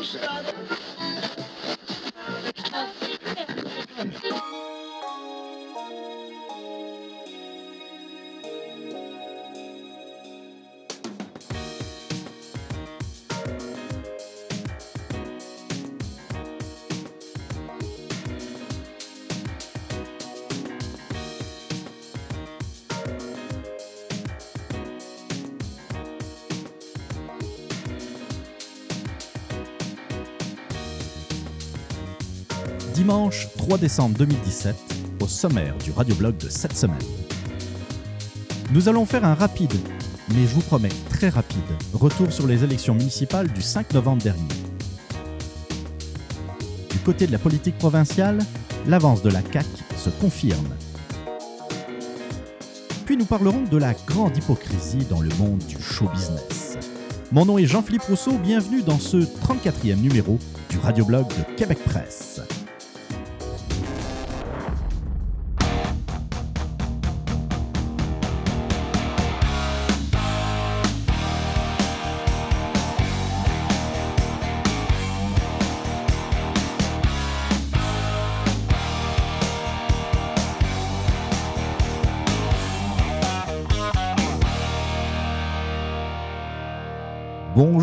no sense. Dimanche 3 décembre 2017, au sommaire du radioblog de cette semaine. Nous allons faire un rapide, mais je vous promets très rapide, retour sur les élections municipales du 5 novembre dernier. Du côté de la politique provinciale, l'avance de la CAQ se confirme. Puis nous parlerons de la grande hypocrisie dans le monde du show business. Mon nom est Jean-Philippe Rousseau, bienvenue dans ce 34e numéro du radioblog de Québec Presse.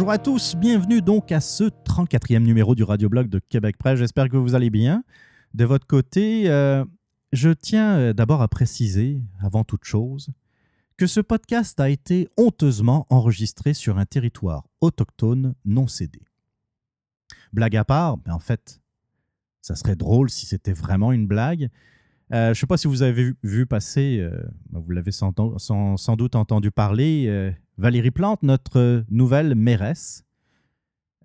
Bonjour à tous, bienvenue donc à ce 34e numéro du radioblog de Québec Presse. J'espère que vous allez bien. De votre côté, euh, je tiens euh, d'abord à préciser, avant toute chose, que ce podcast a été honteusement enregistré sur un territoire autochtone non cédé. Blague à part, mais en fait, ça serait drôle si c'était vraiment une blague. Euh, je ne sais pas si vous avez vu, passer, euh, vous l'avez sans, doute entendu parler, euh, Valérie Plante, notre nouvelle mairesse,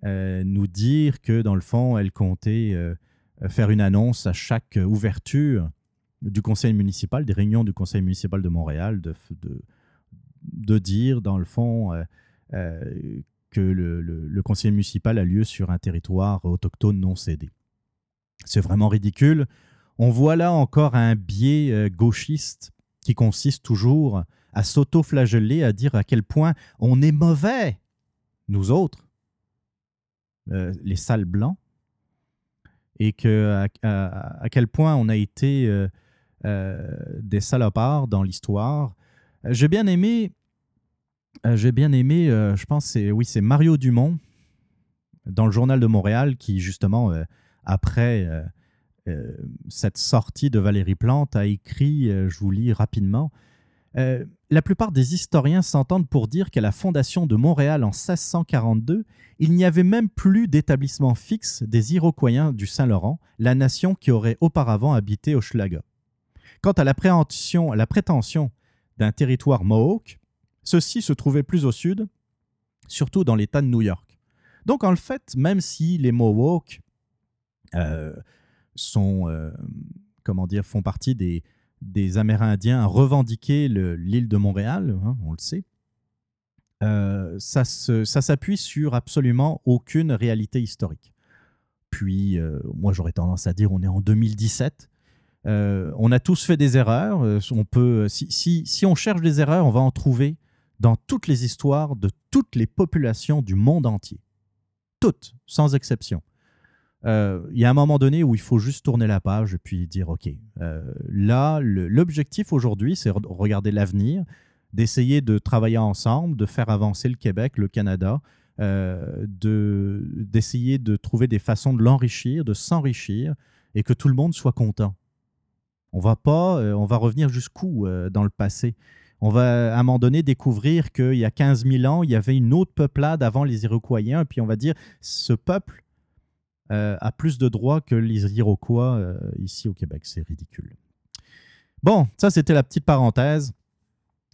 nous dire que dans le fond, elle comptait faire une annonce à chaque ouverture du conseil municipal, des réunions du conseil municipal de Montréal, de, dire dans le fond que le conseil municipal a lieu sur un territoire autochtone non cédé. C'est vraiment ridicule. On voit là encore un biais euh, gauchiste qui consiste toujours à s'auto-flageller, à dire à quel point on est mauvais, nous autres, euh, les sales blancs, et que, à, quel point on a été euh, des salopards dans l'histoire. J'ai bien aimé, j'ai bien aimé, je pense, oui, c'est Mario Dumont dans le journal de Montréal qui justement après euh, cette sortie de Valérie Plante a écrit, euh, je vous lis rapidement, euh, la plupart des historiens s'entendent pour dire qu'à la fondation de Montréal en 1642, il n'y avait même plus d'établissement fixe des Iroquois du Saint-Laurent, la nation qui aurait auparavant habité Hochelaga. Quant à la à la prétention d'un territoire Mohawk, ceci se trouvait plus au sud, surtout dans l'État de New York. Donc en fait, même si les Mohawks sont, euh, font partie des, Amérindiens à revendiquer le- l'île de Montréal, hein, on le sait, euh, ça s'appuie sur absolument aucune réalité historique. Puis, euh, moi, j'aurais tendance à dire, on est en 2017. Euh, on a tous fait des erreurs. On peut, si on cherche des erreurs, on va en trouver dans toutes les histoires de toutes les populations du monde entier. Toutes, sans exception. Euh, Il y a un moment donné où il faut juste tourner la page et puis dire, OK, euh, là, l'objectif aujourd'hui, c'est de regarder l'avenir, d'essayer de travailler ensemble, de faire avancer le Québec, le Canada, euh, de- d'essayer de trouver des façons de l'enrichir, de s'enrichir et que tout le monde soit content. On va pas, on va revenir jusqu'où dans le passé? On va à un moment donné découvrir qu'il y a 15 000 ans, il y avait une autre peuplade avant les Iroquois, et puis on va dire ce peuple euh, a plus de droits que les Iroquois euh, ici au Québec. C'est ridicule. Bon, ça c'était la petite parenthèse.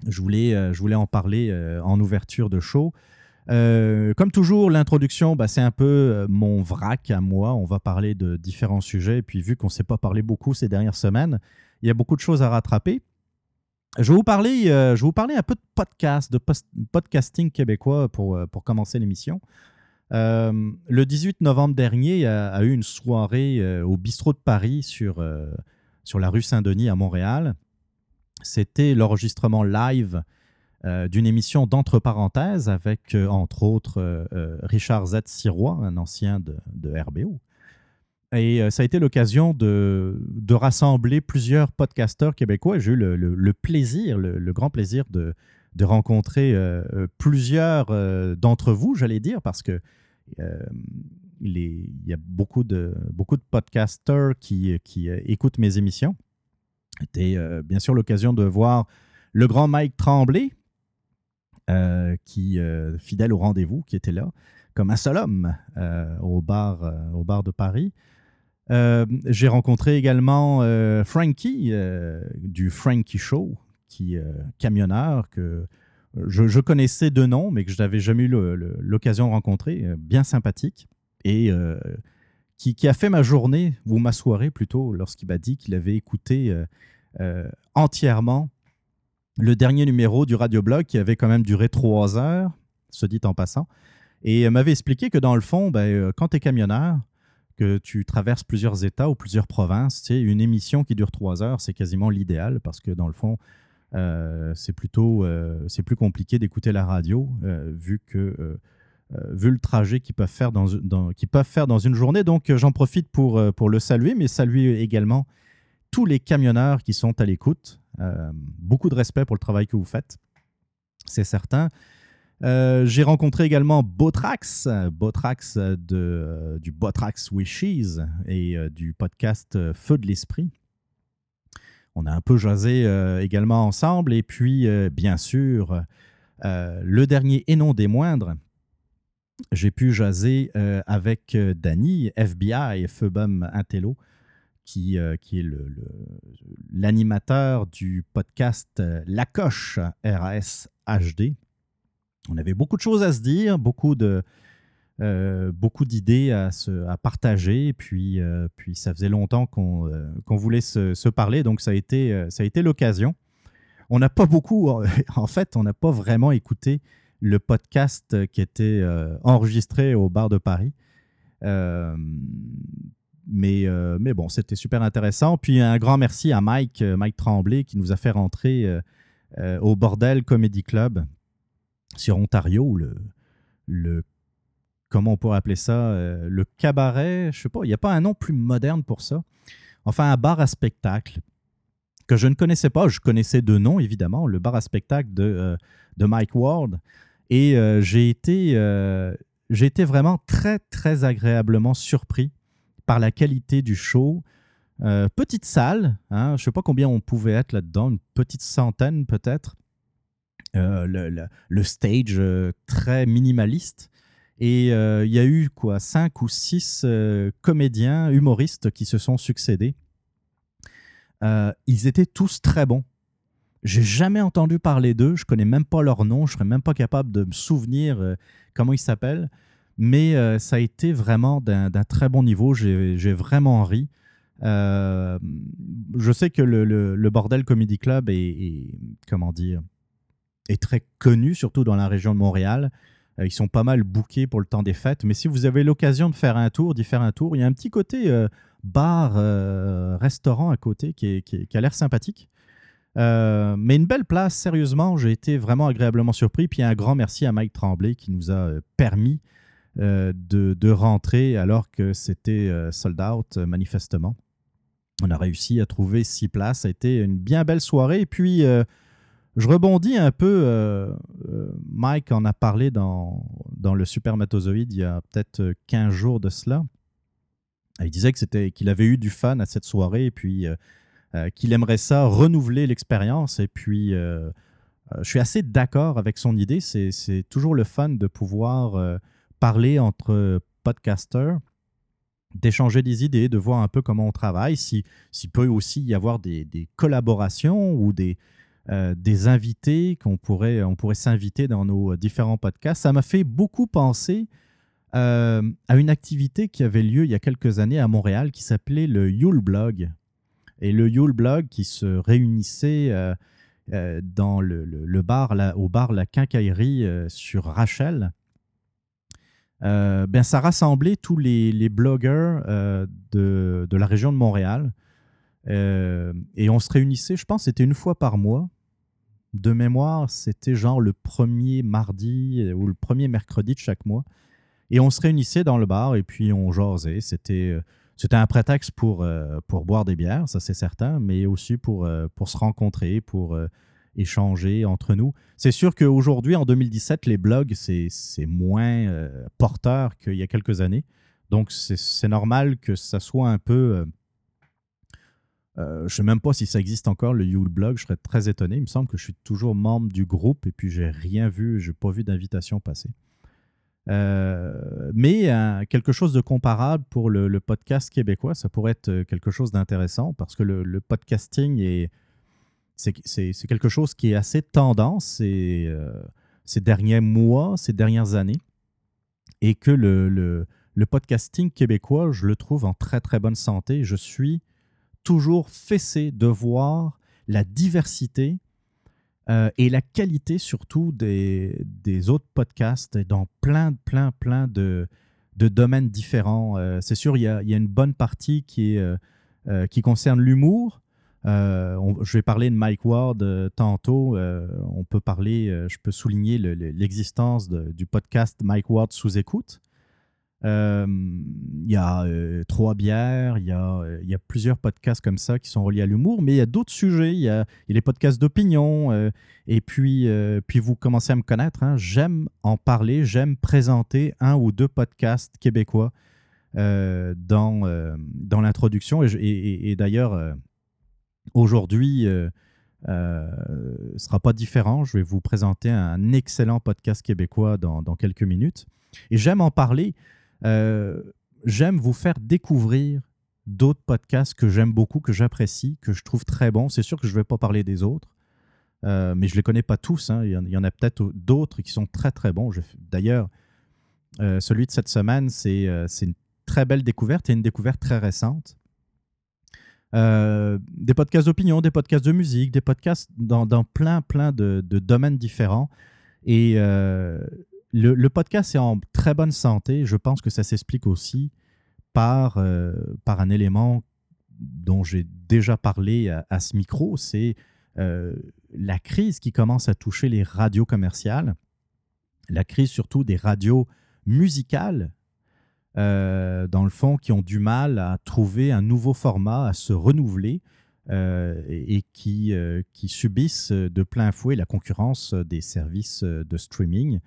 Je voulais, euh, je voulais en parler en ouverture de show. Comme toujours, l'introduction, bah, c'est un peu mon vrac à moi. On va parler de différents sujets. Et puis, vu qu'on ne s'est pas parlé beaucoup ces dernières semaines, il y a beaucoup de choses à rattraper. Je vais vous parler, je vais vous parler un peu de podcast, de podcasting québécois pour, pour commencer l'émission. Euh, le 18 novembre dernier, a, a eu une soirée euh, au bistrot de Paris sur, euh, sur la rue Saint-Denis à Montréal. C'était l'enregistrement live d'une émission d'entre parenthèses avec, entre autres, Richard Z. Sirois, un ancien de, de RBO. Et ça a été l'occasion de, de, rassembler plusieurs podcasteurs québécois. J'ai eu le, plaisir, le, grand plaisir de, de rencontrer plusieurs d'entre vous, j'allais dire, parce que il, y a beaucoup de, podcasters qui, écoutent mes émissions. C'était bien sûr l'occasion de voir le grand Mike Tremblay, euh, qui, euh, fidèle au rendez-vous, qui était là, comme un seul homme euh, au bar de Paris. J'ai rencontré également Frankie du Frankie Show, qui est camionneur que je, connaissais de nom, mais que je n'avais jamais eu l'occasion de rencontrer, bien sympathique, et qui, qui, a fait ma journée, ou ma soirée plutôt, lorsqu'il m'a dit qu'il avait écouté entièrement le dernier numéro du radioblog qui avait quand même duré trois heures, se dit en passant, et m'avait expliqué que dans le fond, ben, euh, quand tu es camionneur, que tu traverses plusieurs États ou plusieurs provinces, une émission qui dure trois heures, c'est quasiment l'idéal parce que dans le fond, euh, c'est plutôt euh, c'est plus compliqué d'écouter la radio vu que vu le trajet qu'ils peuvent faire dans, une journée. Donc j'en profite pour, pour le saluer, mais saluer également tous les camionneurs qui sont à l'écoute. Euh, beaucoup de respect pour le travail que vous faites, c'est certain. Euh, j'ai rencontré également Botrax, Botrax de, euh, du Botrax Wishes et du podcast Feu de l'Esprit. On a un peu jasé également ensemble. Et puis, bien sûr, le dernier et non des moindres, j'ai pu jaser avec Danny, FBI, Feubum Intello, qui, euh, qui est l'animateur du podcast euh, La Coche RAS. On avait beaucoup de choses à se dire, beaucoup de, euh, beaucoup d'idées à, partager. Puis, puis ça faisait longtemps qu'on voulait se, parler, donc ça a été, l'occasion. On n'a pas beaucoup, en fait, on n'a pas vraiment écouté le podcast qui était enregistré au bar de Paris. Mais, euh, bon, c'était super intéressant. Puis un grand merci à Mike, euh, Mike Tremblay, qui nous a fait rentrer euh, au Bordel Comedy Club sur Ontario, le, le comment on pourrait appeler ça, le cabaret, je sais pas, il n'y a pas un nom plus moderne pour ça. Enfin, un bar à spectacle que je ne connaissais pas. Je connaissais de nom, évidemment, le bar à spectacle de, de Mike Ward. Et j'ai été, été vraiment très, très agréablement surpris par la qualité du show. Euh, petite salle, hein, je ne sais pas combien on pouvait être là-dedans, une petite centaine peut-être. Euh, le, stage euh, très minimaliste. Et il y a eu quoi, cinq ou six comédiens, humoristes qui se sont succédés. ils étaient tous très bons. J'ai jamais entendu parler d'eux, je connais même pas leur nom, je serais même pas capable de me souvenir comment ils s'appellent mais euh, ça a été vraiment d'un très bon niveau. J'ai vraiment ri. Euh, je sais que le, Bordel Comedy Club est, comment dire, est très connu, surtout dans la région de Montréal. Euh, ils sont pas mal bookés pour le temps des fêtes. Mais si vous avez l'occasion de faire un tour, d'y faire un tour, il y a un petit côté bar, restaurant à côté qui, qui a l'air sympathique. mais une belle place, sérieusement, j'ai été vraiment agréablement surpris. Puis un grand merci à Mike Tremblay qui nous a permis euh, de, rentrer alors que c'était euh, sold out euh, manifestement. On a réussi à trouver six places. Ça a été une bien belle soirée. Et puis, je rebondis un peu. Mike en a parlé dans, dans le Supermatozoïde il y a peut-être 15 jours de cela. Il disait que c'était qu'il avait eu du fun à cette soirée et puis qu'il aimerait ça renouveler l'expérience. Et puis, je suis assez d'accord avec son idée. C'est toujours le fun de pouvoir parler entre podcasters, d'échanger des idées, de voir un peu comment on travaille, s'il si peut aussi y avoir des, collaborations ou des, euh, des invités qu'on pourrait, on pourrait s'inviter dans nos différents podcasts. Ça m'a fait beaucoup penser euh, à une activité qui avait lieu il y a quelques années à Montréal qui s'appelait le Yule Blog. Et le Yule Blog qui se réunissait euh, dans le, bar, au bar La Quincaillerie sur Rachel euh, ben, ça rassemblait tous les, blogueurs euh, de, la région de Montréal. Euh, et on se réunissait, je pense, c'était une fois par mois. De mémoire, c'était genre le premier mardi ou le premier mercredi de chaque mois. Et on se réunissait dans le bar et puis on jasait. C'était c'était un prétexte pour, pour boire des bières, ça c'est certain, mais aussi pour, pour se rencontrer, pour échanger entre nous. C'est sûr qu'aujourd'hui, en 2017, les blogs, c'est moins porteur qu'il y a quelques années. Donc, c'est normal que ça soit un peu euh, je ne sais même pas si ça existe encore, le Yule Blog. Je serais très étonné. Il me semble que je suis toujours membre du groupe et puis j'ai rien vu, je n'ai pas vu d'invitation passer. Euh, mais euh, quelque chose de comparable pour le, podcast québécois, ça pourrait être quelque chose d'intéressant parce que le, podcasting est c'est quelque chose qui est assez tendance ces, ces derniers mois, ces dernières années, et que le, le, podcasting québécois, je le trouve en très très bonne santé. Je suis toujours fessé de voir la diversité euh, et la qualité surtout des, des, autres podcasts dans plein, plein, plein de, de domaines différents. Euh, c'est sûr, il y, a, y, a, une bonne partie qui, euh, qui concerne l'humour. je vais parler de Mike Ward tantôt. on peut parler, je peux souligner l'existence du podcast Mike Ward sous écoute. Euh, il y a euh, Trois bières, il y, a, euh, y a plusieurs podcasts comme ça qui sont reliés à l'humour, mais il y a d'autres sujets. Il y a, les podcasts d'opinion. et puis, puis, vous commencez à me connaître. Hein. j'aime en parler, j'aime présenter un ou deux podcasts québécois dans, dans l'introduction. Et, d'ailleurs, aujourd'hui, ce ne sera pas différent. Je vais vous présenter un excellent podcast québécois dans, dans quelques minutes. Et j'aime en parler euh, j'aime vous faire découvrir d'autres podcasts que j'aime beaucoup, que j'apprécie, que je trouve très bons. C'est sûr que je ne vais pas parler des autres, euh, mais je ne les connais pas tous. Hein. Il, y en, a peut-être d'autres qui sont très très bons. D'ailleurs, euh, celui de cette semaine, c'est une très belle découverte et une découverte très récente. des podcasts d'opinion, des podcasts de musique, des podcasts dans, plein, plein de, de, domaines différents. Et le, podcast est en très bonne santé. Je pense que ça s'explique aussi par, euh, par un élément dont j'ai déjà parlé à, ce micro, c'est euh, la crise qui commence à toucher les radios commerciales, la crise surtout des radios musicales, euh, dans le fond, qui ont du mal à trouver un nouveau format, à se renouveler. et qui, qui subissent de plein fouet la concurrence des services de streaming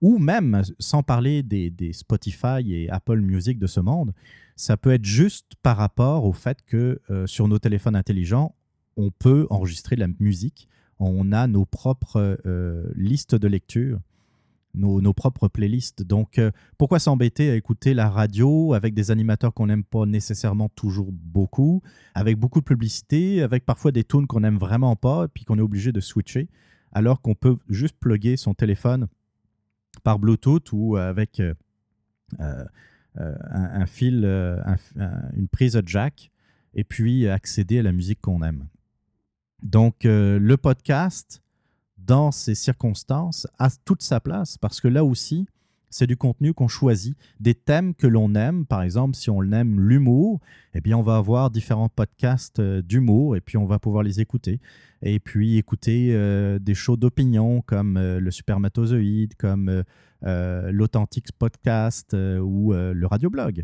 ou même, sans parler des, Spotify et Apple Music de ce monde, ça peut être juste par rapport au fait que euh, sur nos téléphones intelligents, on peut enregistrer de la musique. On a nos propres euh, listes de lecture, nos, propres playlists. Donc, euh, pourquoi s'embêter à écouter la radio avec des animateurs qu'on n'aime pas nécessairement toujours beaucoup, avec beaucoup de publicité, avec parfois des tunes qu'on n'aime vraiment pas, puis qu'on est obligé de switcher, alors qu'on peut juste plugger son téléphone par Bluetooth ou avec euh, euh, un, fil, euh, une prise jack, et puis accéder à la musique qu'on aime. Donc, le podcast, dans ces circonstances, a toute sa place parce que là aussi, c'est du contenu qu'on choisit, des thèmes que l'on aime. Par exemple, si on aime l'humour, eh bien, on va avoir différents podcasts euh, d'humour et puis on va pouvoir les écouter. Et puis écouter euh, des shows d'opinion comme euh, le Supermatozoïde, comme l'Authentic Podcast ou le Radioblog.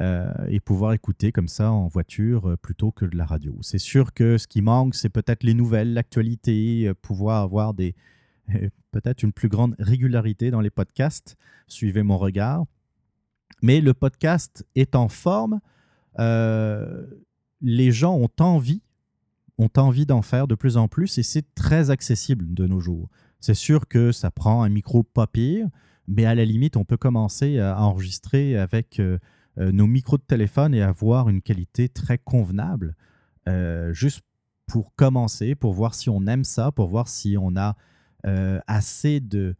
et pouvoir écouter comme ça en voiture plutôt que de la radio. C'est sûr que ce qui manque, c'est peut-être les nouvelles, l'actualité, pouvoir avoir des, peut-être une plus grande régularité dans les podcasts. Suivez mon regard. Mais le podcast est en forme. Euh, les gens ont envie, ont envie d'en faire de plus en plus et c'est très accessible de nos jours. C'est sûr que ça prend un micro pas pire, mais à la limite, on peut commencer à enregistrer avec euh, euh, nos micros de téléphone et avoir une qualité très convenable, juste pour commencer, pour voir si on aime ça, pour voir si on a euh, assez, de,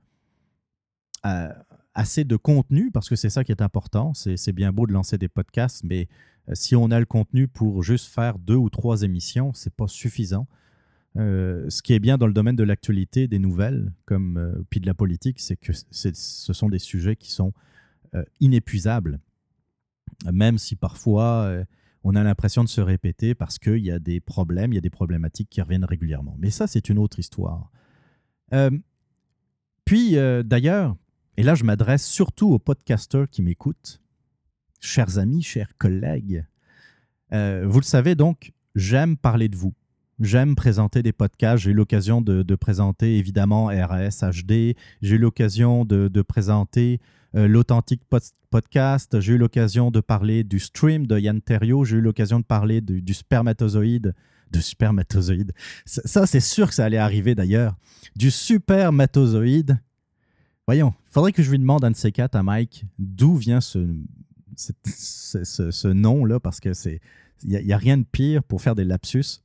euh, assez de contenu, parce que c'est ça qui est important. C'est bien beau de lancer des podcasts, mais euh, si on a le contenu pour juste faire deux ou trois émissions, c'est pas suffisant. ce qui est bien dans le domaine de l'actualité, des nouvelles, comme puis de la politique, c'est que ce sont des sujets qui sont inépuisables. Même si parfois on a l'impression de se répéter parce qu'il y a des problèmes, il y a des problématiques qui reviennent régulièrement. Mais ça, c'est une autre histoire. Euh, puis, euh, d'ailleurs, et là, je m'adresse surtout aux podcasteurs qui m'écoutent, chers amis, chers collègues. Euh, vous le savez donc, j'aime parler de vous. J'aime présenter des podcasts. J'ai eu l'occasion de, présenter évidemment RAS HD. J'ai eu l'occasion de, présenter l'authentique podcast. J'ai eu l'occasion de parler du stream de Yann Terrio. J'ai eu l'occasion de parler du, spermatozoïde. De spermatozoïde. Ça, c'est sûr que ça allait arriver d'ailleurs. Du supermatozoïde. Voyons, faudrait que je lui demande un de ces quatre à Mike d'où vient ce, ce, nom-là, parce que c'est il n'y a, rien de pire pour faire des lapsus.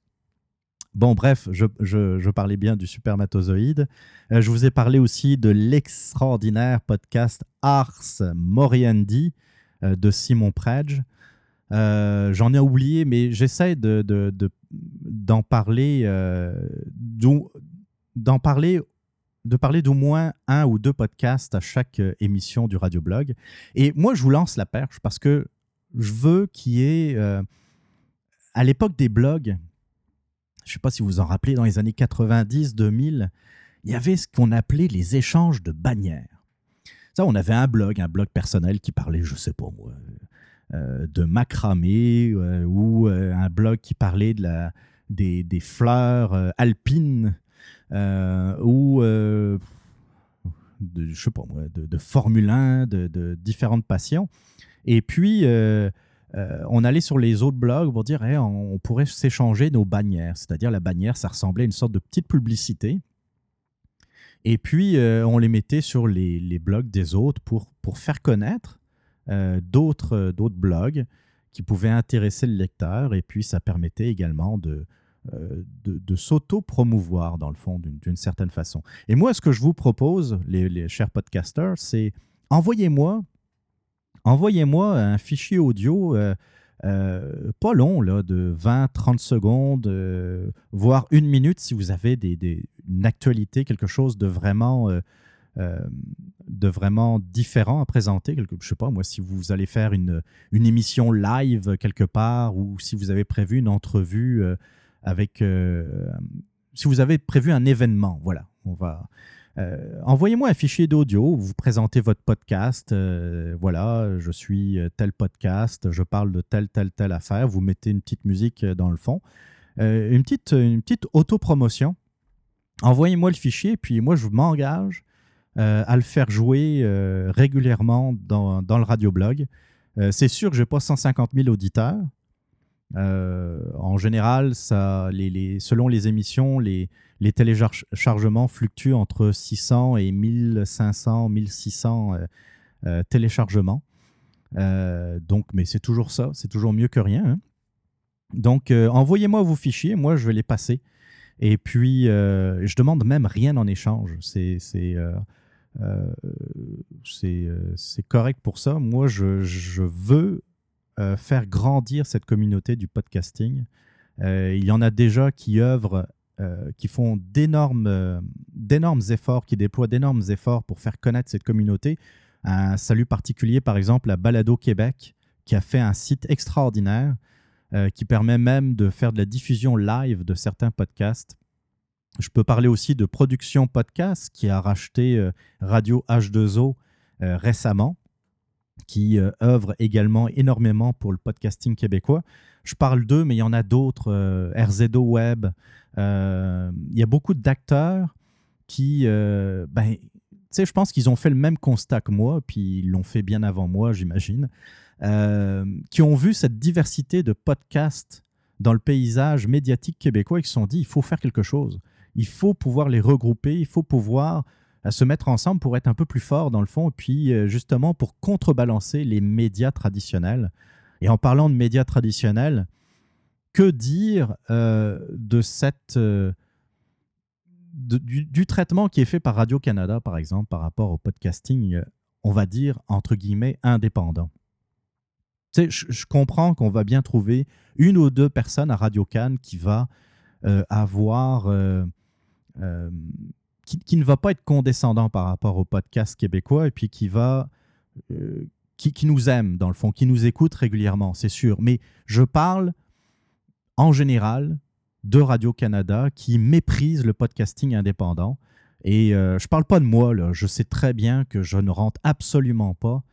Bon, bref, je, parlais bien du supermatozoïde. Euh, je vous ai parlé aussi de l'extraordinaire podcast Ars Moriendi euh, de Simon Predge. Euh, j'en ai oublié, mais j'essaie d'en de, de, parler, d'en parler, de parler d'au moins un ou deux podcasts à chaque émission du radioblog. Et moi, je vous lance la perche parce que je veux qu'il y ait, à l'époque des blogs, je ne sais pas si vous en rappelez, dans les années 90-2000, il y avait ce qu'on appelait les échanges de bannières. Ça, on avait un blog, un blog personnel qui parlait, je ne sais pas moi, euh, de macramé euh, ou euh, un blog qui parlait de la, des, fleurs alpines ou de, je sais pas de, Formule 1, de, différentes passions. Et puis, euh, on allait sur les autres blogs pour dire on, pourrait s'échanger nos bannières. C'est-à-dire la bannière, ça ressemblait à une sorte de petite publicité. Et puis, euh, on les mettait sur les, blogs des autres pour, pour faire connaître euh, d'autres blogs qui pouvaient intéresser le lecteur. Et puis, ça permettait également de, de, s'auto-promouvoir, dans le fond, d'une certaine façon. Et moi, ce que je vous propose, les, les chers podcasters, c'est envoyez-moi envoyez-moi un fichier audio euh, euh, pas long, là, de 20-30 secondes, euh, voire une minute si vous avez des, une actualité, quelque chose de vraiment, de vraiment différent à présenter. je ne sais pas, moi, si vous allez faire une, une émission live quelque part ou si vous avez prévu une entrevue avec... si vous avez prévu un événement, voilà, on va... Euh, envoyez-moi un fichier d'audio, vous présentez votre podcast. Euh, voilà, je suis euh, tel podcast, je parle de telle, telle, telle affaire. Vous mettez une petite musique dans le fond. une petite, une petite autopromotion. Envoyez-moi le fichier, puis moi, je m'engage à le faire jouer régulièrement dans, dans le radioblog. C'est sûr que je n'ai pas 150 000 auditeurs. en général, ça, les, les, selon les émissions, les, les téléchargements fluctuent entre 600 et 1500, 1600 euh, euh, téléchargements. Euh, donc, mais c'est toujours ça, c'est toujours mieux que rien. Hein. Donc, envoyez-moi vos fichiers, moi je vais les passer. Et puis, je demande même rien en échange. C'est c'est correct pour ça. Moi, je, veux faire grandir cette communauté du podcasting. il y en a déjà qui œuvrent euh, qui font euh, d'énormes efforts, qui déploient d'énormes efforts pour faire connaître cette communauté. Un salut particulier, par exemple, à Balado Québec, qui a fait un site extraordinaire euh, qui permet même de faire de la diffusion live de certains podcasts. Je peux parler aussi de Production Podcast, qui a racheté Radio H2O récemment, qui œuvre également énormément pour le podcasting québécois. Je parle d'eux, mais il y en a d'autres, RZO Web, euh, il y a beaucoup d'acteurs qui, euh, ben, je pense qu'ils ont fait le même constat que moi, puis ils l'ont fait bien avant moi, j'imagine, euh, qui ont vu cette diversité de podcasts dans le paysage médiatique québécois et qui se sont dit, il faut faire quelque chose. Il faut pouvoir les regrouper, il faut pouvoir se mettre ensemble pour être un peu plus fort dans le fond, et puis justement pour contrebalancer les médias traditionnels. Et en parlant de médias traditionnels, que dire euh, de cette, euh, du, traitement qui est fait par Radio-Canada, par exemple, par rapport au podcasting, euh, on va dire, entre guillemets, indépendant? Je, je, comprends qu'on va bien trouver une ou deux personnes à Radio-Can qui va avoir... Qui, qui, ne va pas être condescendant par rapport au podcast québécois et puis qui va qui, qui, nous aiment, dans le fond, qui nous écoutent régulièrement, c'est sûr. Mais je parle en général de Radio-Canada qui méprisent le podcasting indépendant. Et euh, je ne parle pas de moi, là. je sais très bien que je ne rentre absolument pas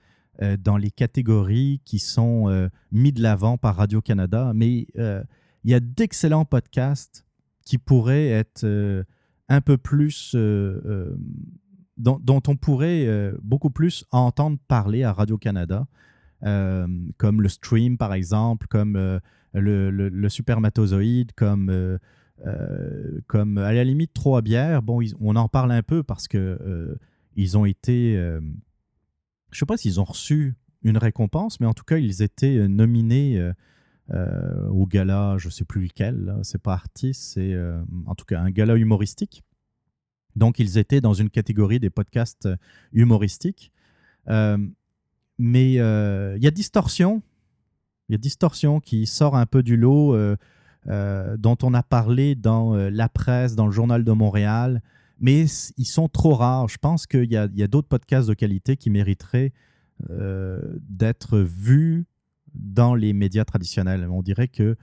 euh, dans les catégories qui sont euh, mis de l'avant par Radio-Canada, mais il y a d'excellents podcasts qui pourraient être un peu plus... Dont, dont, on pourrait beaucoup plus entendre parler à Radio-Canada, comme le stream par exemple, comme le, supermatozoïde, comme euh, à la limite trois bières, bon, on en parle un peu parce que euh, ils ont été, euh, je sais pas s'ils ont reçu une récompense, mais en tout cas ils étaient nominés au gala, je sais plus lequel, c'est pas artiste, c'est en tout cas un gala humoristique. Donc ils étaient dans une catégorie des podcasts humoristiques. mais il y a Distorsion, il y a Distorsion qui sort un peu du lot euh, dont on a parlé dans euh, la presse, dans le journal de Montréal, mais ils sont trop rares. Je pense qu'il y a, d'autres podcasts de qualité qui mériteraient euh, d'être vus dans les médias traditionnels. On dirait que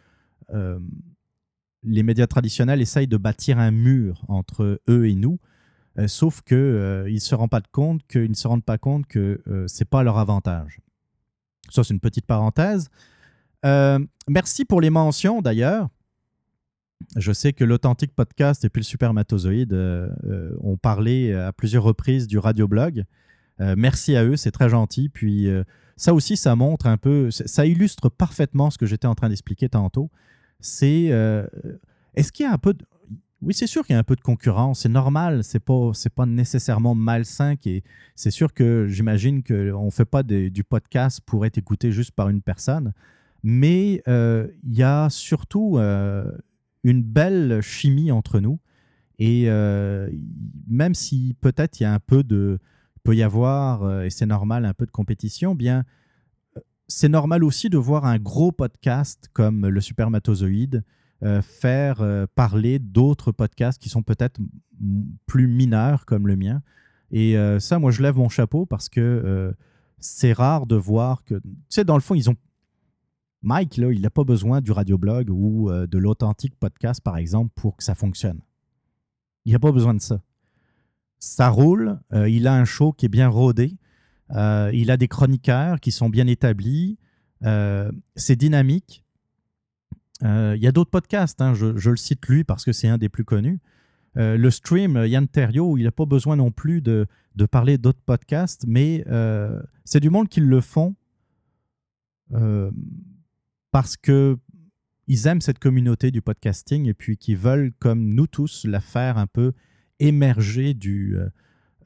les médias traditionnels essayent de bâtir un mur entre eux et nous, sauf qu'ils ne se rendent pas compte compte que ce n'est pas leur avantage. Ça, c'est une petite parenthèse. merci pour les mentions d'ailleurs. Je sais que l'Authentique Podcast et puis le Supermatozoïde euh, euh, ont parlé à plusieurs reprises du radioblog. Euh, merci à eux, c'est très gentil. Puis ça aussi, ça montre un peu, ça illustre parfaitement ce que j'étais en train d'expliquer tantôt. C'est est-ce qu'il y a un peu de, oui, c'est sûr qu'il y a un peu de concurrence, c'est normal, c'est pas pas nécessairement malsain et c'est sûr que j'imagine qu'on ne fait pas du podcast pour être écouté juste par une personne, mais il y a surtout une belle chimie entre nous. Et euh, même si peut-être il y a un peu de, peut y avoir, euh, et c'est normal, un peu de compétition, bien, euh, c'est normal aussi de voir un gros podcast comme le Supermatozoïde faire parler d'autres podcasts qui sont peut-être plus mineurs comme le mien. Et ça, moi, je lève mon chapeau parce que c'est rare de voir que, tu sais, dans le fond, ils ont Mike, là, il n'a pas besoin du radioblog ou euh, de l'authentique podcast, par exemple, pour que ça fonctionne. Il n'a pas besoin de ça. Ça roule, euh, il a un show qui est bien rodé, euh, il a des chroniqueurs qui sont bien établis, c'est dynamique. Il y a d'autres podcasts, hein, je, le cite lui parce que c'est un des plus connus. le stream, Yann Terrio, il n'a pas besoin non plus de, de parler d'autres podcasts, mais c'est du monde qui le font parce que ils aiment cette communauté du podcasting et puis qui veulent, comme nous tous, la faire un peu émerger euh,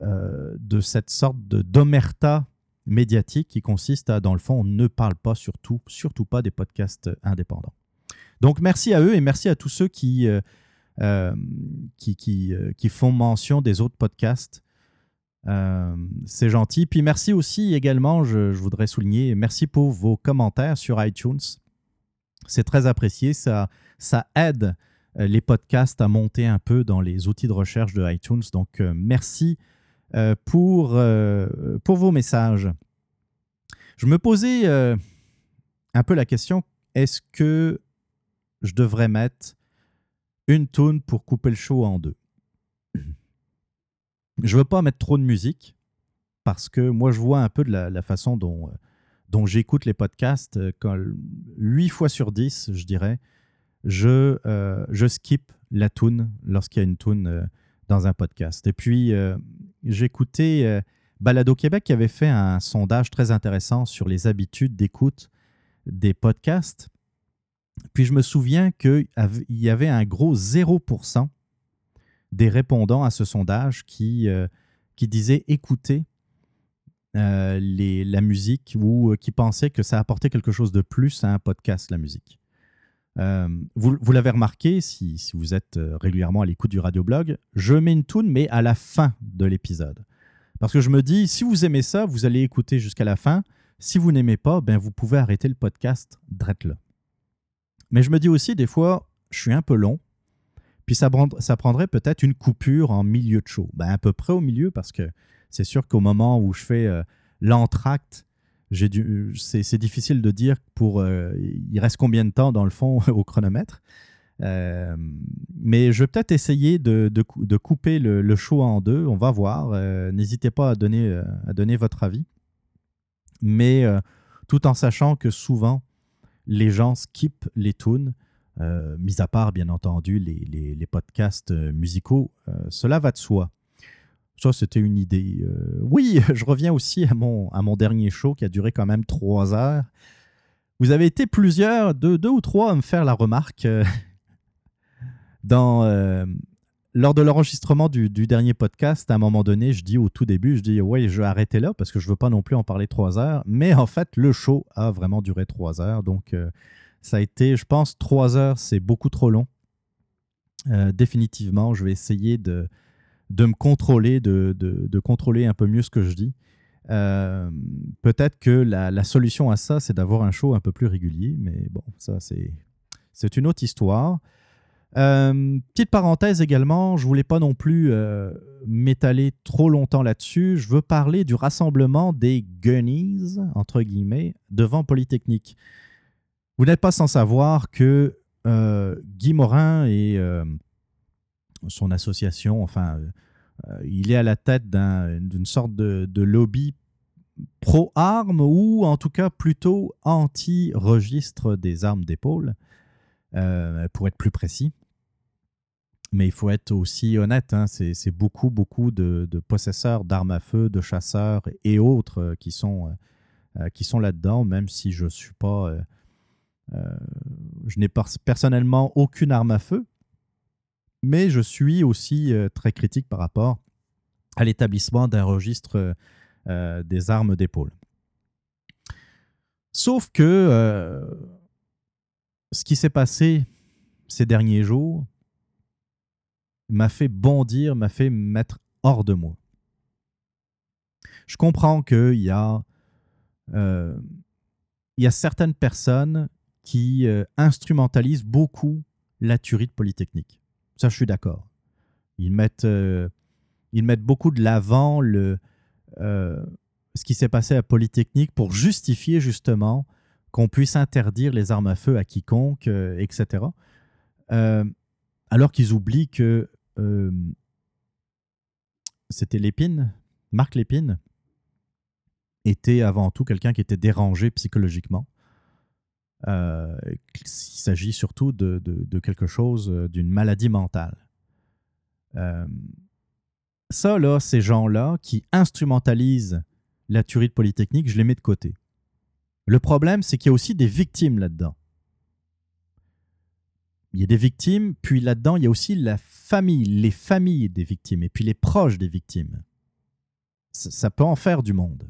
euh, de cette sorte d'omerta médiatique qui consiste à, dans le fond, on ne parle pas surtout, surtout pas des podcasts indépendants. Donc merci à eux et merci à tous ceux qui, euh, qui, qui, font mention des autres podcasts. c'est gentil. Puis merci aussi également, je, je, voudrais souligner, merci pour vos commentaires sur iTunes. C'est très apprécié. Ça, ça aide les podcasts à monter un peu dans les outils de recherche de iTunes. Donc, euh, merci euh, pour, pour vos messages. Je me posais un peu la question, est-ce que je devrais mettre une tune pour couper le show en deux? Je veux pas mettre trop de musique parce que moi, je vois un peu de la façon dont dont j'écoute les podcasts, euh, quand, 8 fois sur 10, je dirais, je, euh, je skip la tune lorsqu'il y a une tune euh, dans un podcast. Et puis, j'ai écouté Balado Québec qui avait fait un sondage très intéressant sur les habitudes d'écoute des podcasts. Puis je me souviens qu'il y avait un gros 0% des répondants à ce sondage qui, qui disaient écouter euh, la musique ou euh, qui pensaient que ça apportait quelque chose de plus à un podcast, la musique. Euh, vous, l'avez remarqué, si, vous êtes régulièrement à l'écoute du radioblog, je mets une tune, mais à la fin de l'épisode. Parce que je me dis, si vous aimez ça, vous allez écouter jusqu'à la fin. Si vous n'aimez pas, ben vous pouvez arrêter le podcast drette là. Mais je me dis aussi, des fois, je suis un peu long, puis ça, ça prendrait peut-être une coupure en milieu de show. Ben, à peu près au milieu, parce que c'est sûr qu'au moment où je fais euh, l'entracte c'est difficile de dire pour il reste combien de temps dans le fond au chronomètre. mais je vais peut-être essayer de, de, couper le, le, show en deux. On va voir. N'hésitez pas à donner, à donner votre avis. Mais tout en sachant que souvent, les gens skippent les tunes, euh, mis à part, bien entendu, les, podcasts euh, musicaux. Euh, cela va de soi. Ça, c'était une idée. oui, je reviens aussi à mon, à mon dernier show qui a duré quand même trois heures. Vous avez été plusieurs, deux, deux ou trois, à me faire la remarque dans, lors de l'enregistrement du, dernier podcast, à un moment donné, je dis au tout début, je dis ouais, je vais arrêter là parce que je ne veux pas non plus en parler trois heures. Mais en fait, le show a vraiment duré trois heures. Donc, euh, ça a été, je pense, trois heures, c'est beaucoup trop long. Euh, définitivement, je vais essayer de, de me contrôler, de, de, contrôler un peu mieux ce que je dis. Euh, peut-être que la, la, solution à ça, c'est d'avoir un show un peu plus régulier. Mais bon, ça, c'est une autre histoire. Euh, petite parenthèse également, je voulais pas non plus euh, m'étaler trop longtemps là-dessus. Je veux parler du rassemblement des Gunnies, entre guillemets, devant Polytechnique. Vous n'êtes pas sans savoir que Guy Morin et son association, enfin, il est à la tête d'une sorte de, lobby pro-armes ou en tout cas plutôt anti-registre des armes d'épaule. pour être plus précis. Mais il faut être aussi honnête, hein, c'est beaucoup, beaucoup de, possesseurs d'armes à feu, de chasseurs et autres euh, qui sont, euh, euh, sont là-dedans, même si je suis pas. je n'ai personnellement aucune arme à feu, mais je suis aussi très critique par rapport à l'établissement d'un registre des armes d'épaule. Sauf que ce qui s'est passé ces derniers jours, m'a fait bondir, m'a fait mettre hors de moi. Je comprends qu'il y, a, euh, certaines personnes qui euh, instrumentalisent beaucoup la tuerie de Polytechnique. Ça, je suis d'accord. Ils mettent, euh, beaucoup de l'avant le, ce qui s'est passé à Polytechnique pour justifier justement qu'on puisse interdire les armes à feu à quiconque, etc. alors qu'ils oublient que euh, c'était Lépine, Marc Lépine, était avant tout quelqu'un qui était dérangé psychologiquement. Euh, il s'agit surtout de, quelque chose, euh, d'une maladie mentale. ça, là, ces gens-là qui instrumentalisent la tuerie de Polytechnique, je les mets de côté. Le problème, c'est qu'il y a aussi des victimes là-dedans il y a des victimes, puis là-dedans, il y a aussi la famille, les familles des victimes, et puis les proches des victimes. Ça, peut en faire du monde.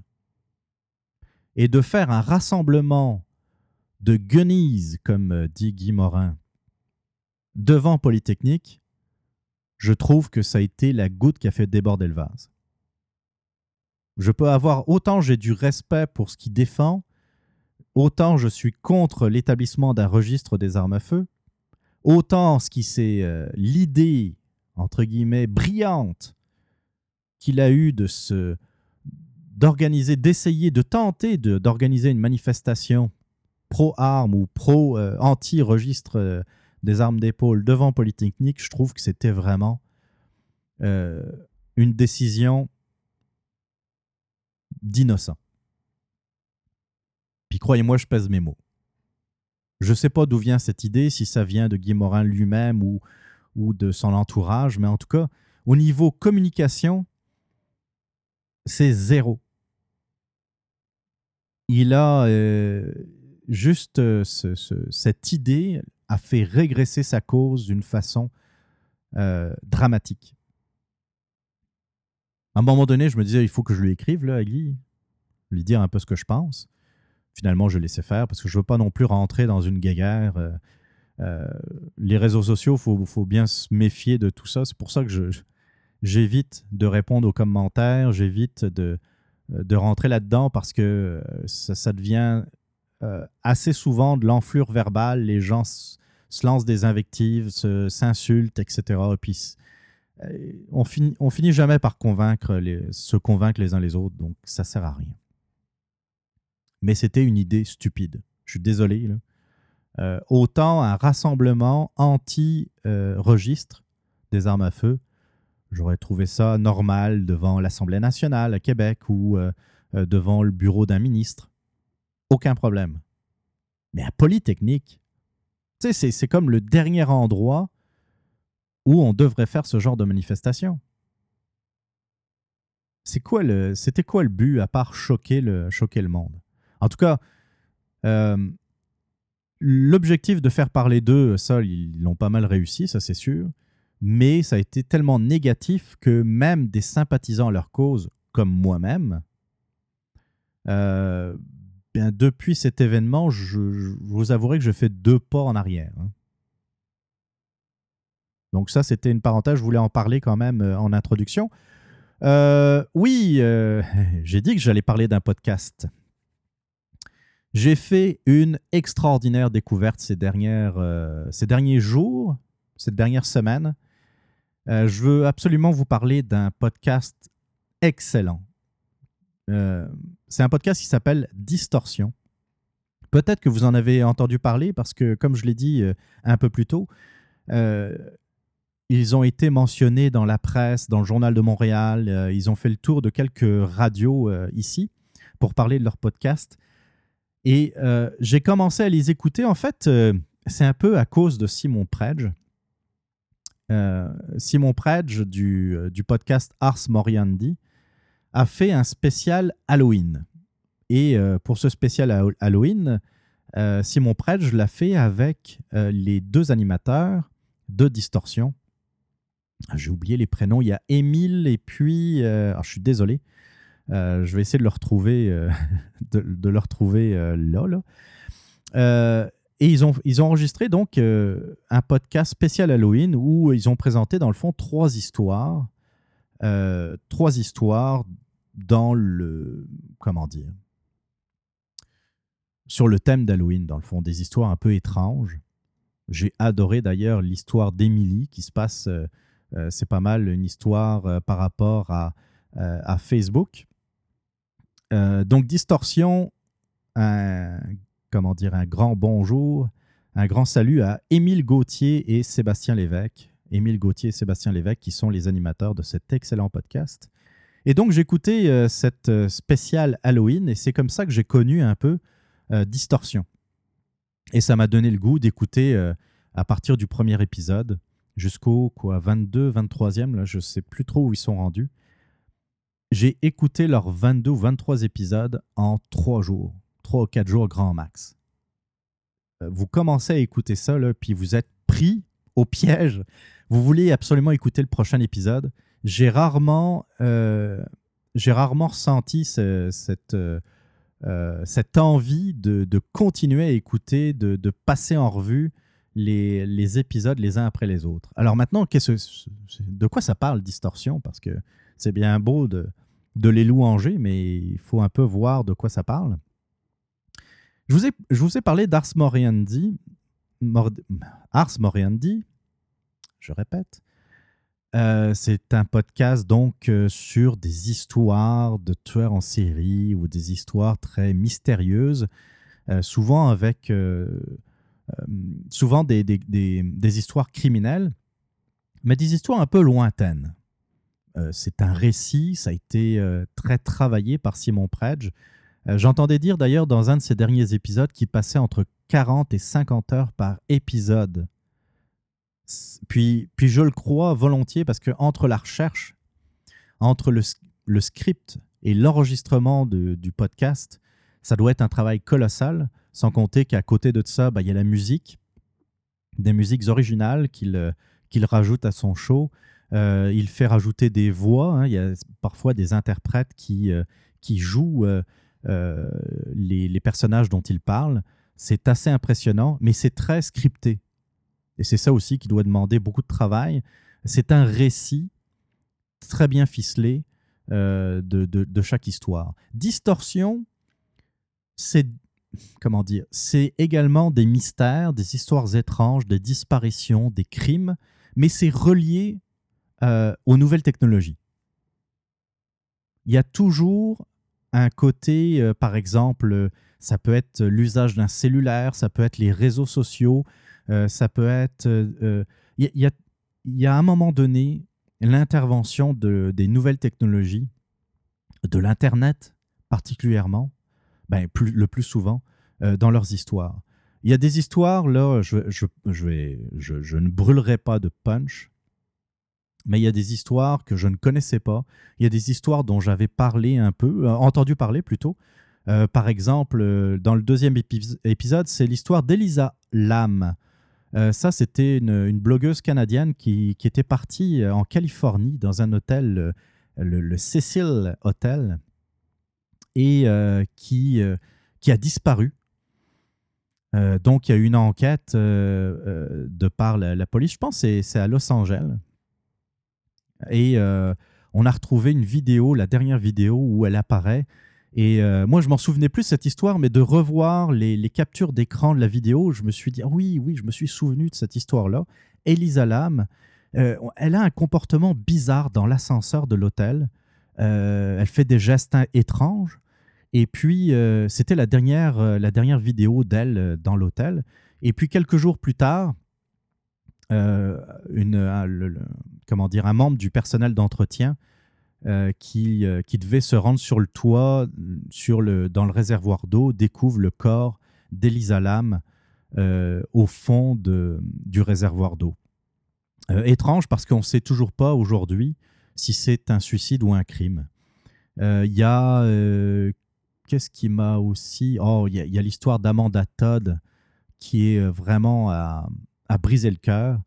Et de faire un rassemblement de guenilles, comme euh, dit Guy Morin, devant Polytechnique, je trouve que ça a été la goutte qui a fait déborder le vase. Je peux avoir autant j'ai du respect pour ce qui défend, autant je suis contre l'établissement d'un registre des armes à feu, autant ce qui c'est euh, l'idée entre guillemets brillante qu'il a eu de se d'organiser, d'essayer, de tenter d'organiser une manifestation pro-armes ou pro-anti-registre euh, des armes d'épaule devant Polytechnique, je trouve que c'était vraiment euh, une décision d'innocent. Puis croyez-moi, je pèse mes mots. Je ne sais pas d'où vient cette idée, si ça vient de Guy Morin lui-même ou, ou de son entourage, mais en tout cas, au niveau communication, c'est zéro. Il a euh, juste euh, cette idée a fait régresser sa cause d'une façon euh, dramatique. À un moment donné, je me disais, il faut que je lui écrive, là, à lui dire un peu ce que je pense finalement, je laissais faire parce que je ne veux pas non plus rentrer dans une guerre. Euh, les réseaux sociaux, il faut, bien se méfier de tout ça. C'est pour ça que j'évite de répondre aux commentaires, j'évite de, rentrer là-dedans parce que euh, ça, devient assez souvent de l'enflure verbale. Les gens se lancent des invectives, s'insultent, etc. Et puis, on finit, finit jamais par convaincre les, se convaincre les uns les autres, donc ça sert à rien. mais c'était une idée stupide. Je suis désolé. Euh, autant un rassemblement anti-registre des armes à feu, j'aurais trouvé ça normal devant l'Assemblée nationale à Québec ou euh, euh, devant le bureau d'un ministre. Aucun problème. Mais à Polytechnique, c'est comme le dernier endroit où on devrait faire ce genre de manifestation. Quoi c'était quoi le but à part choquer le, choquer le monde? En tout cas, euh, l'objectif de faire parler d'eux, ça, ils l'ont pas mal réussi, ça c'est sûr. Mais ça a été tellement négatif que même des sympathisants à leur cause, comme moi-même, euh, depuis cet événement, je, vous avouerai que je fais deux pas en arrière. Hein. Donc ça, c'était une parenthèse, je voulais en parler quand même euh, en introduction. Euh, oui, j'ai dit que j'allais parler d'un podcast. J'ai fait une extraordinaire découverte ces, dernières, ces derniers jours, cette dernière semaine. je veux absolument vous parler d'un podcast excellent. Euh, c'est un podcast qui s'appelle Distorsion. Peut-être que vous en avez entendu parler parce que, comme je l'ai dit euh, un peu plus tôt, euh, ils ont été mentionnés dans la presse, dans le journal de Montréal. ils ont fait le tour de quelques radios ici pour parler de leur podcast. Et j'ai commencé à les écouter. En fait, c'est un peu à cause de Simon Predge. Simon Predge du podcast Ars Moriandi a fait un spécial Halloween. Et euh, pour ce spécial Halloween, euh, Simon Predge l'a fait avec euh, les deux animateurs de Distorsion. Ah, j'ai oublié les prénoms. Il y a Émile et puis. alors je suis désolé. je vais essayer de le retrouver, de, le retrouver là. là. et ils ont, ils ont enregistré donc un podcast spécial Halloween où ils ont présenté dans le fond trois histoires euh, trois histoires dans le. Comment dire Sur le thème d'Halloween, dans le fond, des histoires un peu étranges. J'ai adoré d'ailleurs l'histoire d'Emily qui se passe. Euh, euh, c'est pas mal une histoire par rapport à, à Facebook. donc, Distorsion, comment dire, un grand bonjour, un grand salut à Émile Gauthier et Sébastien Lévesque. Émile Gauthier et Sébastien Lévesque, qui sont les animateurs de cet excellent podcast. Et donc, écouté euh, cette euh, spéciale Halloween et c'est comme ça que j'ai connu un peu euh, Distorsion. Et ça m'a donné le goût d'écouter à partir du premier épisode jusqu'au quoi 22, 23e, là, je ne sais plus trop où ils sont rendus. J'ai écouté leurs 22 ou 23 épisodes en 3 jours, 3 ou 4 jours grand max. Vous commencez à écouter ça, puis vous êtes pris au piège vous voulez absolument écouter le prochain épisode, j'ai rarement, euh, rarement ressenti cette, euh, euh, cette envie de, continuer à écouter, de, passer en revue les, épisodes les uns après les autres. Alors maintenant, de quoi ça parle, Distorsion? Parce que c'est bien beau de, de les louanger, mais il faut un peu voir de quoi ça parle. Je vous ai, je vous ai parlé d'Ars Moriendi, Ars Moriendi, je répète. Euh, c'est un podcast donc euh, sur des histoires de tueurs en série ou des histoires très mystérieuses, euh, souvent avec souvent des, des, histoires criminelles, mais des histoires un peu lointaines. c'est un récit, ça a été très travaillé par Simon Predge. J'entendais dire d'ailleurs dans un de ses derniers épisodes qu'il passait entre 40 et 50 heures par épisode puis, puis je le crois volontiers parce que entre la recherche, entre le, script et l'enregistrement du podcast, ça doit être un travail colossal, sans compter qu'à côté de ça, bah, il y a la musique, des musiques originales qu'il euh, rajoute à son show. Euh, il fait rajouter des voix. Hein. Il y a parfois des interprètes qui, euh, jouent les, les, personnages dont il parle. C'est assez impressionnant, mais c'est très scripté. Et c'est ça aussi qui doit demander beaucoup de travail. C'est un récit très bien ficelé euh, de, chaque histoire. Distorsion, c'est comment dire, c'est également des mystères, des histoires étranges, des disparitions, des crimes, mais c'est relié euh, aux nouvelles technologies. Il y a toujours un côté, euh, par exemple, ça peut être l'usage d'un cellulaire, ça peut être les réseaux sociaux, ça peut être... Il y, y, a, à un moment donné l'intervention de, des nouvelles technologies, de l'Internet particulièrement, ben, plus, le plus souvent, dans leurs histoires. Il y a des histoires, là, je, je, je, vais, je, ne brûlerai pas de punch, mais il y a des histoires que je ne connaissais pas. Il y a des histoires dont j'avais parlé un peu, euh, entendu parler plutôt. Euh, par exemple, euh, dans le deuxième épisode, c'est l'histoire d'Elisa Lam. Ça, c'était une, blogueuse canadienne qui, était partie en Californie dans un hôtel, le, le Cecil Hotel, et qui, a disparu. donc, il y a eu une enquête de par la, la, police. Je pense c'est à Los Angeles. Et euh, on a retrouvé une vidéo, la dernière vidéo où elle apparaît. Et euh, moi, je m'en souvenais plus cette histoire, mais de revoir les, captures d'écran de la vidéo, je me suis dit, ah oui, oui, je me suis souvenu de cette histoire-là. Elisa Lam, euh, elle a un comportement bizarre dans l'ascenseur de l'hôtel. elle fait des gestes étranges. Et puis, c'était la dernière, la dernière vidéo d'elle dans l'hôtel. Et puis, quelques jours plus tard, comment dire, un membre du personnel d'entretien euh, qui, euh, qui devait se rendre sur le toit, sur le, dans le réservoir d'eau, découvre le corps d'Elisa Lam euh, au fond de, du réservoir d'eau. étrange parce qu'on ne sait toujours pas aujourd'hui si c'est un suicide ou un crime. Il y a. Qu'est-ce qui m'a aussi. Oh, il y a, l'histoire d'Amanda Todd qui est vraiment à, à briser le cœur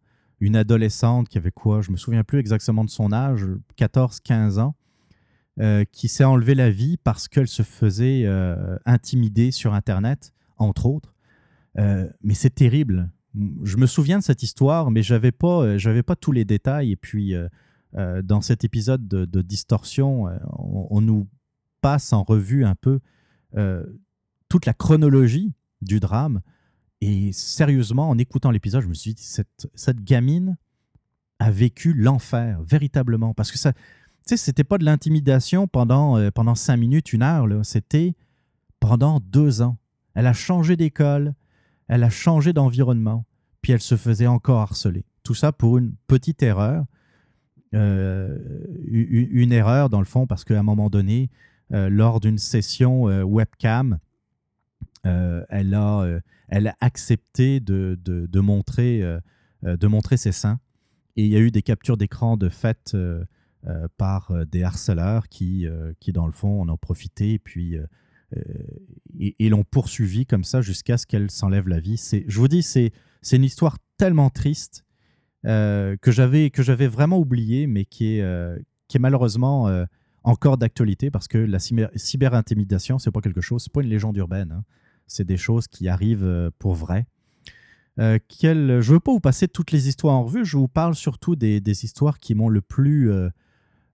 une adolescente qui avait quoi, je me souviens plus exactement de son âge, 14-15 ans, euh, qui s'est enlevé la vie parce qu'elle se faisait euh, intimider sur Internet, entre autres. Euh, mais c'est terrible. Je me souviens de cette histoire, mais j'avais pas, pas tous les détails. Et puis, dans cet épisode de, Distorsion, on, on, nous passe en revue un peu toute la chronologie du drame et sérieusement, en écoutant l'épisode, je me suis dit, cette, cette gamine a vécu l'enfer, véritablement. Parce que ça, tu sais, c'était pas de l'intimidation pendant, euh, cinq minutes, une heure, c'était pendant deux ans. Elle a changé d'école, elle a changé d'environnement, puis elle se faisait encore harceler. Tout ça pour une petite erreur. Euh, une, erreur, dans le fond, parce qu'à un moment donné, euh, lors d'une session webcam, elle a elle a accepté de, de, montrer, euh, euh, de montrer ses seins. Et il y a eu des captures d'écran de fait euh, par des harceleurs qui, dans le fond, en ont profité et puis et, l'ont poursuivi comme ça jusqu'à ce qu'elle s'enlève la vie. Je vous dis, c'est une histoire tellement triste que j'avais vraiment oublié, mais qui est, malheureusement encore d'actualité parce que la cyber-intimidation, c'est pas quelque chose, c'est pas une légende urbaine. Hein c'est des choses qui arrivent euh, pour vrai. Euh, je ne veux pas vous passer toutes les histoires en revue, je vous parle surtout des, histoires qui m'ont le plus, euh,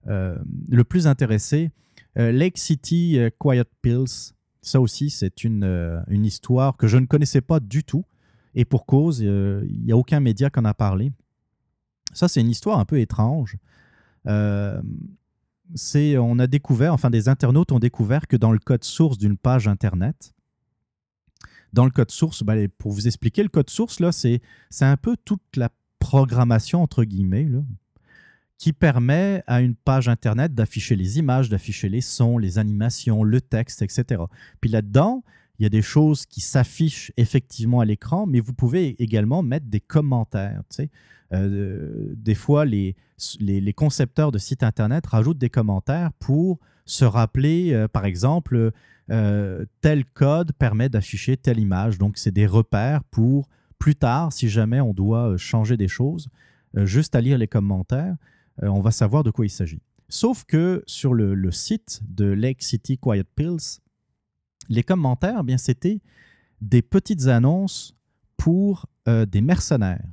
le plus intéressé. Lake City Quiet Pills, ça aussi c'est une, une histoire que je ne connaissais pas du tout, et pour cause, il n'y a aucun média qui en a parlé. Ça c'est une histoire un peu étrange. on a découvert, enfin des internautes ont découvert que dans le code source d'une page Internet, dans le code source, ben, pour vous expliquer, le code source, là, c'est, un peu toute la programmation, entre guillemets, qui permet à une page Internet d'afficher les images, d'afficher les sons, les animations, le texte, etc. Puis là-dedans, il y a des choses qui s'affichent effectivement à l'écran, mais vous pouvez également mettre des commentaires. Euh, des fois, les, les, concepteurs de sites Internet rajoutent des commentaires pour se rappeler, euh, par exemple, euh, tel code permet d'afficher telle image. Donc, c'est des repères pour plus tard, si jamais on doit euh, changer des choses, euh, juste à lire les commentaires, on va savoir de quoi il s'agit. Sauf que sur le, site de Lake City Quiet Pills, les commentaires, eh bien c'était des petites annonces pour des mercenaires.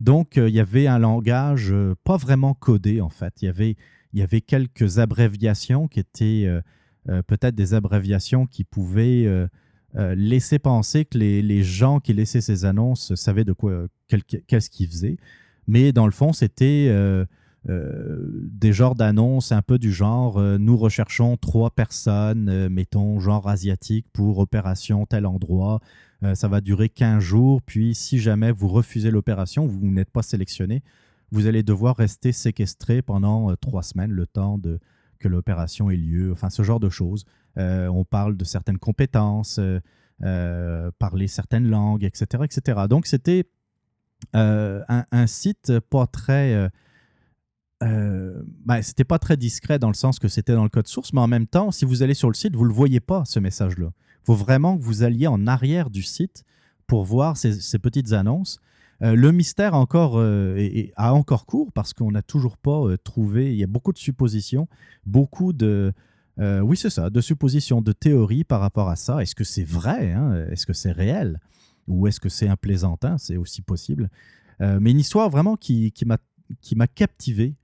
Donc, il y avait un langage pas vraiment codé, en fait. Il y avait, il y avait quelques abréviations qui étaient peut-être des abréviations qui pouvaient euh, euh, laisser penser que les, gens qui laissaient ces annonces savaient de quoi, qu'est-ce qu'ils faisaient. Mais dans le fond, c'était des genres d'annonces un peu du genre nous recherchons trois personnes, mettons genre asiatique pour opération tel endroit. ça va durer 15 jours. Puis si jamais vous refusez l'opération, vous n'êtes pas sélectionné, vous allez devoir rester séquestré pendant trois semaines, le temps de, que l'opération ait lieu. Enfin, ce genre de choses. on parle de certaines compétences. Euh, parler certaines langues, etc. etc. Donc c'était euh, un, site pas très... Euh, ben, c'était pas très discret dans le sens que c'était dans le code source, mais en même temps, si vous allez sur le site, vous ne le voyez pas, ce message-là. Il faut vraiment que vous alliez en arrière du site pour voir ces, petites annonces. Le mystère encore, a encore cours parce qu'on n'a toujours pas trouvé, il y a beaucoup de suppositions, beaucoup de, euh, oui, c'est ça, de suppositions, de théories par rapport à ça. Est-ce que c'est vrai hein? Est-ce que c'est réel? Ou est-ce que c'est un plaisantin C'est aussi possible. Euh, mais une histoire vraiment qui, qui m'a captivé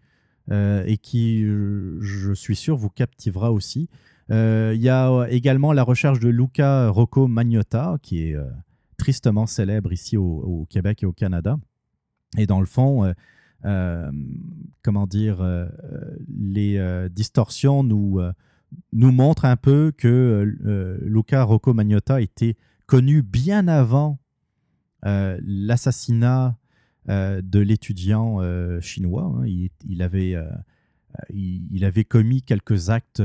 euh, et qui, je suis sûr, vous captivera aussi. Il y a également la recherche de Luca Rocco Magnotta, qui est tristement célèbre ici au, Québec et au Canada. Et dans le fond, comment dire, les distorsions nous nous montre un peu que euh, Luca Rocco Magnotta était connu bien avant euh, l'assassinat euh, de l'étudiant chinois. Hein. Il, avait, il, avait commis quelques actes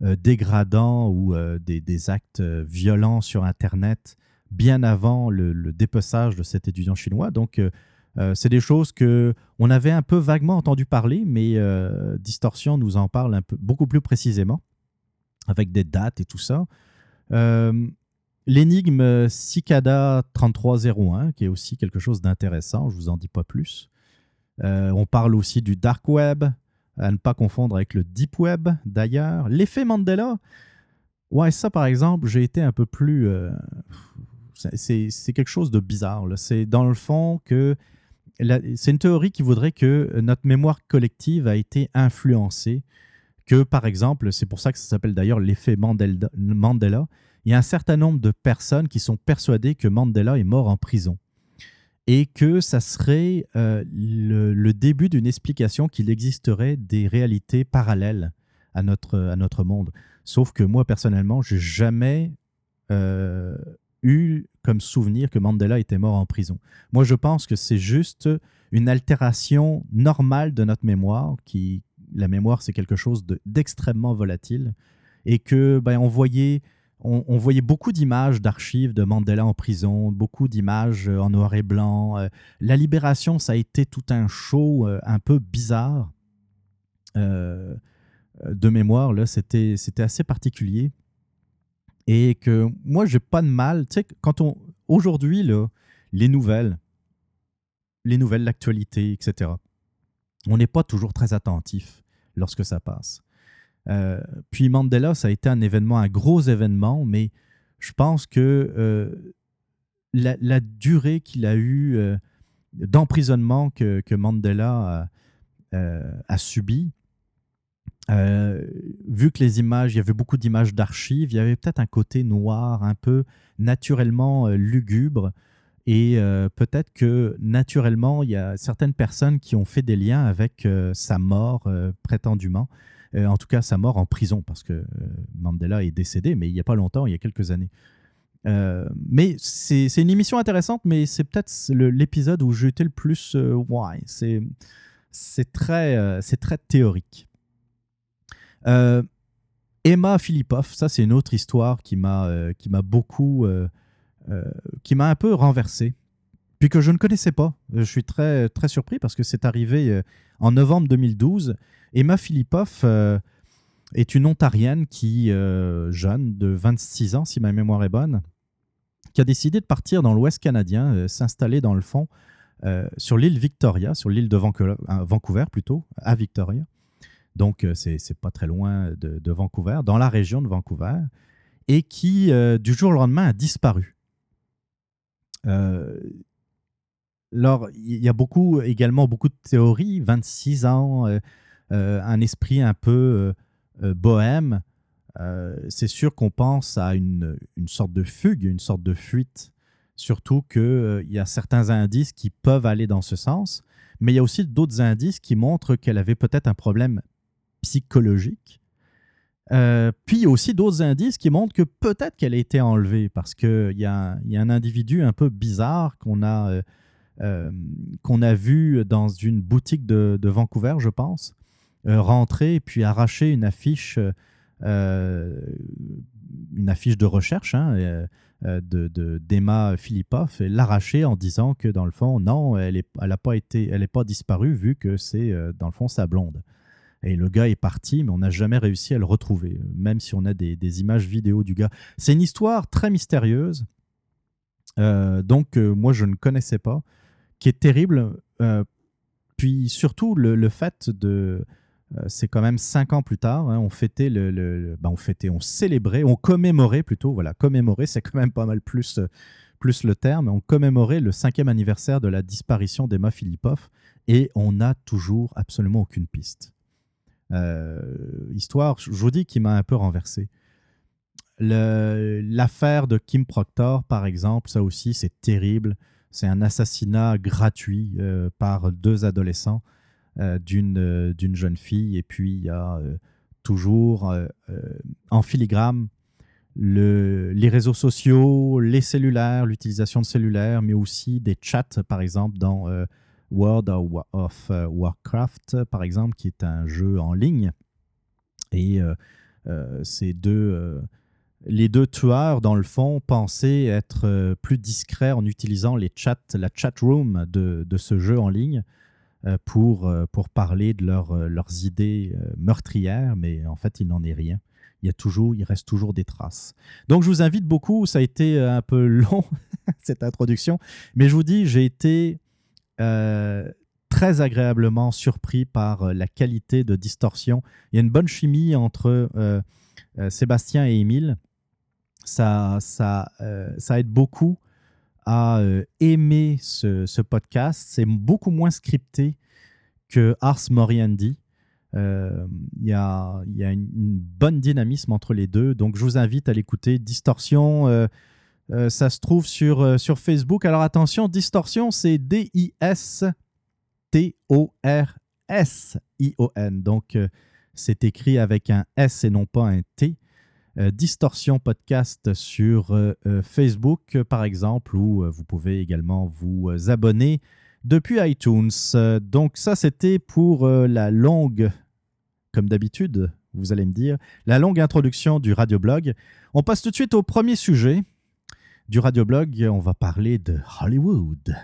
dégradants ou des, actes violents sur Internet bien avant le, le, dépeçage de cet étudiant chinois. Donc, c'est des choses que on avait un peu vaguement entendu parler, mais Distorsion nous en parle un peu, beaucoup plus précisément avec des dates et tout ça. Euh, l'énigme Cicada 3301, qui est aussi quelque chose d'intéressant, je vous en dis pas plus. Euh, on parle aussi du dark web, à ne pas confondre avec le deep web d'ailleurs. L'effet Mandela, ouais, ça par exemple, j'ai été un peu plus. C'est quelque chose de bizarre. C'est dans le fond que. C'est une théorie qui voudrait que notre mémoire collective a été influencée que, par exemple, c'est pour ça que ça s'appelle d'ailleurs l'effet Mandela, il y a un certain nombre de personnes qui sont persuadées que Mandela est mort en prison et que ça serait euh, le, début d'une explication qu'il existerait des réalités parallèles à notre, à notre monde. Sauf que moi, personnellement, j'ai jamais euh, eu comme souvenir que Mandela était mort en prison. Moi, je pense que c'est juste une altération normale de notre mémoire qui, la mémoire, c'est quelque chose d'extrêmement volatile et que ben, on voyait on, voyait beaucoup d'images d'archives de Mandela en prison, beaucoup d'images euh, en noir et blanc. Euh, la libération, ça a été tout un show euh, un peu bizarre de mémoire. Là, c'était assez particulier. Et que moi, j'ai pas de mal. Tu sais, quand on. Aujourd'hui, les nouvelles, les nouvelles, l'actualité, etc., on n'est pas toujours très attentif lorsque ça passe. Euh, puis Mandela, ça a été un événement, un gros événement, mais je pense que euh, la, durée qu'il a eue euh, d'emprisonnement que, Mandela a, subi, vu que les images, il y avait beaucoup d'images d'archives, il y avait peut-être un côté noir, un peu naturellement lugubre. Et peut-être que naturellement, il y a certaines personnes qui ont fait des liens avec sa mort prétendument. en tout cas, sa mort en prison, parce que Mandela est décédé, mais il n'y a pas longtemps, il y a quelques années. mais c'est une émission intéressante, mais c'est peut-être l'épisode où été le plus. ouais, c'est très, c'est très théorique. Emma Philippov, ça c'est une autre histoire qui m'a beaucoup euh, qui m'a un peu renversé, puis que je ne connaissais pas. Je suis très, très surpris parce que c'est arrivé euh, en novembre 2012. Emma Philippov euh, est une Ontarienne qui, jeune, de 26 ans, si ma mémoire est bonne, qui a décidé de partir dans l'Ouest canadien, s'installer dans le fond sur l'île Victoria, sur l'île de Vancouver, plutôt, à Victoria. Donc, c'est pas très loin de, Vancouver, dans la région de Vancouver, et qui, du jour au lendemain, a disparu. Euh, alors, il y a beaucoup, également beaucoup de théories. 26 ans, euh, euh, un esprit un peu bohème. c'est sûr qu'on pense à une, une, sorte de fugue, une sorte de fuite. Surtout qu'il y a certains indices qui peuvent aller dans ce sens. mais il y a aussi d'autres indices qui montrent qu'elle avait peut-être un problème psychologique. Euh, puis aussi d'autres indices qui montrent que peut-être qu'elle a été enlevée parce qu'il y, a, y a un individu un peu bizarre qu'on a, euh, euh, a vu dans une boutique de, de Vancouver, je pense, rentrer et puis arracher une affiche, une affiche de recherche hein, de, d'Emma Philippov et l'arracher en disant que dans le fond, non, elle n'est elle pas, pas disparue vu que c'est dans le fond sa blonde. Et le gars est parti, mais on n'a jamais réussi à le retrouver, même si on a des, images vidéo du gars. C'est une histoire très mystérieuse, euh, donc euh, moi je ne connaissais pas, qui est terrible. Euh, puis surtout le, fait de... c'est quand même cinq ans plus tard, hein, on fêtait le... Ben, on fêtait, on célébrait, on commémorait plutôt, voilà, commémorer c'est quand même pas mal plus, plus le terme, on commémorait le cinquième anniversaire de la disparition d'Emma Philippov et on n'a toujours absolument aucune piste. Euh, histoire, je vous dis, qui m'a un peu renversé. L'affaire de Kim Proctor, par exemple, ça aussi, c'est terrible. C'est un assassinat gratuit euh, par deux adolescents euh, d'une jeune fille. Et puis, il y a toujours en filigrane le, les réseaux sociaux, les cellulaires, l'utilisation de cellulaires, mais aussi des chats, par exemple, dans World of euh, Warcraft, par exemple, qui est un jeu en ligne. Et euh, euh, ces deux, les deux tueurs, dans le fond, pensaient être plus discrets en utilisant les chats, la chat room de, de ce jeu en ligne pour, pour parler de leurs idées meurtrières, mais en fait, il n'en est rien. Il, y a toujours, il reste toujours des traces. Donc, je vous invite beaucoup. Ça a été un peu long, cette introduction, mais je vous dis, j'ai été très agréablement surpris par euh, la qualité de distorsion. Il y a une bonne chimie entre euh, Sébastien et Émile. Ça, ça, ça aide beaucoup à aimer ce, podcast. C'est beaucoup moins scripté que Ars Moriendi. Il y, a, y a une, bonne dynamisme entre les deux. Donc, je vous invite à l'écouter. Distorsion, euh, ça se trouve sur, euh, sur Facebook. Alors attention, distorsion, c'est D-I-S-T-O-R-S-I-O-N. Donc euh, c'est écrit avec un S et non pas un T. distorsion podcast sur Facebook, par exemple, où vous pouvez également vous abonner depuis iTunes. donc ça, c'était pour la longue, comme d'habitude, vous allez me dire, la longue introduction du radioblog. On passe tout de suite au premier sujet du radioblog, on va parler de Hollywood.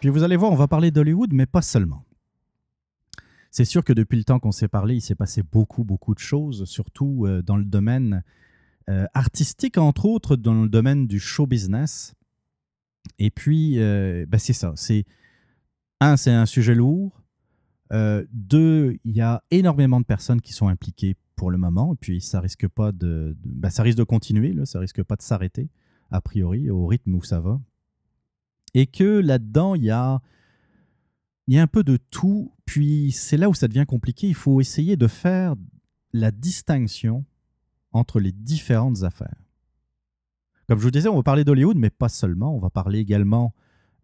Puis vous allez voir, on va parler d'Hollywood, mais pas seulement. C'est sûr que depuis le temps qu'on s'est parlé, il s'est passé beaucoup, beaucoup de choses, surtout euh, dans le domaine euh, artistique, entre autres, dans le domaine du show business. Et puis, euh, ben, c'est ça. C'est un, c'est un sujet lourd. Euh, deux, il y a énormément de personnes qui sont impliquées pour le moment, et puis ça risque pas de, bah, ça risque de continuer, ça risque pas de s'arrêter a priori au rythme où ça va, et que là-dedans il y a y a un peu de tout, puis c'est là où ça devient compliqué. Il faut essayer de faire la distinction entre les différentes affaires. Comme je vous disais, on va parler d'Hollywood, mais pas seulement. On va parler également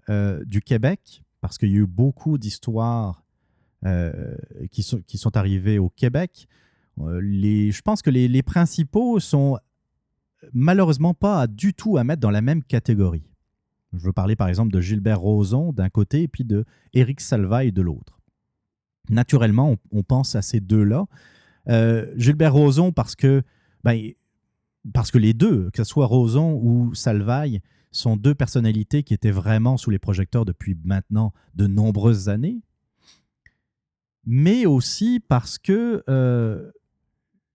euh, du Québec, parce qu'il y a eu beaucoup d'histoires qui, sont, qui sont arrivés au Québec. Euh, je pense que les, les, principaux sont malheureusement pas du tout à mettre dans la même catégorie. Je veux parler par exemple de Gilbert Rozon d'un côté et puis de Éric Salvaille de l'autre. Naturellement, on, pense à ces deux-là. Euh, Gilbert Rozon parce que, ben, parce que les deux, que ce soit Rozon ou Salvaille, sont deux personnalités qui étaient vraiment sous les projecteurs depuis maintenant de nombreuses années mais aussi parce que euh,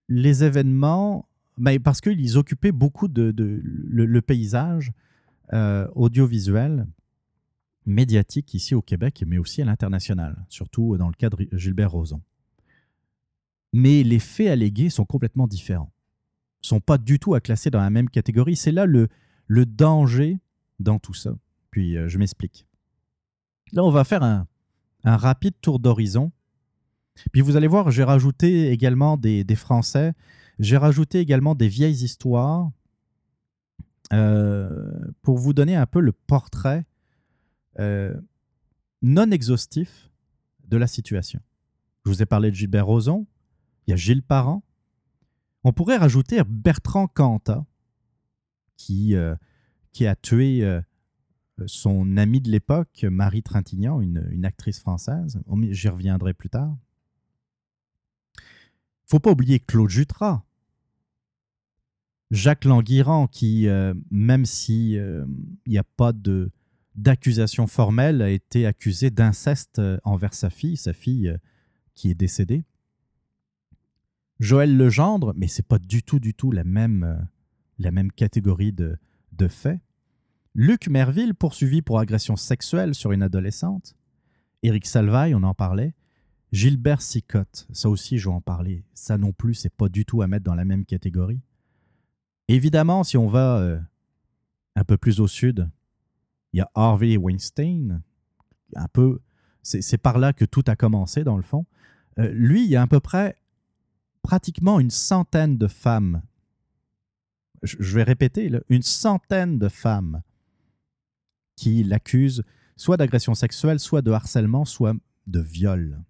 les événements, ben, parce qu'ils occupaient beaucoup de, le, paysage euh, audiovisuel, médiatique ici au Québec, mais aussi à l'international, surtout dans le cas de Gilbert Rozon. Mais les faits allégués sont complètement différents, ne sont pas du tout à classer dans la même catégorie. C'est là le, le danger dans tout ça. Puis euh, je m'explique. Là, on va faire un, un rapide tour d'horizon puis vous allez voir, j'ai rajouté également des, Français. J'ai rajouté également des vieilles histoires euh, pour vous donner un peu le portrait euh, non exhaustif de la situation. Je vous ai parlé de Gilbert Rozon, il y a Gilles Parent. On pourrait rajouter Bertrand Cantat, qui, euh, qui a tué son amie de l'époque, Marie Trintignant, une, une actrice française. J'y reviendrai plus tard. Faut pas oublier Claude Jutras, Jacques Languirand, qui, euh, même s'il euh, n'y a pas de d'accusation formelle, a été accusé d'inceste euh, envers sa fille, sa fille qui est décédée. Joël Legendre, mais c'est pas du tout, du tout la même, la même catégorie de, de faits. Luc Merville, poursuivi pour agression sexuelle sur une adolescente. Éric Salvaille, on en parlait. Gilbert Sicotte, ça aussi, je vais en parler. Ça non plus, c'est pas du tout à mettre dans la même catégorie. Évidemment, si on va euh, un peu plus au sud, il y a Harvey Weinstein. Un peu, c'est par là que tout a commencé, dans le fond. Euh, lui, il y a à peu près pratiquement une centaine de femmes. Je, vais répéter, une centaine de femmes qui l'accusent soit d'agression sexuelle, soit de harcèlement, soit de viol.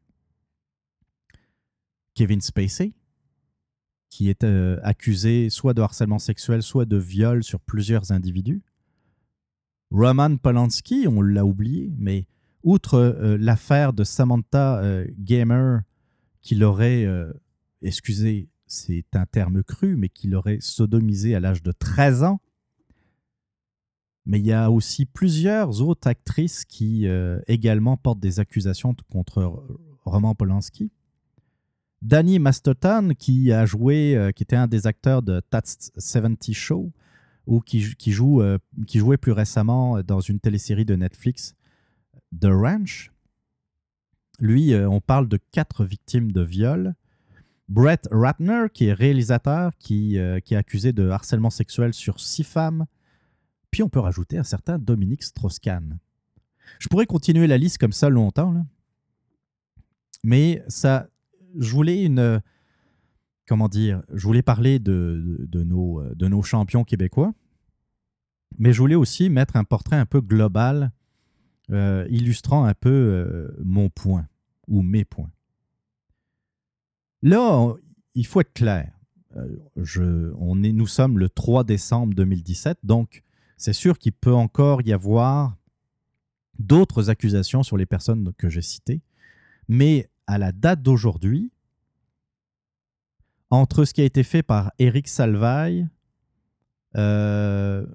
Kevin Spacey, qui est euh, accusé soit de harcèlement sexuel, soit de viol sur plusieurs individus. Roman Polanski, on l'a oublié, mais outre euh, l'affaire de Samantha euh, Gamer, qui l'aurait, excusez, c'est un terme cru, mais qui l'aurait sodomisé à l'âge de 13 ans, mais il y a aussi plusieurs autres actrices qui également portent des accusations contre Roman Polanski. Danny Mastotan, qui a joué, euh, qui était un des acteurs de That's 70 Show, ou qui, joue, euh, qui jouait plus récemment dans une télésérie de Netflix, The Ranch. Lui, euh, on parle de quatre victimes de viol. Brett Ratner, qui est réalisateur, qui, qui est accusé de harcèlement sexuel sur six femmes. Puis on peut rajouter un certain Dominique Strauss-Kahn. Je pourrais continuer la liste comme ça longtemps, là. mais ça, je voulais une. Comment dire Je voulais parler de, nos, de nos champions québécois, mais je voulais aussi mettre un portrait un peu global, euh, illustrant un peu euh, mon point ou mes points. Là, il faut être clair. Euh, je, on est, nous sommes le 3 décembre 2017, donc c'est sûr qu'il peut encore y avoir d'autres accusations sur les personnes que j'ai citées, mais à la date d'aujourd'hui, entre ce qui a été fait par Eric Salvaille, euh,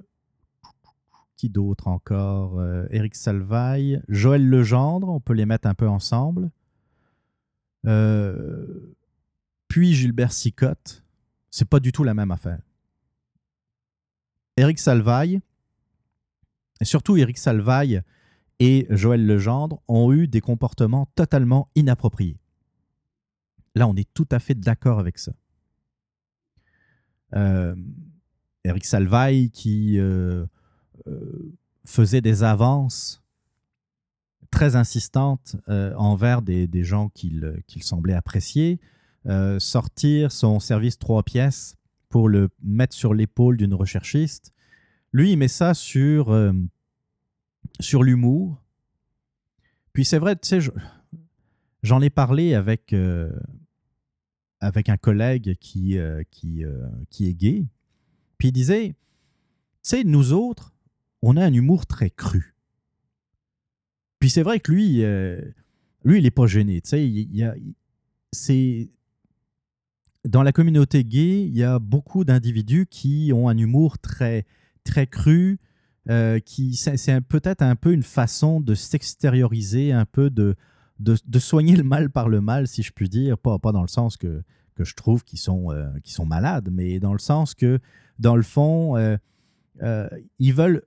qui d'autre encore Eric euh, Salvaille, Joël Legendre, on peut les mettre un peu ensemble. Euh, puis Gilbert Sicotte, c'est pas du tout la même affaire. Eric Salvaille, et surtout Eric Salvaille, et Joël Legendre ont eu des comportements totalement inappropriés. Là, on est tout à fait d'accord avec ça. Euh, Eric Salvaille qui euh, euh, faisait des avances très insistantes envers des, gens qu'il semblait apprécier, sortir son service trois pièces pour le mettre sur l'épaule d'une recherchiste. Lui, il met ça sur sur l'humour. Puis c'est vrai, tu sais, j'en ai parlé avec, euh, avec un collègue qui, euh, qui, euh, qui est gay. Puis il disait, tu sais, nous autres, on a un humour très cru. Puis c'est vrai que lui, lui, il n'est pas gêné. Tu sais, il, c'est dans la communauté gay, il y a beaucoup d'individus qui ont un humour très, très cru, euh, qui c'est peut-être un peu une façon de s'extérioriser, un peu de, de, soigner le mal par le mal, si je puis dire, pas, pas dans le sens que, que je trouve qu'ils sont, euh, sont malades, mais dans le sens que, dans le fond, euh, ils veulent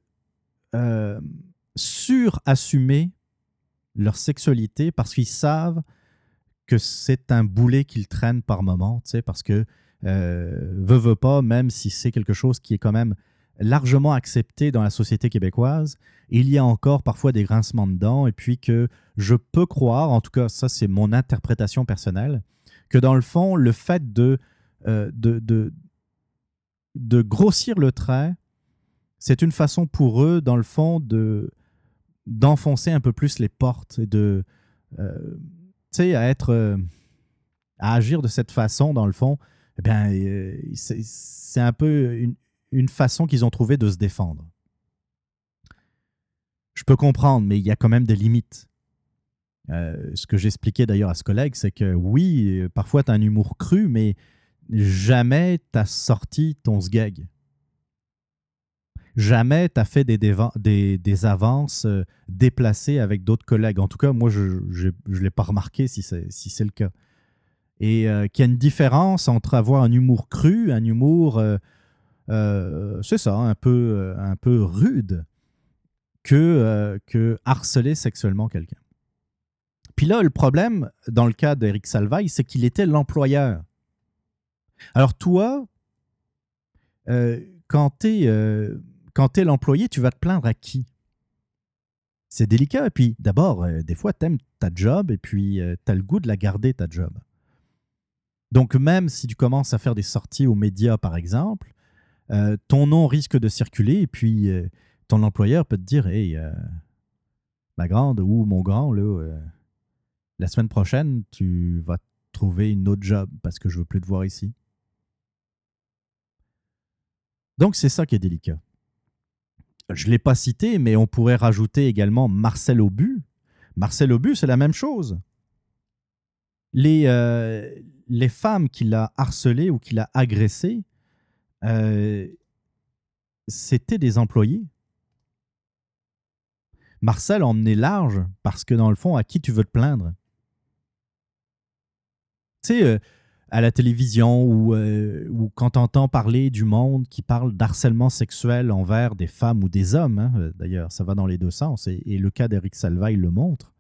surassumer leur sexualité parce qu'ils savent que c'est un boulet qu'ils traînent par moment, tu sais, parce que veut, veut pas, même si c'est quelque chose qui est quand même largement accepté dans la société québécoise. Il y a encore parfois des grincements de dents, et puis que je peux croire, en tout cas ça c'est mon interprétation personnelle, que dans le fond, le fait de de, de, de grossir le trait, c'est une façon pour eux, dans le fond, de d'enfoncer un peu plus les portes et de, tu sais, à être, à agir de cette façon, dans le fond, eh bien, c'est un peu une, une façon qu'ils ont trouvé de se défendre. Je peux comprendre, mais il y a quand même des limites. Euh, ce que j'expliquais d'ailleurs à ce collègue, c'est que oui, parfois tu as un humour cru, mais jamais tu as sorti ton sgeg. Jamais tu as fait des, avances euh, déplacées avec d'autres collègues. En tout cas, moi, je ne l'ai pas remarqué si c'est si le cas. Et euh, qu'il y a une différence entre avoir un humour cru, un humour euh, c'est ça, un peu, euh, un peu rude que, euh, que harceler sexuellement quelqu'un. Puis là, le problème, dans le cas d'Eric Salvaille, c'est qu'il était l'employeur. Alors toi, quand tu es, l'employé, tu vas te plaindre à qui? C'est délicat. Et puis, d'abord, des fois, tu aimes ta job et puis tu as le goût de la garder, ta job. Donc, même si tu commences à faire des sorties aux médias, par exemple, euh, ton nom risque de circuler et puis euh, ton employeur peut te dire Hey, euh, ma grande ou mon grand, la semaine prochaine, tu vas trouver une autre job parce que je veux plus te voir ici. Donc, c'est ça qui est délicat. Je ne l'ai pas cité, mais on pourrait rajouter également Marcel Aubu. Marcel Aubu, c'est la même chose. Les, les femmes qu'il a harcelées ou qu'il a agressées, euh, c'était des employés. Marcel emmenait large parce que dans le fond, à qui tu veux te plaindre? Tu sais, euh, à la télévision ou, euh, ou quand tu entends parler du monde qui parle d'harcèlement sexuel envers des femmes ou des hommes, hein, d'ailleurs, ça va dans les deux sens, et, le cas d'Eric Salvaille le montre.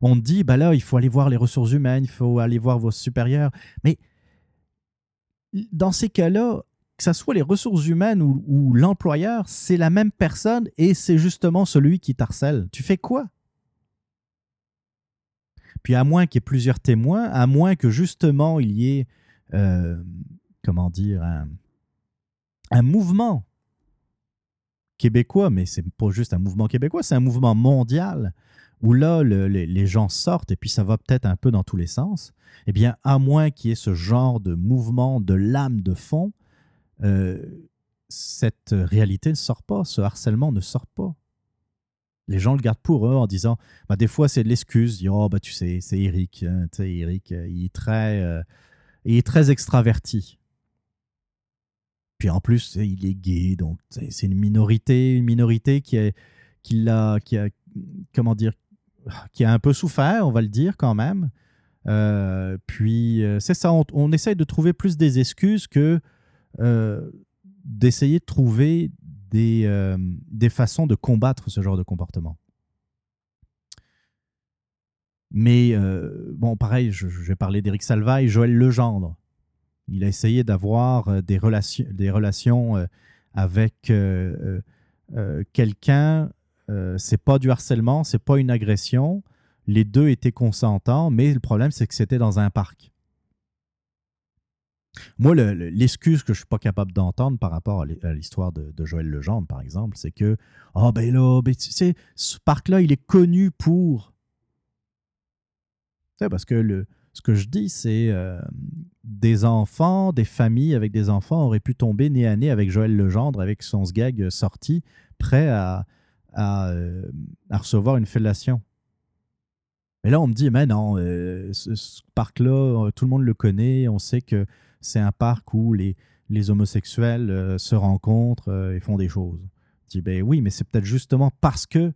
On dit, bah là, il faut aller voir les ressources humaines, il faut aller voir vos supérieurs. Mais dans ces cas-là, que ce soit les ressources humaines ou, l'employeur, c'est la même personne et c'est justement celui qui t'harcèle. Tu fais quoi? Puis à moins qu'il y ait plusieurs témoins, à moins que justement il y ait, euh, comment dire, un, mouvement québécois, mais c'est pas juste un mouvement québécois, c'est un mouvement mondial où là, les gens sortent et puis ça va peut-être un peu dans tous les sens. Eh bien, à moins qu'il y ait ce genre de mouvement de lame de fond, euh, cette réalité ne sort pas, ce harcèlement ne sort pas. Les gens le gardent pour eux en disant, bah, des fois c'est de l'excuse, oh bah tu sais, c'est Eric, hein, Eric, euh, il est très, euh, il est très extraverti. Puis en plus, il est gay, donc c'est une minorité, une minorité qui a, qui a, qui a, comment dire, qui a un peu souffert, on va le dire quand même. puis c'est ça, on, essaye de trouver plus des excuses que d'essayer de trouver des, euh, des façons de combattre ce genre de comportement. Mais euh, bon, pareil, je, vais parler d'Éric Salvaille, Joël Legendre. Il a essayé d'avoir des relations, des relations avec quelqu'un. c'est pas du harcèlement, c'est pas une agression. Les deux étaient consentants, mais le problème, c'est que c'était dans un parc. Moi, l'excuse que je suis pas capable d'entendre par rapport à l'histoire de, Joël Legendre, par exemple, c'est que, oh ben là, ben, tu sais, ce parc-là, il est connu pour. Parce que le, ce que je dis, c'est euh, des enfants, des familles avec des enfants auraient pu tomber nez à nez avec Joël Legendre, avec son sgag sorti, prêt à, à, euh, recevoir une fellation. Mais là, on me dit, mais non, euh, ce parc-là, tout le monde le connaît, on sait que c'est un parc où les, les homosexuels euh, se rencontrent euh, et font des choses. Je dis, ben oui, mais c'est peut-être justement parce que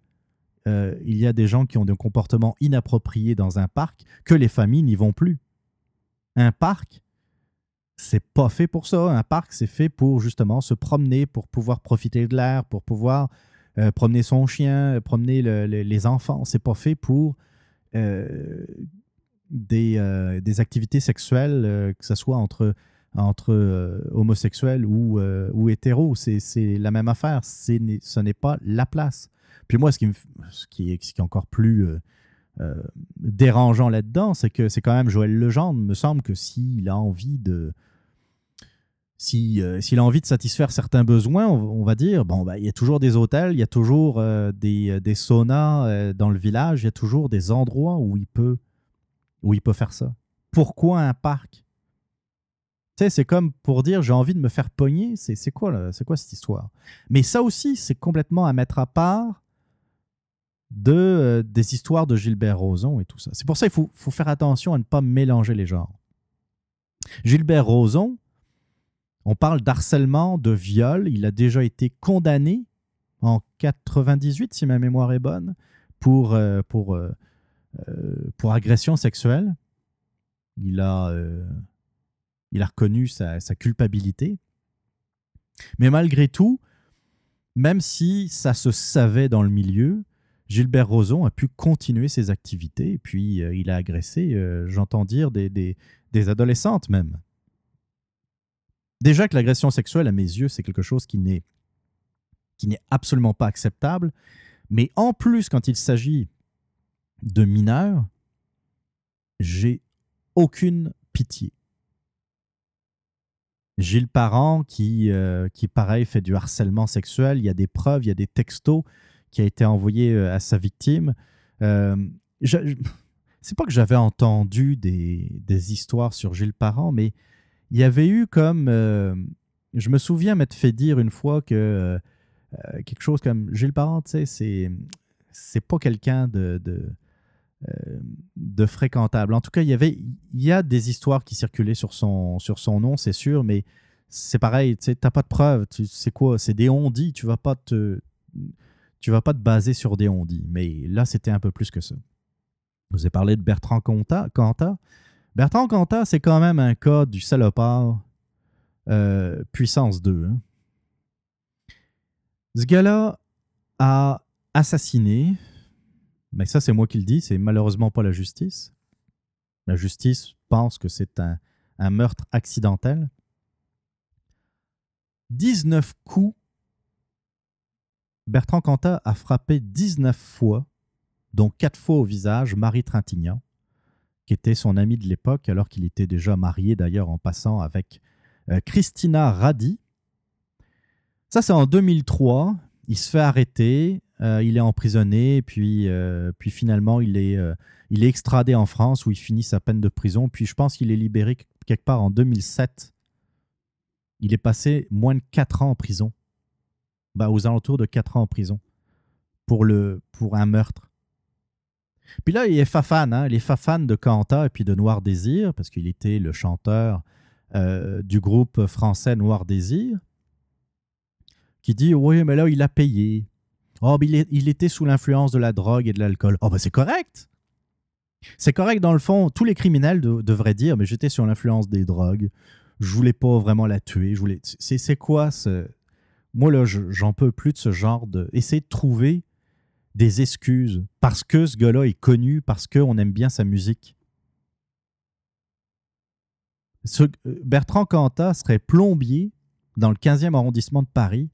euh, il y a des gens qui ont des comportements inappropriés dans un parc que les familles n'y vont plus. Un parc, c'est pas fait pour ça. Un parc, c'est fait pour justement se promener, pour pouvoir profiter de l'air, pour pouvoir promener son chien, promener les enfants. C'est pas fait pour des, euh, des activités sexuelles, euh, que ce soit entre, entre euh, homosexuels ou, ou hétéros. C'est la même affaire. Ce n'est pas la place. Puis moi, ce qui, ce qui, est, ce qui est encore plus dérangeant là-dedans, c'est que c'est quand même Joël Legendre. me semble que s'il a envie de, a envie de satisfaire certains besoins, on, va dire, bon, bah, il y a toujours des hôtels, il y a toujours des, des, saunas dans le village, il y a toujours des endroits où il peut, où il peut faire ça. Pourquoi un parc? Tu sais, c'est comme pour dire j'ai envie de me faire pogner, c'est quoi, c'est quoi cette histoire? Mais ça aussi, c'est complètement à mettre à part de, euh, des histoires de Gilbert Rozon et tout ça. C'est pour ça qu'il faut, faut, faire attention à ne pas mélanger les genres. Gilbert Rozon, on parle d'harcèlement, de viol. Il a déjà été condamné en 98, si ma mémoire est bonne, pour, euh, pour, euh, pour agression sexuelle. Il a, il a reconnu sa, culpabilité. Mais malgré tout, même si ça se savait dans le milieu, Gilbert Rozon a pu continuer ses activités et puis euh, il a agressé, euh, j'entends dire, des, des, adolescentes même. Déjà que l'agression sexuelle, à mes yeux, c'est quelque chose qui n'est absolument pas acceptable, mais en plus, quand il s'agit de mineurs, j'ai aucune pitié. Gilles Parent, qui, euh, qui pareil, fait du harcèlement sexuel, il y a des preuves, il y a des textos qui a été envoyé euh, à sa victime. Euh, c'est pas que j'avais entendu des, des, histoires sur Gilles Parent, mais il y avait eu comme. Je me souviens m'être fait dire une fois que quelque chose comme Gilles Parent, tu sais, c'est, c'est pas quelqu'un de, de, fréquentable. En tout cas, il y avait il y a des histoires qui circulaient sur son, sur son nom, c'est sûr, mais c'est pareil, tu n'as pas de preuves. C'est quoi C'est des on-dit, tu vas pas te tu vas pas te baser sur des ondits. Mais là, c'était un peu plus que ça. Je vous ai parlé de Bertrand Cantat. Bertrand Cantat, c'est quand même un cas du salopard euh, puissance 2. Hein. Ce gars-là a assassiné, mais ça c'est moi qui le dis, c'est malheureusement pas la justice. La justice pense que c'est un, meurtre accidentel. 19 coups Bertrand Cantat a frappé 19 fois, dont 4 fois au visage, Marie Trintignant, qui était son amie de l'époque, alors qu'il était déjà marié d'ailleurs en passant avec euh, Christina Radi. Ça, c'est en 2003. Il se fait arrêter, euh, il est emprisonné, puis, euh, puis finalement, il est, il est extradé en France où il finit sa peine de prison. Puis je pense qu'il est libéré quelque part en 2007. Il est passé moins de 4 ans en prison bah, aux alentours de 4 ans en prison pour, le, pour un meurtre. Puis là, il est Fafan, hein, les Fafan de Kanta et puis de Noir Désir, parce qu'il était le chanteur euh, du groupe français Noir Désir, qui dit Oui, mais là, il a payé. Oh, il, était sous l'influence de la drogue et de l'alcool. Oh, ben c'est correct. C'est correct, dans le fond. Tous les criminels devraient dire Mais j'étais sur l'influence des drogues. Je voulais pas vraiment la tuer. Je voulais... C'est quoi ce, moi, là, j'en peux plus de ce genre de. Essayer de trouver des excuses parce que ce gars-là est connu, parce qu'on aime bien sa musique. Euh, Bertrand Cantat serait plombier dans le 15e arrondissement de Paris.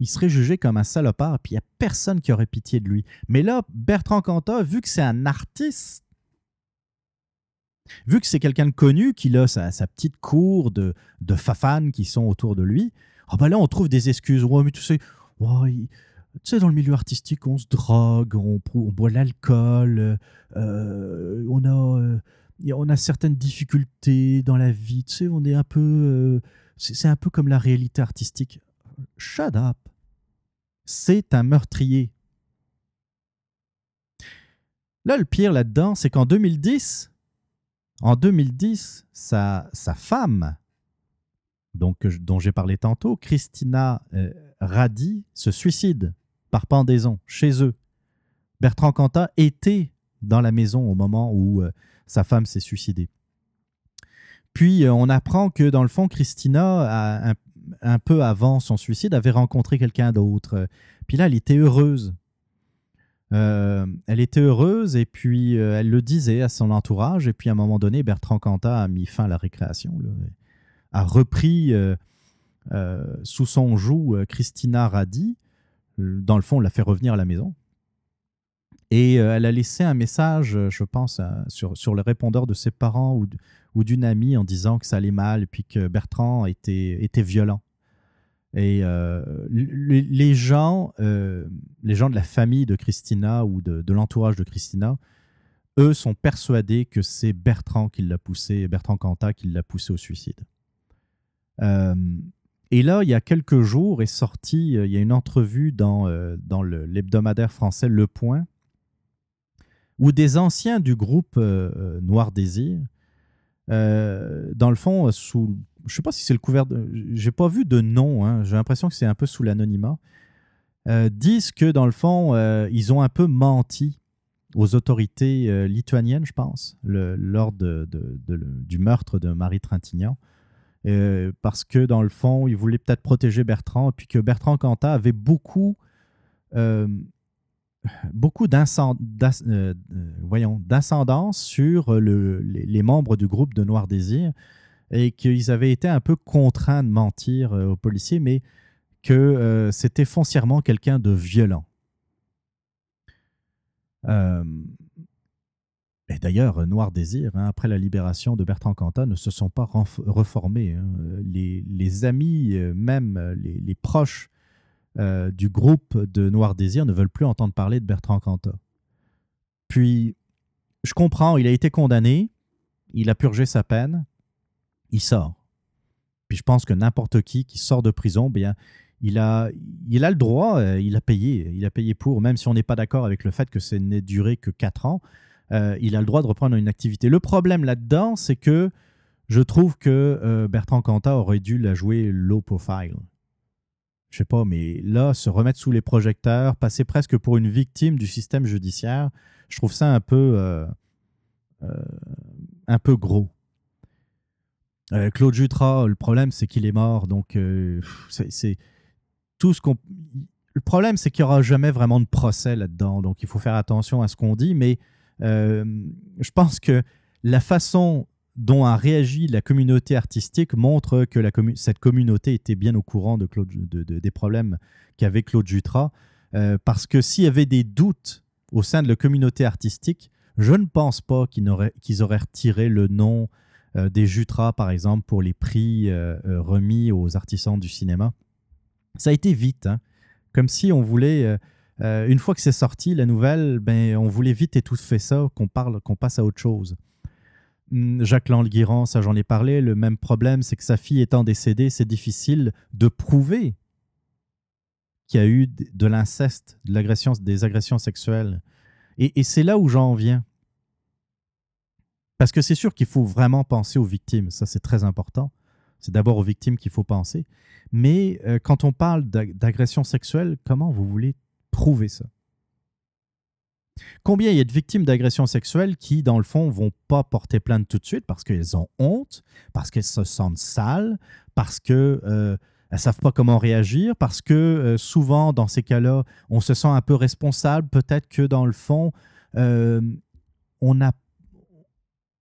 Il serait jugé comme un salopard, puis il n'y a personne qui aurait pitié de lui. Mais là, Bertrand Cantat, vu que c'est un artiste, vu que c'est quelqu'un de connu, qu'il a sa, petite cour de, de fafans qui sont autour de lui, ah bah là, on trouve des excuses. Ouais, mais tu sais, dans le milieu artistique, on se drogue, on, boit l'alcool, euh, on, a, euh, on a certaines difficultés dans la vie. Tu sais, on est un peu. Euh, c'est un peu comme la réalité artistique. Shut up. C'est un meurtrier. Là, le pire là-dedans, c'est qu'en 2010, en 2010, sa, sa femme dont j'ai parlé tantôt, Christina euh, Radi se suicide par pendaison chez eux. Bertrand Cantat était dans la maison au moment où euh, sa femme s'est suicidée. Puis euh, on apprend que dans le fond, Christina, un, peu avant son suicide, avait rencontré quelqu'un d'autre. Puis là, elle était heureuse. elle était heureuse et puis elle le disait à son entourage. Et puis à un moment donné, Bertrand Cantat a mis fin à la récréation a repris euh, euh, sous son joug euh, Christina Radi. Dans le fond, on l'a fait revenir à la maison. Et elle a laissé un message, je pense, sur, sur le répondeur de ses parents ou, ou d'une amie en disant que ça allait mal puis que Bertrand était, était violent. Et les, gens, les gens de la famille de Christina ou de, l'entourage de Christina, eux sont persuadés que c'est Bertrand qui l'a poussé, Bertrand Cantat qui l'a poussé au suicide. Euh, et là, il y a quelques jours est sorti, euh, il y a une entrevue dans, euh, dans l'hebdomadaire français Le Point, où des anciens du groupe Noir Désir, dans le fond, sous, je ne sais pas si c'est le couvert, j'ai pas vu de nom, hein, j'ai l'impression que c'est un peu sous l'anonymat, disent que dans le fond, ils ont un peu menti aux autorités lituaniennes, je pense, lors du meurtre de Marie Trintignant. Euh, parce que dans le fond, il voulait peut-être protéger Bertrand, puis que Bertrand Cantat avait beaucoup, euh, beaucoup euh, d'incendance sur les, membres du groupe de Noir Désir et qu'ils avaient été un peu contraints de mentir aux policiers, mais que c'était foncièrement quelqu'un de violent. Et d'ailleurs, Noir Désir, hein, après la libération de Bertrand Cantat, ne se sont pas reformés. Hein. Les, amis, euh, même euh, les, proches euh, du groupe de Noir Désir ne veulent plus entendre parler de Bertrand Cantat. Puis, je comprends, il a été condamné, il a purgé sa peine, il sort. Puis je pense que n'importe qui qui sort de prison, bien, il a, il a le droit, il a payé, il a payé pour, même si on n'est pas d'accord avec le fait que ce n'est duré que 4 ans, euh, il a le droit de reprendre une activité. Le problème là-dedans, c'est que je trouve que euh, Bertrand Cantat aurait dû la jouer low profile. Je sais pas, mais là, se remettre sous les projecteurs, passer presque pour une victime du système judiciaire, je trouve ça un peu, euh, un peu gros. Claude Jutras, le problème, c'est qu'il est mort, donc c'est tout ce qu'on. Le problème, c'est qu'il n'y aura jamais vraiment de procès là-dedans, donc il faut faire attention à ce qu'on dit, mais euh, je pense que la façon dont a réagi la communauté artistique montre que cette communauté était bien au courant de des problèmes qu'avait Claude Jutras. Euh, parce que s'il y avait des doutes au sein de la communauté artistique, je ne pense pas qu'ils auraient, retiré le nom euh, des Jutras, par exemple, pour les prix remis aux artisans du cinéma. Ça a été vite, hein. comme si on voulait euh, une fois que c'est sorti, la nouvelle, ben, on voulait vite étouffer ça, qu'on parle, qu'on passe à autre chose. Hum, Jacques Languirand, ça j'en ai parlé, le même problème, c'est que sa fille étant décédée, c'est difficile de prouver qu'il y a eu de l'inceste, de des agressions sexuelles. Et, c'est là où j'en viens. Parce que c'est sûr qu'il faut vraiment penser aux victimes, ça c'est très important. C'est d'abord aux victimes qu'il faut penser. Mais euh, quand on parle d'agression sexuelle, comment vous voulez prouver ça? Combien il y a de victimes d'agressions sexuelles qui, dans le fond, vont pas porter plainte tout de suite parce qu'elles ont honte, parce qu'elles se sentent sales, parce qu'elles euh, ne savent pas comment réagir, parce que euh, souvent, dans ces cas-là, on se sent un peu responsable. Peut-être que, dans le fond, euh, on n'a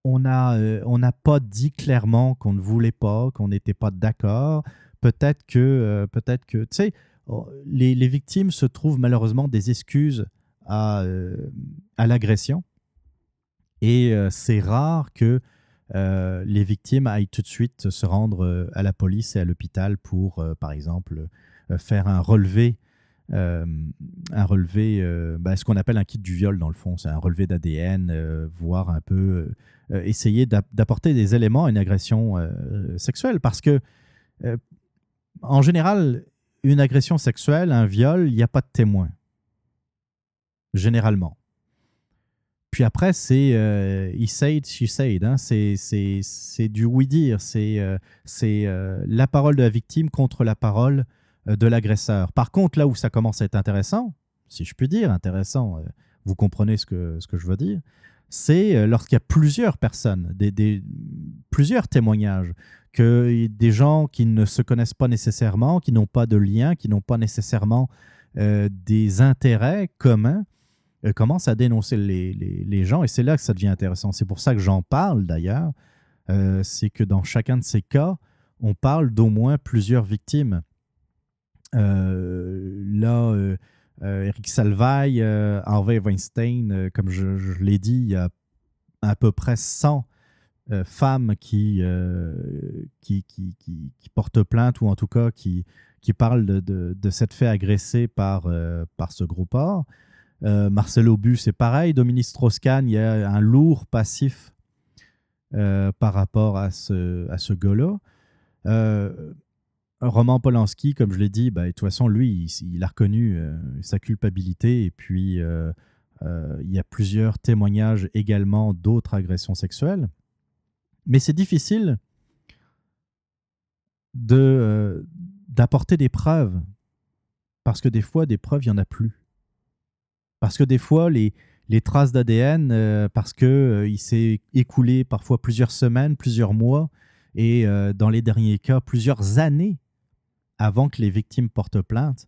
n'a pas dit clairement qu'on ne voulait pas, qu'on n'était pas d'accord. Peut-être que, peut-être que, tu sais, Oh, les, victimes se trouvent malheureusement des excuses à, euh, l'agression. Et euh, c'est rare que euh, les victimes aillent tout de suite se rendre à la police et à l'hôpital pour, par exemple, faire un relevé, un relevé, ben, ce qu'on appelle un kit du viol dans le fond. C'est un relevé d'ADN, voire un peu essayer d'apporter des éléments à une agression sexuelle. Parce que, en général, une agression sexuelle, un viol, il n'y a pas de témoin. Généralement. Puis après, c'est euh, he said, she said. Hein? C'est du oui-dire. C'est euh, euh, la parole de la victime contre la parole euh, de l'agresseur. Par contre, là où ça commence à être intéressant, si je puis dire, intéressant, vous comprenez ce que, ce que je veux dire, c'est lorsqu'il y a plusieurs personnes, des, des, plusieurs témoignages, que des gens qui ne se connaissent pas nécessairement, qui n'ont pas de lien, qui n'ont pas nécessairement euh, des intérêts communs, euh, commencent à dénoncer les, gens. Et c'est là que ça devient intéressant. C'est pour ça que j'en parle d'ailleurs. Euh, c'est que dans chacun de ces cas, on parle d'au moins plusieurs victimes. là, Eric Salvaille, Harvey Weinstein, comme je, l'ai dit, il y a à peu près 100 femmes qui, portent plainte ou en tout cas qui, qui parlent de, de, de s'être fait agresser par, par ce groupe or Marcelo Bu, c'est pareil. Dominique Strauss-Kahn, il y a un lourd passif par rapport à ce, à ce gars-là. Roman Polanski, comme je l'ai dit, bah, de toute façon, lui, il, a reconnu sa culpabilité et puis il y a plusieurs témoignages également d'autres agressions sexuelles. Mais c'est difficile de, d'apporter des preuves parce que des fois, des preuves, il n'y en a plus. Parce que des fois, les, traces d'ADN, parce qu'il il s'est écoulé parfois plusieurs semaines, plusieurs mois, et dans les derniers cas, plusieurs années avant que les victimes portent plainte,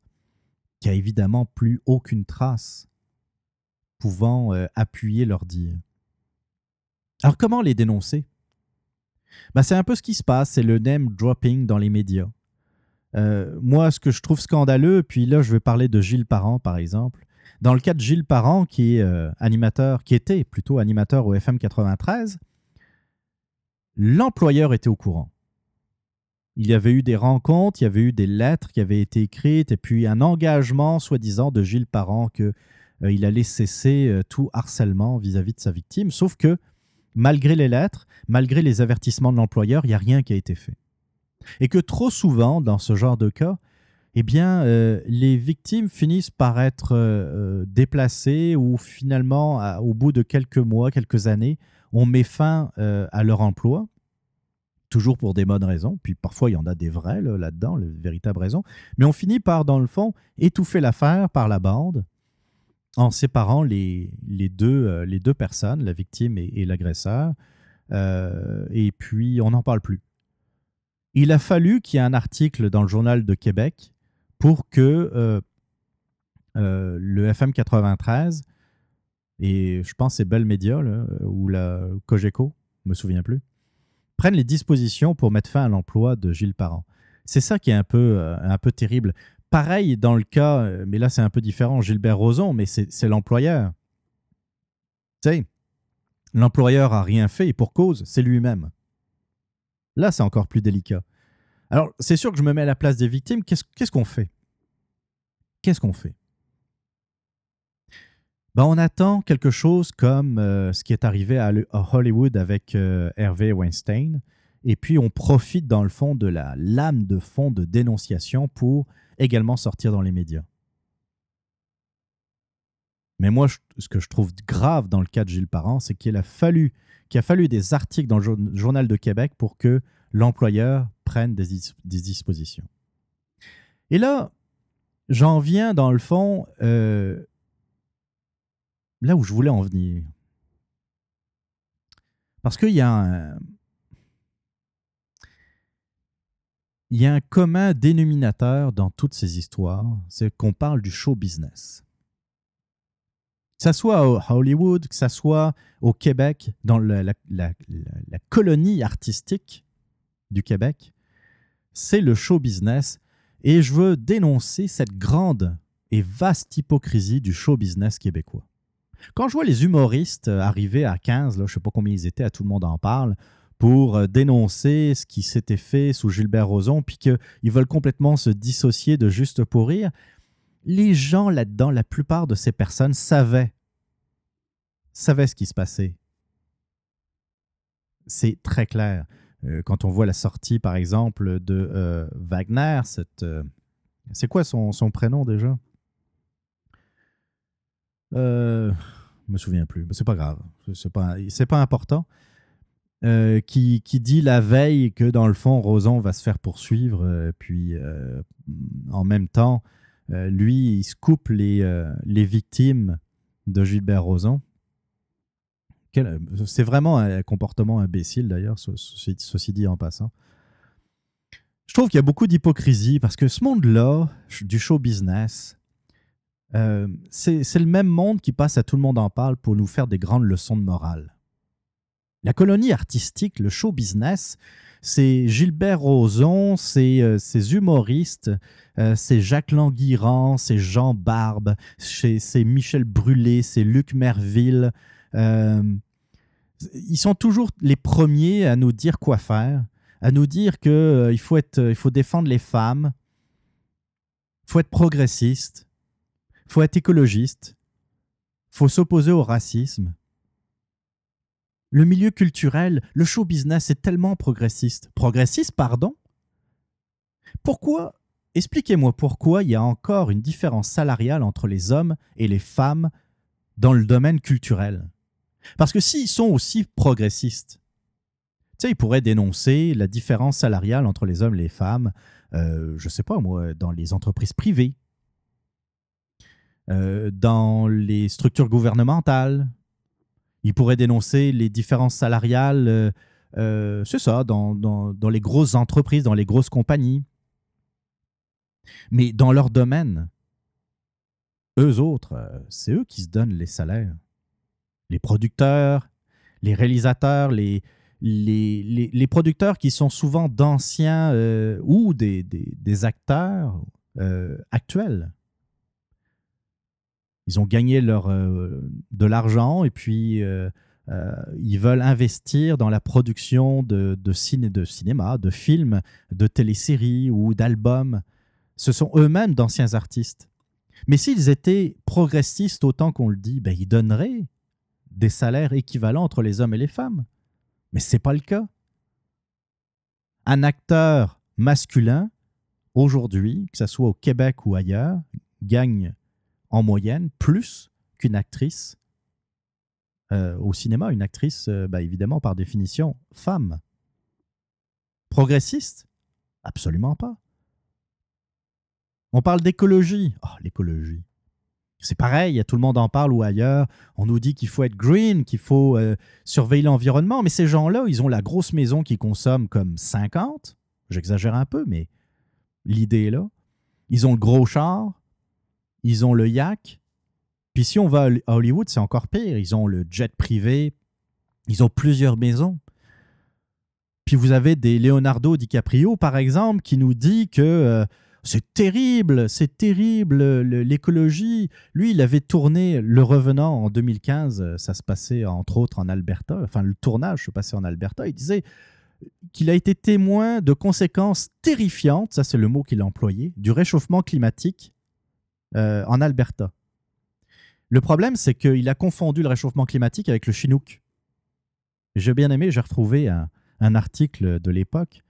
qu'il n'y a évidemment plus aucune trace pouvant euh, appuyer leur dire. Alors comment les dénoncer? Ben, C'est un peu ce qui se passe, c'est le name dropping dans les médias. Euh, moi, ce que je trouve scandaleux, puis là je vais parler de Gilles Parent par exemple. Dans le cas de Gilles Parent, qui est euh, animateur, qui était plutôt animateur au FM 93, l'employeur était au courant. Il y avait eu des rencontres, il y avait eu des lettres qui avaient été écrites, et puis un engagement, soi-disant, de Gilles Parent qu'il euh, allait cesser euh, tout harcèlement vis-à-vis de sa victime. Sauf que, malgré les lettres, malgré les avertissements de l'employeur, il n'y a rien qui a été fait. Et que trop souvent, dans ce genre de cas, eh bien, euh, les victimes finissent par être déplacées ou finalement, au bout de quelques mois, quelques années, on met fin à leur emploi. Toujours pour des bonnes raisons, puis parfois il y en a des vraies là-dedans, les véritables raisons, mais on finit par, dans le fond, étouffer l'affaire par la bande en séparant les, deux, euh, personnes, la victime et, l'agresseur, euh, et puis on n'en parle plus. Il a fallu qu'il y ait un article dans le journal de Québec pour que euh, le FM 93, et je pense c'est Bell Media, ou la Cogeco, je me souviens plus, prennent les dispositions pour mettre fin à l'emploi de Gilles Parent. C'est ça qui est un peu, euh, un peu terrible. Pareil dans le cas, euh, mais là c'est un peu différent, Gilbert Rozon, mais c'est l'employeur. Tu sais, l'employeur a rien fait et pour cause, c'est lui-même. Là, c'est encore plus délicat. Alors, c'est sûr que je me mets à la place des victimes. Qu'est-ce qu'on fait? Qu'est-ce qu'on fait? Ben, on attend quelque chose comme euh, ce qui est arrivé à, Hollywood avec euh, Hervé Weinstein. Et puis, on profite dans le fond de la lame de fond de dénonciation pour également sortir dans les médias. Mais moi, ce que je trouve grave dans le cas de Gilles Parent, c'est qu'il a qu'il a fallu des articles dans le Journal de Québec pour que l'employeur prenne des, dispositions. Et là, j'en viens dans le fond euh, là où je voulais en venir. Parce qu'il y a un, il y a un commun dénominateur dans toutes ces histoires, c'est qu'on parle du show business. Que ce soit à Hollywood, que ce soit au Québec, dans la colonie artistique du Québec, c'est le show business. Et je veux dénoncer cette grande et vaste hypocrisie du show business québécois. Quand je vois les humoristes euh, arriver à 15, là, je ne sais pas combien ils étaient, à tout le monde en parle, pour euh, dénoncer ce qui s'était fait sous Gilbert Rozon, puis qu'ils veulent complètement se dissocier de juste pour rire, les gens là-dedans, la plupart de ces personnes savaient, savaient ce qui se passait. C'est très clair. Euh, quand on voit la sortie, par exemple, de Wagner, cette, c'est quoi son, prénom déjà? Euh, je me souviens plus, mais c'est pas grave, c'est pas, pas important. Euh, qui, qui, dit la veille que dans le fond, Roson va se faire poursuivre, euh, puis euh, en même temps, lui, il se coupe les, les victimes de Gilbert Roson. C'est vraiment un comportement imbécile d'ailleurs, ceci dit en passant. Je trouve qu'il y a beaucoup d'hypocrisie parce que ce monde-là, du show business, euh, c'est le même monde qui passe à tout le monde en parle pour nous faire des grandes leçons de morale. La colonie artistique, le show business, c'est Gilbert Rozon, c'est euh, humoristes, euh, c'est Jacques Languirand, c'est Jean Barbe, c'est Michel Brûlé, c'est Luc Merville. Euh, ils sont toujours les premiers à nous dire quoi faire, à nous dire qu'il il faut, il faut défendre les femmes, faut être progressiste, faut être écologiste, faut s'opposer au racisme. Le milieu culturel, le show business est tellement progressiste. Progressiste, pardon? Pourquoi Expliquez-moi pourquoi il y a encore une différence salariale entre les hommes et les femmes dans le domaine culturel. Parce que s'ils sont aussi progressistes, tu sais, ils pourraient dénoncer la différence salariale entre les hommes et les femmes, euh, je sais pas moi, dans les entreprises privées, euh, dans les structures gouvernementales, il pourrait dénoncer les différences salariales, euh, euh, c'est ça, dans, les grosses entreprises, dans les grosses compagnies. Mais dans leur domaine, eux autres, c'est eux qui se donnent les salaires. Les producteurs, les réalisateurs, les, les, les, producteurs qui sont souvent d'anciens ou des, des, acteurs actuels ils ont gagné leur, euh, de l'argent et puis euh, euh, ils veulent investir dans la production de, de, ciné, de cinéma, de films, de téléséries ou d'albums. Ce sont eux-mêmes d'anciens artistes. Mais s'ils étaient progressistes autant qu'on le dit, ben, ils donneraient des salaires équivalents entre les hommes et les femmes. Mais ce n'est pas le cas. Un acteur masculin, aujourd'hui, que ce soit au Québec ou ailleurs, gagne en moyenne plus qu'une actrice euh, au cinéma. Une actrice, euh, bah, évidemment, par définition, femme. Progressiste? Absolument pas. On parle d'écologie. Oh, l'écologie. C'est pareil, tout le monde en parle ou ailleurs. On nous dit qu'il faut être green, qu'il faut euh, surveiller l'environnement, mais ces gens-là, ils ont la grosse maison qui consomme comme 50. J'exagère un peu, mais l'idée est là. Ils ont le gros char, ils ont le yak. Puis si on va à Hollywood, c'est encore pire. Ils ont le jet privé. Ils ont plusieurs maisons. Puis vous avez des Leonardo DiCaprio, par exemple, qui nous dit que euh, c'est terrible, c'est terrible l'écologie. Lui, il avait tourné Le Revenant en 2015. Ça se passait entre autres en Alberta. Enfin, le tournage se passait en Alberta. Il disait qu'il a été témoin de conséquences terrifiantes, ça c'est le mot qu'il a employé, du réchauffement climatique euh, en Alberta. Le problème, c'est qu'il a confondu le réchauffement climatique avec le chinook. J'ai bien aimé, j'ai retrouvé un, article de l'époque.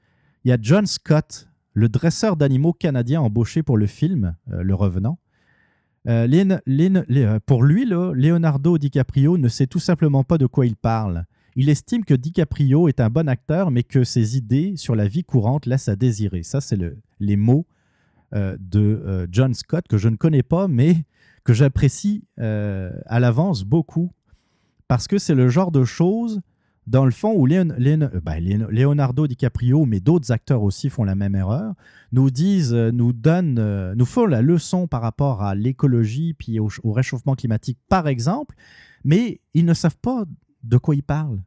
Il y a John Scott, le dresseur d'animaux canadien embauché pour le film euh, Le Revenant. Euh, pour lui, Leonardo DiCaprio ne sait tout simplement pas de quoi il parle. Il estime que DiCaprio est un bon acteur, mais que ses idées sur la vie courante laissent à désirer. Ça, c'est le, les mots euh, de euh, John Scott que je ne connais pas, mais que j'apprécie euh, à l'avance beaucoup parce que c'est le genre de choses, dans le fond, où ben, Leonardo DiCaprio, mais d'autres acteurs aussi font la même erreur, nous disent, nous donnent, nous font la leçon par rapport à l'écologie puis au, au, réchauffement climatique, par exemple, mais ils ne savent pas de quoi ils parlent.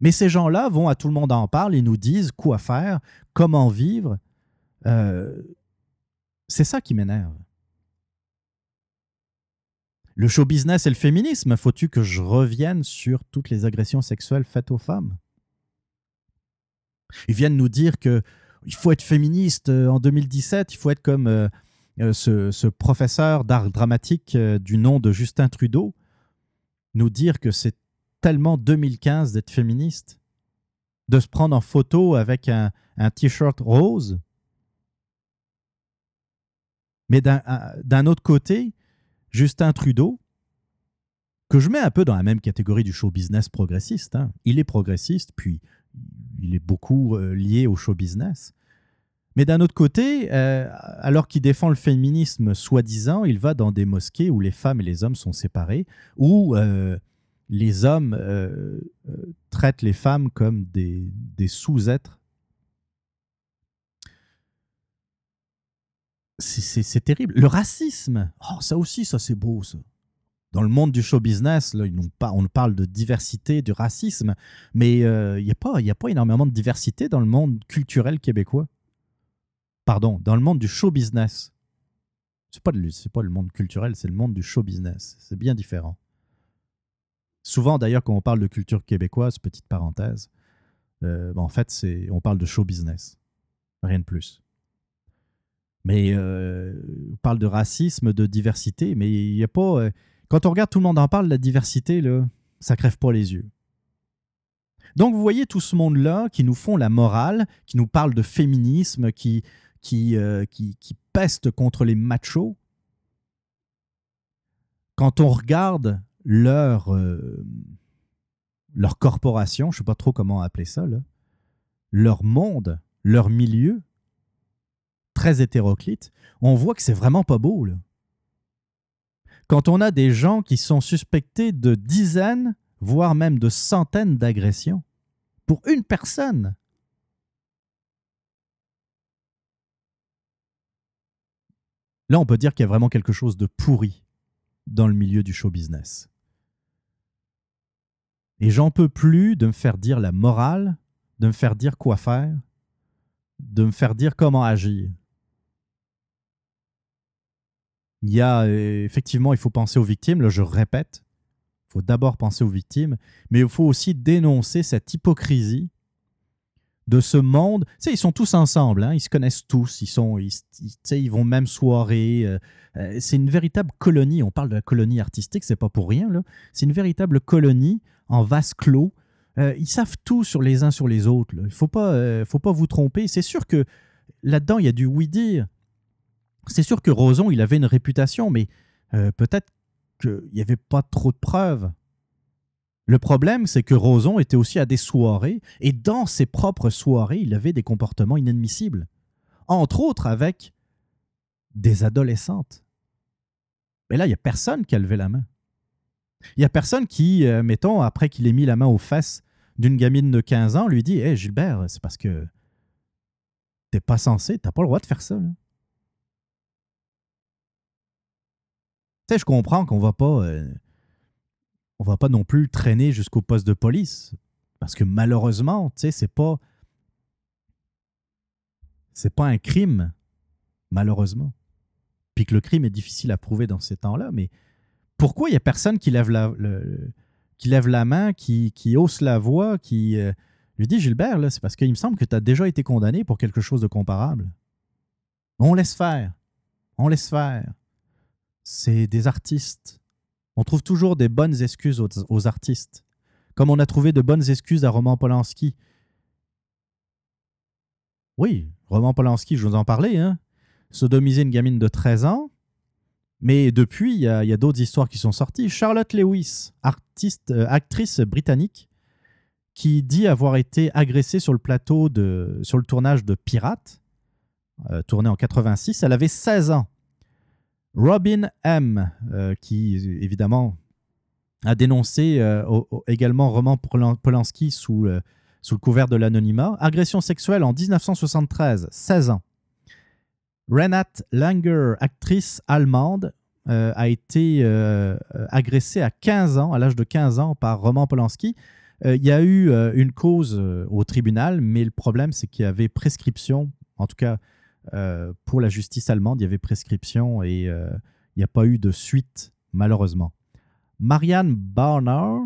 Mais ces gens-là vont à tout le monde en parle et nous disent quoi faire, comment vivre. C'est ça qui m'énerve. Le show business et le féminisme, faut-tu que je revienne sur toutes les agressions sexuelles faites aux femmes? Ils viennent nous dire que il faut être féministe euh, en 2017, il faut être comme euh, euh, ce, professeur d'art dramatique du nom de Justin Trudeau, nous dire que c'est tellement 2015 d'être féministe, de se prendre en photo avec un t-shirt rose. Mais d'un autre côté, Justin Trudeau, que je mets un peu dans la même catégorie du show business progressiste, hein. il est progressiste, puis il est beaucoup euh, lié au show business. Mais d'un autre côté, euh, alors qu'il défend le féminisme soi-disant, il va dans des mosquées où les femmes et les hommes sont séparés, où euh, les hommes traitent les femmes comme des sous-êtres c'est terrible. Le racisme, oh, ça aussi, ça c'est beau, dans le monde du show business, là, on parle de diversité, du racisme, mais euh, il n'y a, pas, a pas énormément de diversité dans le monde culturel québécois. Pardon, dans le monde du show business. Ce n'est pas, pas le monde culturel, c'est le monde du show business. C'est bien différent. Souvent, d'ailleurs, quand on parle de culture québécoise, petite parenthèse, euh, ben, en fait, c'est, on parle de show business. Rien de plus. Mais euh, on parle de racisme, de diversité, mais il n'y a pas. Quand on regarde, tout le monde en parle, la diversité, là, ça crève pas les yeux. Donc, vous voyez tout ce monde-là qui nous font la morale, qui nous parle de féminisme, qui, qui, euh, peste contre les machos. Quand on regarde leur, euh, leur corporation, je ne sais pas trop comment appeler ça, leur monde, leur milieu, très hétéroclite, on voit que c'est vraiment pas beau. Quand on a des gens qui sont suspectés de dizaines, voire même de centaines d'agressions pour une personne. Là, on peut dire qu'il y a vraiment quelque chose de pourri dans le milieu du show business. Et j'en peux plus de me faire dire la morale, de me faire dire quoi faire, de me faire dire comment agir. Il y a euh, effectivement, il faut penser aux victimes. Je répète, il faut d'abord penser aux victimes, mais il faut aussi dénoncer cette hypocrisie de ce monde. Tu sais, ils sont tous ensemble, hein, ils se connaissent tous, ils, sont, ils, ils vont même soirée. Euh, euh, c'est une véritable colonie. On parle de la colonie artistique, c'est pas pour rien. C'est une véritable colonie en vase clos. ils savent tout sur les uns sur les autres. Il ne faut pas, faut pas vous tromper. C'est sûr que là-dedans, il y a du oui-dire c'est sûr que Roson, il avait une réputation, mais euh, peut-être qu'il n'y avait pas trop de preuves. Le problème, c'est que Roson était aussi à des soirées, et dans ses propres soirées, il avait des comportements inadmissibles. Entre autres avec des adolescentes. Mais là, il n'y a personne qui a levé la main. Il n'y a personne qui, euh, mettons, après qu'il ait mis la main aux fesses d'une gamine de 15 ans, lui dit Hé Gilbert, c'est parce que t'es pas censé, t'as pas le droit de faire ça. Tu sais, je comprends qu'on va pas. Euh, on va pas non plus traîner jusqu'au poste de police. Parce que malheureusement, tu sais, c'est pas. C'est pas un crime, malheureusement. Puis que le crime est difficile à prouver dans ces temps-là, mais pourquoi il n'y a personne qui lève la, qui lève la main, qui, hausse la voix, qui. Euh, lui dit Gilbert, c'est parce qu'il me semble que tu as déjà été condamné pour quelque chose de comparable. On laisse faire. On laisse faire c'est des artistes. On trouve toujours des bonnes excuses aux, artistes, comme on a trouvé de bonnes excuses à Roman Polanski. Oui, Roman Polanski, je vous en parlais, hein? sodomiser une gamine de 13 ans. Mais depuis, il y a, d'autres histoires qui sont sorties. Charlotte Lewis, artiste, euh, actrice britannique, qui dit avoir été agressée sur le plateau de, sur le tournage de Pirates, euh, tourné en 86. Elle avait 16 ans. Robin M., euh, qui évidemment a dénoncé euh, également Roman Polanski sous, sous le couvert de l'anonymat. Agression sexuelle en 1973, 16 ans. Renate Langer, actrice allemande, euh, a été agressée à 15 ans, à l'âge de 15 ans, par Roman Polanski. Il y a eu une cause au tribunal, mais le problème, c'est qu'il y avait prescription, en tout cas pour la justice allemande, il y avait prescription et euh, il n'y a pas eu de suite, malheureusement. Marianne Barner,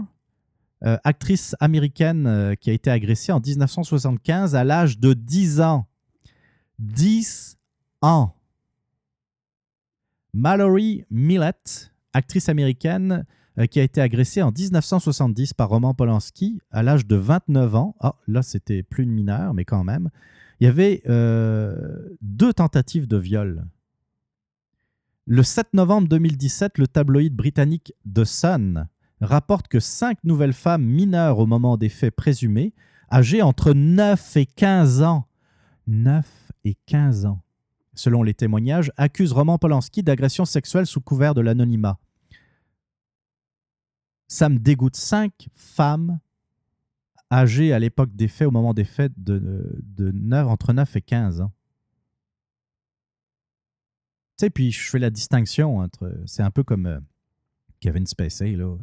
euh, actrice américaine qui a été agressée en 1975 à l'âge de 10 ans. 10 ans. Mallory Millett, actrice américaine qui a été agressée en 1970 par Roman Polanski à l'âge de 29 ans. Ah, là, c'était plus une mineure, mais quand même il y avait euh, deux tentatives de viol. Le 7 novembre 2017, le tabloïd britannique The Sun rapporte que cinq nouvelles femmes mineures au moment des faits présumés, âgées entre 9 et 15 ans, 9 et 15 ans, selon les témoignages, accusent Roman Polanski d'agression sexuelle sous couvert de l'anonymat. Ça me dégoûte. Cinq femmes âgé à l'époque des faits, au moment des faits, de, de 9, entre 9 et 15 ans. Tu sais, puis je fais la distinction entre. C'est un peu comme. Euh, Kevin Spacey, là.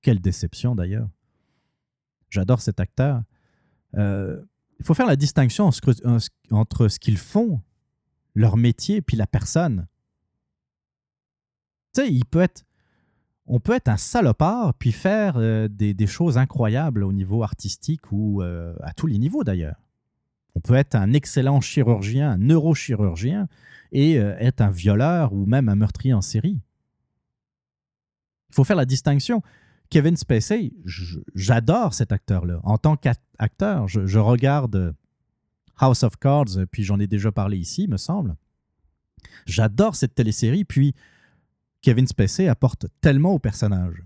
Quelle déception d'ailleurs. J'adore cet acteur. Euh, il faut faire la distinction entre ce qu'ils font, leur métier, puis la personne. Tu sais, il peut être. On peut être un salopard puis faire euh, des, choses incroyables au niveau artistique ou euh, à tous les niveaux d'ailleurs. On peut être un excellent chirurgien, un neurochirurgien et être un violeur ou même un meurtrier en série. Il faut faire la distinction. Kevin Spacey, j'adore cet acteur-là. En tant qu'acteur, je, regarde House of Cards, puis j'en ai déjà parlé ici, me semble. J'adore cette télésérie, puis Kevin Spacey apporte tellement au personnage.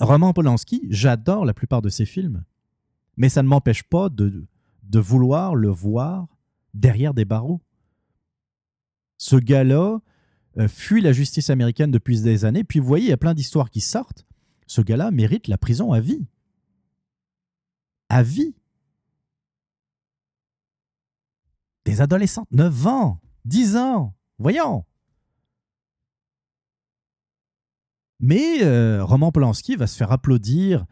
Roman Polanski, j'adore la plupart de ses films, mais ça ne m'empêche pas de, vouloir le voir derrière des barreaux. Ce gars-là euh, fuit la justice américaine depuis des années, puis vous voyez, il y a plein d'histoires qui sortent ce gars-là mérite la prison à vie. À vie. Des adolescentes, 9 ans, 10 ans, voyons. Mais euh, Roman Polanski va se faire applaudir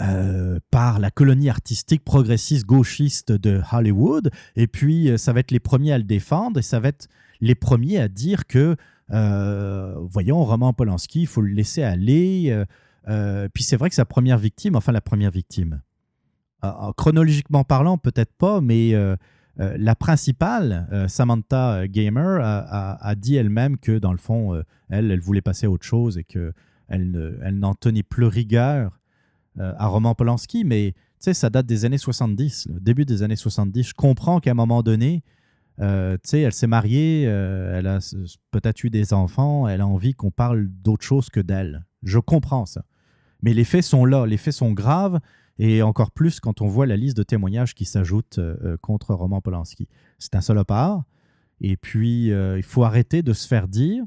euh, par la colonie artistique progressiste gauchiste de Hollywood, et puis euh, ça va être les premiers à le défendre, et ça va être les premiers à dire que, voyons, Roman Polanski, il faut le laisser aller, puis c'est vrai que sa première victime, enfin la première victime, chronologiquement parlant, peut-être pas, mais euh, euh, la principale, Samantha Gamer, a, dit elle-même que dans le fond, elle, elle voulait passer à autre chose et qu'elle elle n'en tenait plus rigueur à Roman Polanski. Mais tu sais, ça date des années 70, début des années 70. Je comprends qu'à un moment donné, tu sais, elle s'est mariée, elle a peut-être eu des enfants, elle a envie qu'on parle d'autre chose que d'elle. Je comprends ça. Mais les faits sont là, les faits sont graves, et encore plus quand on voit la liste de témoignages qui s'ajoutent euh, euh, contre Roman Polanski. C'est un salopard, et puis euh, il faut arrêter de se faire dire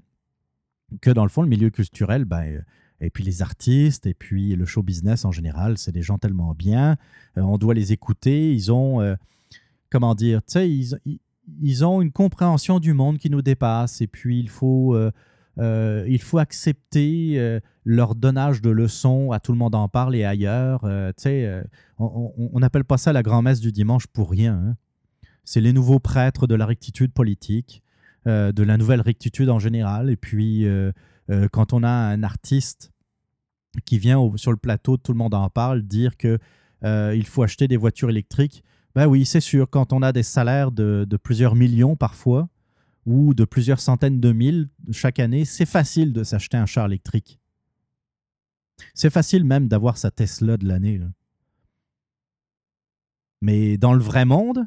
que dans le fond, le milieu culturel, ben, et puis les artistes, et puis le show business en général, c'est des gens tellement bien, on doit les écouter, ils ont, comment dire, ils, ont une compréhension du monde qui nous dépasse, et puis il faut euh, il faut accepter euh, leur donnage de leçons, à tout le monde en parle et ailleurs. Euh, on n'appelle pas ça la grand-messe du dimanche pour rien. Hein. C'est les nouveaux prêtres de la rectitude politique, de la nouvelle rectitude en général. Et puis, quand on a un artiste qui vient sur le plateau, tout le monde en parle, dire que il faut acheter des voitures électriques, ben oui, c'est sûr, quand on a des salaires de plusieurs millions parfois, ou de plusieurs centaines de mille chaque année, c'est facile de s'acheter un char électrique. C'est facile même d'avoir sa Tesla de l'année. Mais dans le vrai monde,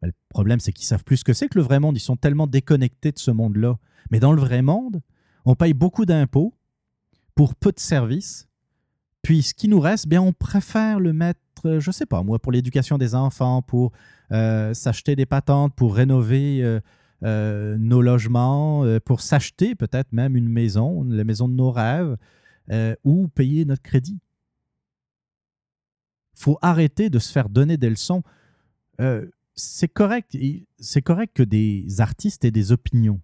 ben, le problème c'est qu'ils savent plus ce que c'est que le vrai monde. Ils sont tellement déconnectés de ce monde-là. Mais dans le vrai monde, on paye beaucoup d'impôts pour peu de services. Puis ce qui nous reste, bien, on préfère le mettre, je sais pas moi, pour l'éducation des enfants, pour euh, s'acheter des patentes, pour rénover euh, euh, nos logements, euh, pour s'acheter peut-être même une maison, la maison de nos rêves, euh, ou payer notre crédit. Il faut arrêter de se faire donner des leçons. c'est correct, correct que des artistes aient des opinions.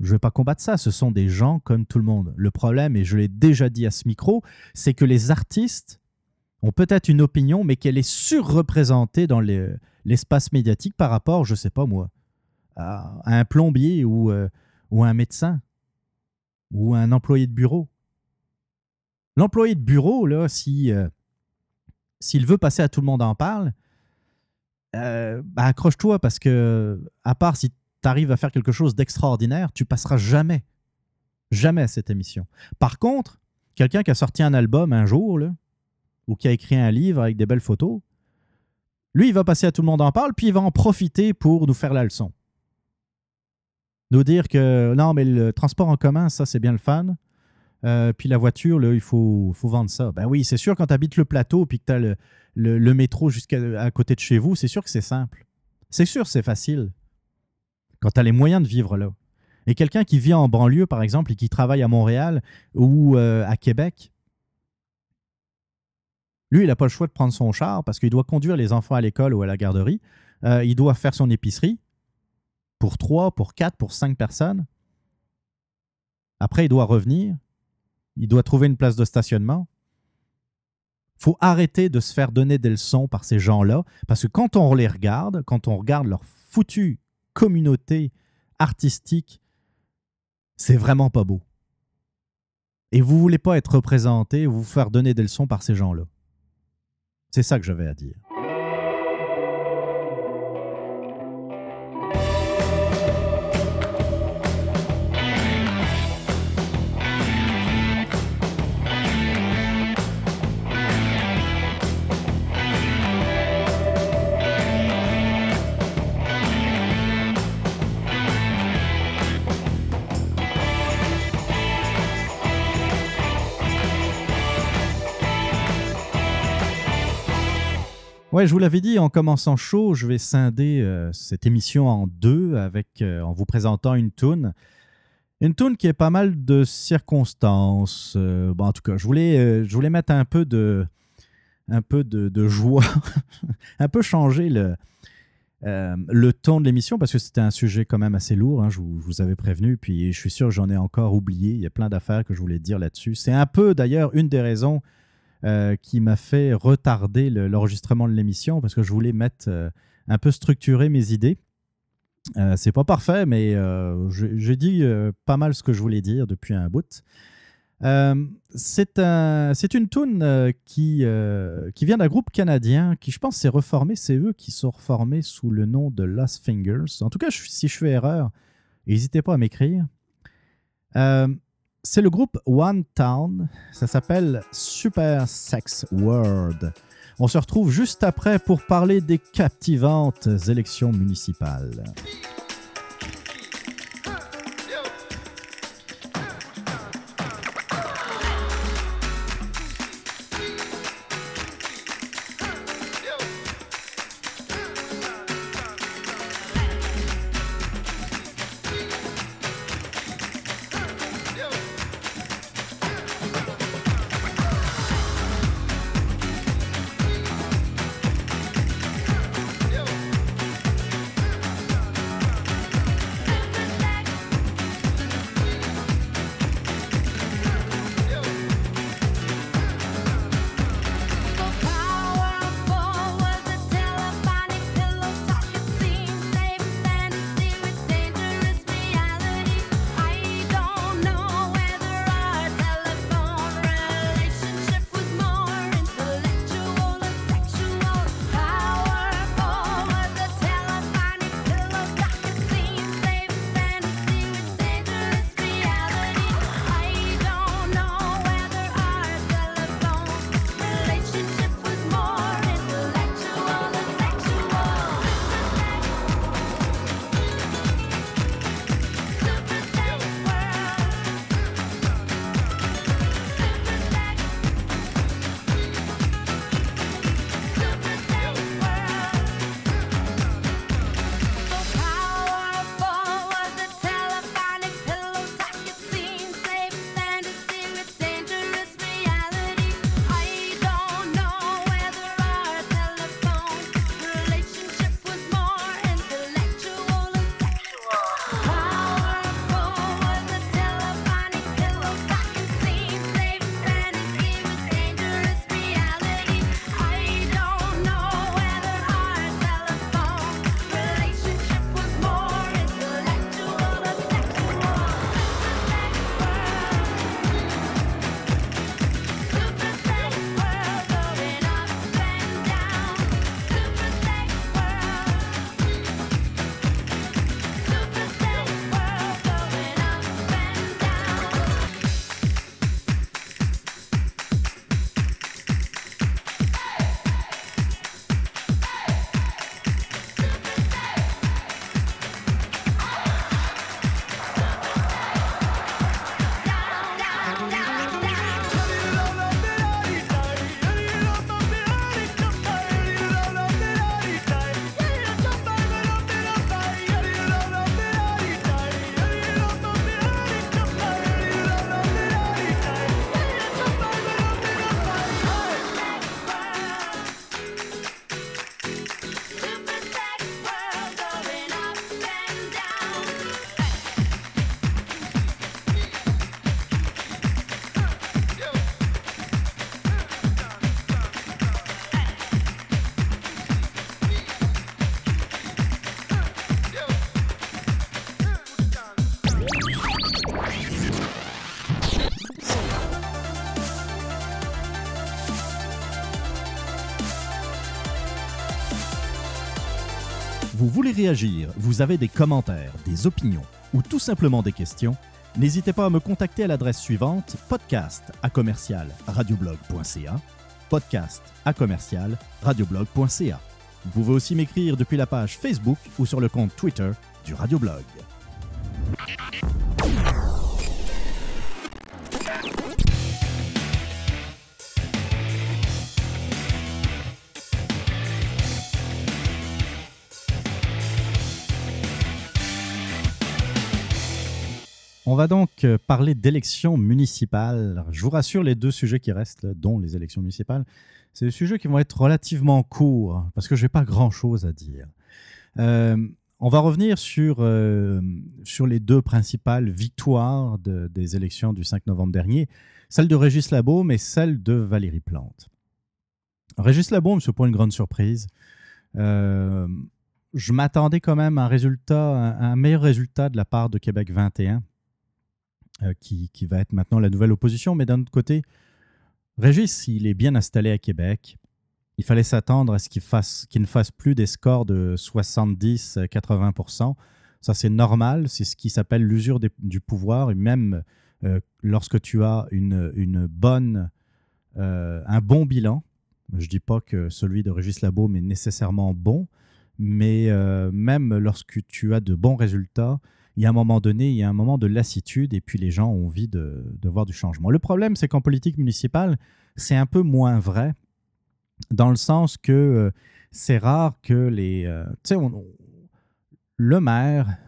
Je ne vais pas combattre ça, ce sont des gens comme tout le monde. Le problème, et je l'ai déjà dit à ce micro, c'est que les artistes ont peut-être une opinion, mais qu'elle est surreprésentée dans l'espace médiatique par rapport, je ne sais pas moi, un plombier ou, euh, ou un médecin ou un employé de bureau. L'employé de bureau, là, si, euh, s'il veut passer à tout le monde en parle, euh, bah, accroche-toi parce que, à part si tu arrives à faire quelque chose d'extraordinaire, tu passeras jamais, jamais à cette émission. Par contre, quelqu'un qui a sorti un album un jour, là, ou qui a écrit un livre avec des belles photos, lui, il va passer à tout le monde en parle, puis il va en profiter pour nous faire la leçon nous dire que non, mais le transport en commun, ça, c'est bien le fun. Euh, puis la voiture, là, il faut, faut vendre ça. Ben oui, c'est sûr, quand tu habites le plateau puis que tu as le, le, métro jusqu'à à côté de chez vous, c'est sûr que c'est simple. C'est sûr, c'est facile. Quand tu as les moyens de vivre là. Et quelqu'un qui vit en banlieue, par exemple, et qui travaille à Montréal ou euh, à Québec, lui, il n'a pas le choix de prendre son char parce qu'il doit conduire les enfants à l'école ou à la garderie. Euh, il doit faire son épicerie pour 3, pour 4, pour 5 personnes. Après, il doit revenir. Il doit trouver une place de stationnement. faut arrêter de se faire donner des leçons par ces gens-là, parce que quand on les regarde, quand on regarde leur foutue communauté artistique, c'est vraiment pas beau. Et vous voulez pas être représenté, vous faire donner des leçons par ces gens-là. C'est ça que j'avais à dire. Je vous l'avais dit en commençant chaud, je vais scinder euh, cette émission en deux avec euh, en vous présentant une tune. Une tune qui est pas mal de circonstances. Euh, bon, en tout cas, je voulais, je voulais mettre un peu de, un peu de, joie, un peu changer le, le ton de l'émission parce que c'était un sujet quand même assez lourd. Hein, je, vous, je, vous, avais prévenu, puis je suis sûr que j'en ai encore oublié. Il y a plein d'affaires que je voulais dire là-dessus. C'est un peu d'ailleurs une des raisons euh, qui m'a fait retarder l'enregistrement de l'émission parce que je voulais mettre euh, un peu structurer mes idées. Euh, c'est pas parfait, mais j'ai dit pas mal ce que je voulais dire depuis un bout. c'est un, une tune qui, qui vient d'un groupe canadien qui, je pense, s'est reformé. C'est eux qui sont reformés sous le nom de Lost Fingers. En tout cas, si je fais erreur, n'hésitez pas à m'écrire c'est le groupe One Town. Ça s'appelle Super Sex World. On se retrouve juste après pour parler des captivantes élections municipales. Réagir, vous avez des commentaires, des opinions ou tout simplement des questions N'hésitez pas à me contacter à l'adresse suivante podcast à commercial radioblog.ca podcast à commercial radioblog.ca. Vous pouvez aussi m'écrire depuis la page Facebook ou sur le compte Twitter du Radioblog. On va donc euh, parler d'élections municipales. Je vous rassure, les deux sujets qui restent, dont les élections municipales, c'est des sujets qui vont être relativement courts parce que je n'ai pas grand-chose à dire. Euh, on va revenir sur, euh, sur les deux principales victoires des élections du 5 novembre dernier, celle de Régis Labaume et celle de Valérie Plante. Régis Labaume, ce pas une grande surprise. je m'attendais quand même à un meilleur résultat de la part de Québec 21 euh, qui, va être maintenant la nouvelle opposition. Mais d'un autre côté, Régis, il est bien installé à Québec. Il fallait s'attendre à ce qu'il fasse, ne fasse plus des scores de 70-80%. Ça, c'est normal. C'est ce qui s'appelle l'usure du pouvoir. Et même euh, lorsque tu as une bonne, euh, un bon bilan, je ne dis pas que celui de Régis Labaume est nécessairement bon, mais même lorsque tu as de bons résultats, il y a un moment donné, il y a un moment de lassitude et puis les gens ont envie de, voir du changement. Le problème, c'est qu'en politique municipale, c'est un peu moins vrai dans le sens que euh, c'est rare que les... Euh, tu sais, le maire,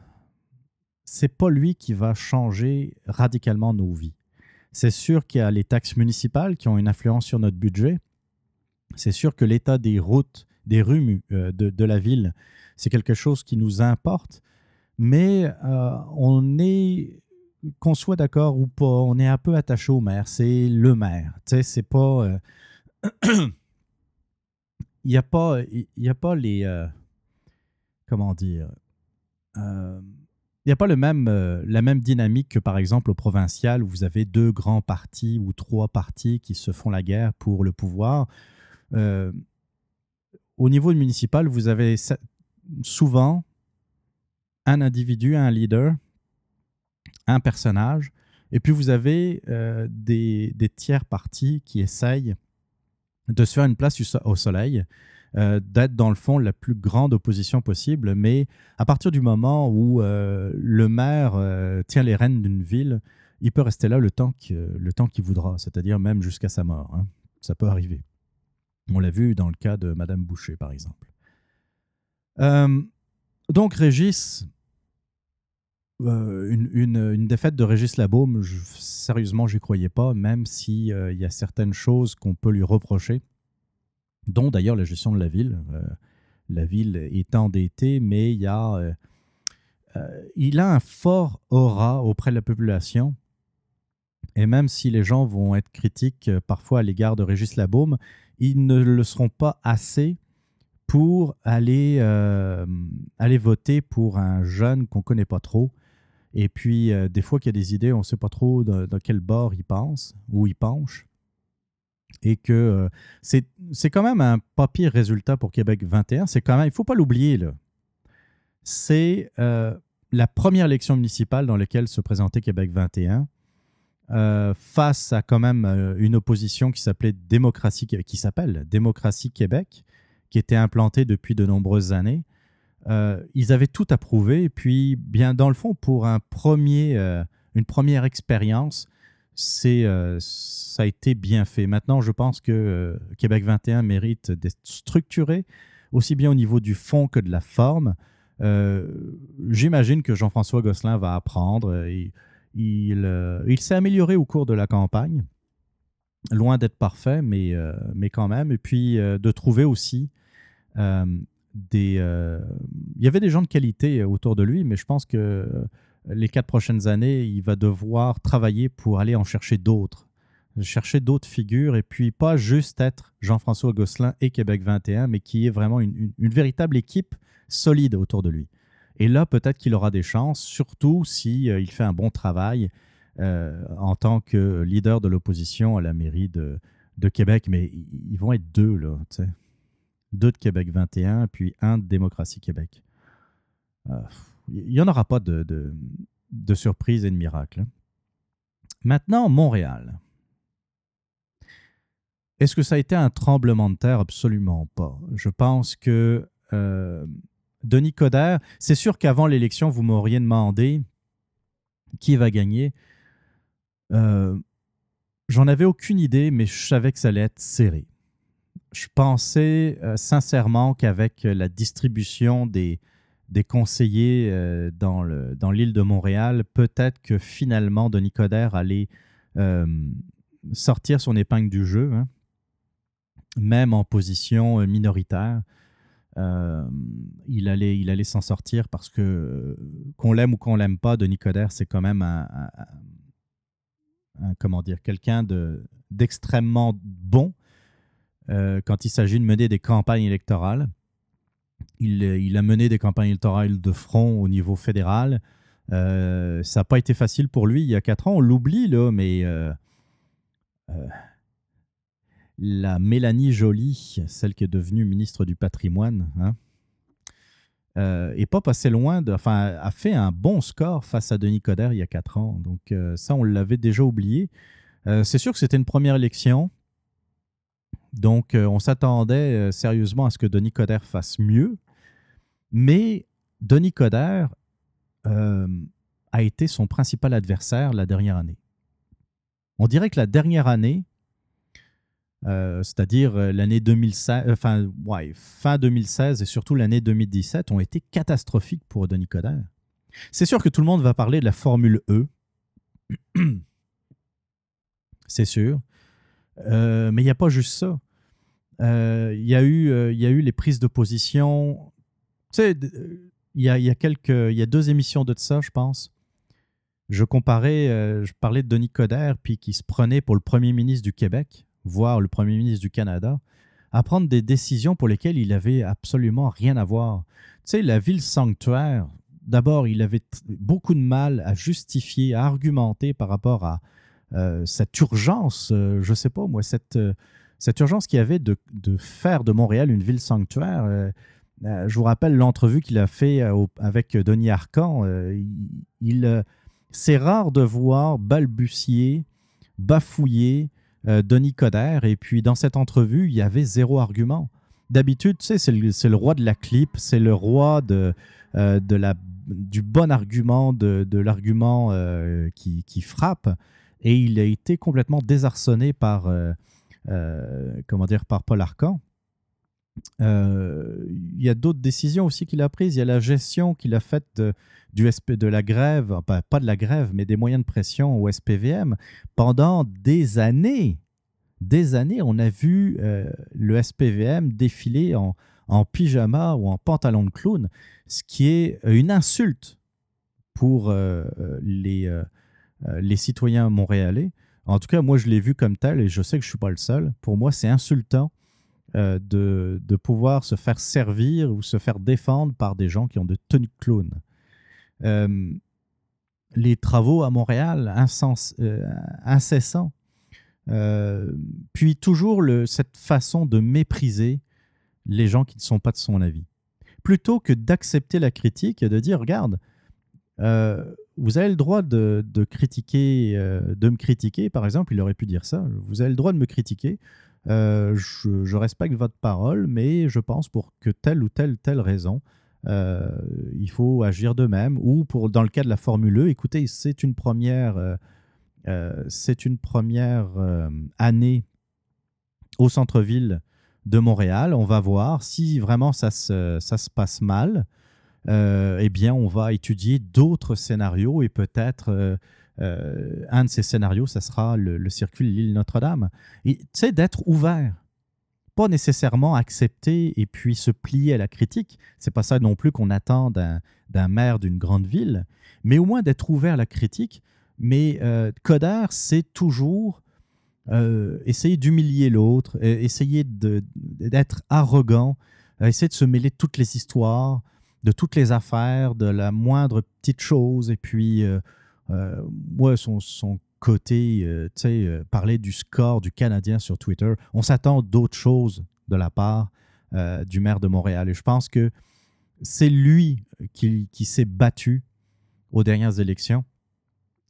c'est pas lui qui va changer radicalement nos vies. C'est sûr qu'il y a les taxes municipales qui ont une influence sur notre budget. C'est sûr que l'état des routes, des rues euh, de, de, la ville, c'est quelque chose qui nous importe mais euh, on est, qu'on soit d'accord ou pas, on est un peu attaché au maire. C'est le maire. Tu sais, c'est pas. Euh, il n'y a, pas, il a pas les. Euh, comment dire il n'y a pas le même, la même dynamique que par exemple au provincial où vous avez deux grands partis ou trois partis qui se font la guerre pour le pouvoir. au niveau municipal, vous avez souvent un individu, un leader, un personnage, et puis vous avez euh, des, tiers partis qui essayent de se faire une place au soleil, euh, d'être dans le fond la plus grande opposition possible, mais à partir du moment où euh, le maire tient les rênes d'une ville, il peut rester là le temps qu'il voudra, c'est-à-dire même jusqu'à sa mort. Hein. Ça peut arriver. On l'a vu dans le cas de Madame Boucher, par exemple. Donc Régis, euh, une, défaite de Régis Labaume, je, sérieusement, croyais pas, même s'il euh, y a certaines choses qu'on peut lui reprocher, dont d'ailleurs la gestion de la ville. Euh, la ville est endettée, mais il, y a, il a un fort aura auprès de la population. Et même si les gens vont être critiques parfois à l'égard de Régis Labaume, ils ne le seront pas assez pour aller, euh, aller voter pour un jeune qu'on ne connaît pas trop. Et puis, euh, des fois qu'il y a des idées, on ne sait pas trop dans, quel bord il pense, où il penche. Et que euh, c'est quand même un pas pire résultat pour Québec 21. C'est quand même, il ne faut pas l'oublier, là. C'est la première élection municipale dans laquelle se présentait Québec 21. face à quand même une opposition qui s'appelait démocratie qui s'appelle démocratie Québec qui était implanté depuis de nombreuses années. Euh, ils avaient tout approuvé. Et puis, bien dans le fond, pour un premier, euh, une première expérience, euh, ça a été bien fait. Maintenant, je pense que Québec 21 mérite d'être structuré, aussi bien au niveau du fond que de la forme. j'imagine que Jean-François Gosselin va apprendre. il, il s'est amélioré au cours de la campagne loin d'être parfait, mais, mais quand même. Et puis de trouver aussi des, euh, il y avait des gens de qualité autour de lui, mais je pense que les quatre prochaines années, il va devoir travailler pour aller en chercher d'autres, chercher d'autres figures, et puis pas juste être Jean-François Gosselin et Québec 21, mais qui est vraiment une, véritable équipe solide autour de lui. Et là, peut-être qu'il aura des chances, surtout si euh, il fait un bon travail en tant que leader de l'opposition à la mairie de, Québec. Mais ils vont être deux, là. Deux de Québec 21, puis un de Démocratie Québec. il n'y en aura pas de, de, de surprise et de miracle. hein. Maintenant, Montréal. Est-ce que ça a été un tremblement de terre? Absolument pas. Je pense que euh, Denis Coderre, c'est sûr qu'avant l'élection, vous m'auriez demandé qui va gagner. Euh, J'en avais aucune idée, mais je savais que ça allait être serré. Je pensais euh, sincèrement qu'avec la distribution des, des conseillers euh, dans le- dans l'île de Montréal, peut-être que finalement Denis Coderre allait euh, sortir son épingle du jeu, hein, même en position euh, minoritaire. Euh, il allait, il allait s'en sortir parce que, euh, qu'on l'aime ou qu'on l'aime pas, Denis Coderre, c'est quand même un- comment dire, quelqu'un de, d'extrêmement bon euh, quand il s'agit de mener des campagnes électorales. Il, a mené des campagnes électorales de front au niveau fédéral. Euh, ça n'a pas été facile pour lui il y a quatre ans. On l'oublie, là, mais euh, la Mélanie Joly, celle qui est devenue ministre du patrimoine, hein, pas passée loin, de, enfin, a fait un bon score face à Denis Coderre il y a quatre ans. Donc, ça, on l'avait déjà oublié. C'est sûr que c'était une première élection. Donc, euh, on s'attendait euh, sérieusement à ce que Denis Coderre fasse mieux. Mais Denis Coderre euh, a été son principal adversaire la dernière année. On dirait que la dernière année, euh, c'est-à-dire l'année 2016, euh, enfin, ouais, fin 2016 et surtout l'année 2017, ont été catastrophiques pour Denis Coderre. C'est sûr que tout le monde va parler de la Formule E. C'est sûr. Euh, mais il n'y a pas juste ça. Euh, Il y, a eu, euh, il y a eu les prises de position. Tu sais, il y a, y a y a deux émissions de ça, je pense. Je comparais, je parlais de Denis Coderre, puis qui se prenait pour le premier ministre du Québec, voire le premier ministre du Canada, à prendre des décisions pour lesquelles il avait absolument rien à voir. Tu sais, la ville sanctuaire, d'abord, il avait beaucoup de mal à justifier, à argumenter par rapport à euh, cette urgence, euh, je sais pas moi, cette, euh, cette urgence qu'il y avait de, de faire de Montréal une ville sanctuaire. Je vous rappelle l'entrevue qu'il a fait avec Denis Arcan. Il, c'est rare de voir balbutier, bafouiller Denis Coderre. Et puis dans cette entrevue, il y avait zéro argument. D'habitude, tu sais, c'est le, roi de la clip, c'est le roi de, de la, du bon argument, de, l'argument qui frappe. Et il a été complètement désarçonné par, euh, euh, comment dire, par Paul Arcan. Euh, il y a d'autres décisions aussi qu'il a prises. Il y a la gestion qu'il a faite de, la grève, pas de la grève, mais des moyens de pression au SPVM. Pendant des années, des années, on a vu le SPVM défiler en, pyjama ou en pantalon de clown, ce qui est une insulte pour les, les citoyens montréalais. En tout cas, moi, je l'ai vu comme tel et je sais que je ne suis pas le seul. Pour moi, c'est insultant euh, de, de pouvoir se faire servir ou se faire défendre par des gens qui ont de tenues de. Euh, les travaux à Montréal, euh, incessants. Euh, puis toujours cette façon de mépriser les gens qui ne sont pas de son avis. Plutôt que d'accepter la critique et de dire, regarde, euh, vous avez le droit de, de critiquer, euh, de me critiquer, par exemple, il aurait pu dire ça. Vous avez le droit de me critiquer. Euh, je, je respecte votre parole, mais je pense pour que telle ou telle telle raison, euh, il faut agir de même. Ou pour dans le cas de la Formule E, écoutez, c'est une première, c'est une première année au centre-ville de Montréal. On va voir si vraiment ça se, ça se passe mal eh bien, on va étudier d'autres scénarios et peut-être euh, euh, un de ces scénarios, ça sera le, le circuit l'île Notre-Dame. Tu sais, d'être ouvert, pas nécessairement accepter et puis se plier à la critique. C'est pas ça non plus qu'on attend d'un maire d'une grande ville, mais au moins d'être ouvert à la critique. Mais euh, Coder, c'est toujours euh, essayer d'humilier l'autre, euh, essayer d'être arrogant, euh, essayer de se mêler de toutes les histoires de toutes les affaires, de la moindre petite chose. Et puis, euh, euh, son, son côté, euh, tu sais, parler du score du Canadien sur Twitter, on s'attend d'autres choses de la part du maire de Montréal. Et je pense que c'est lui qui, qui s'est battu aux dernières élections.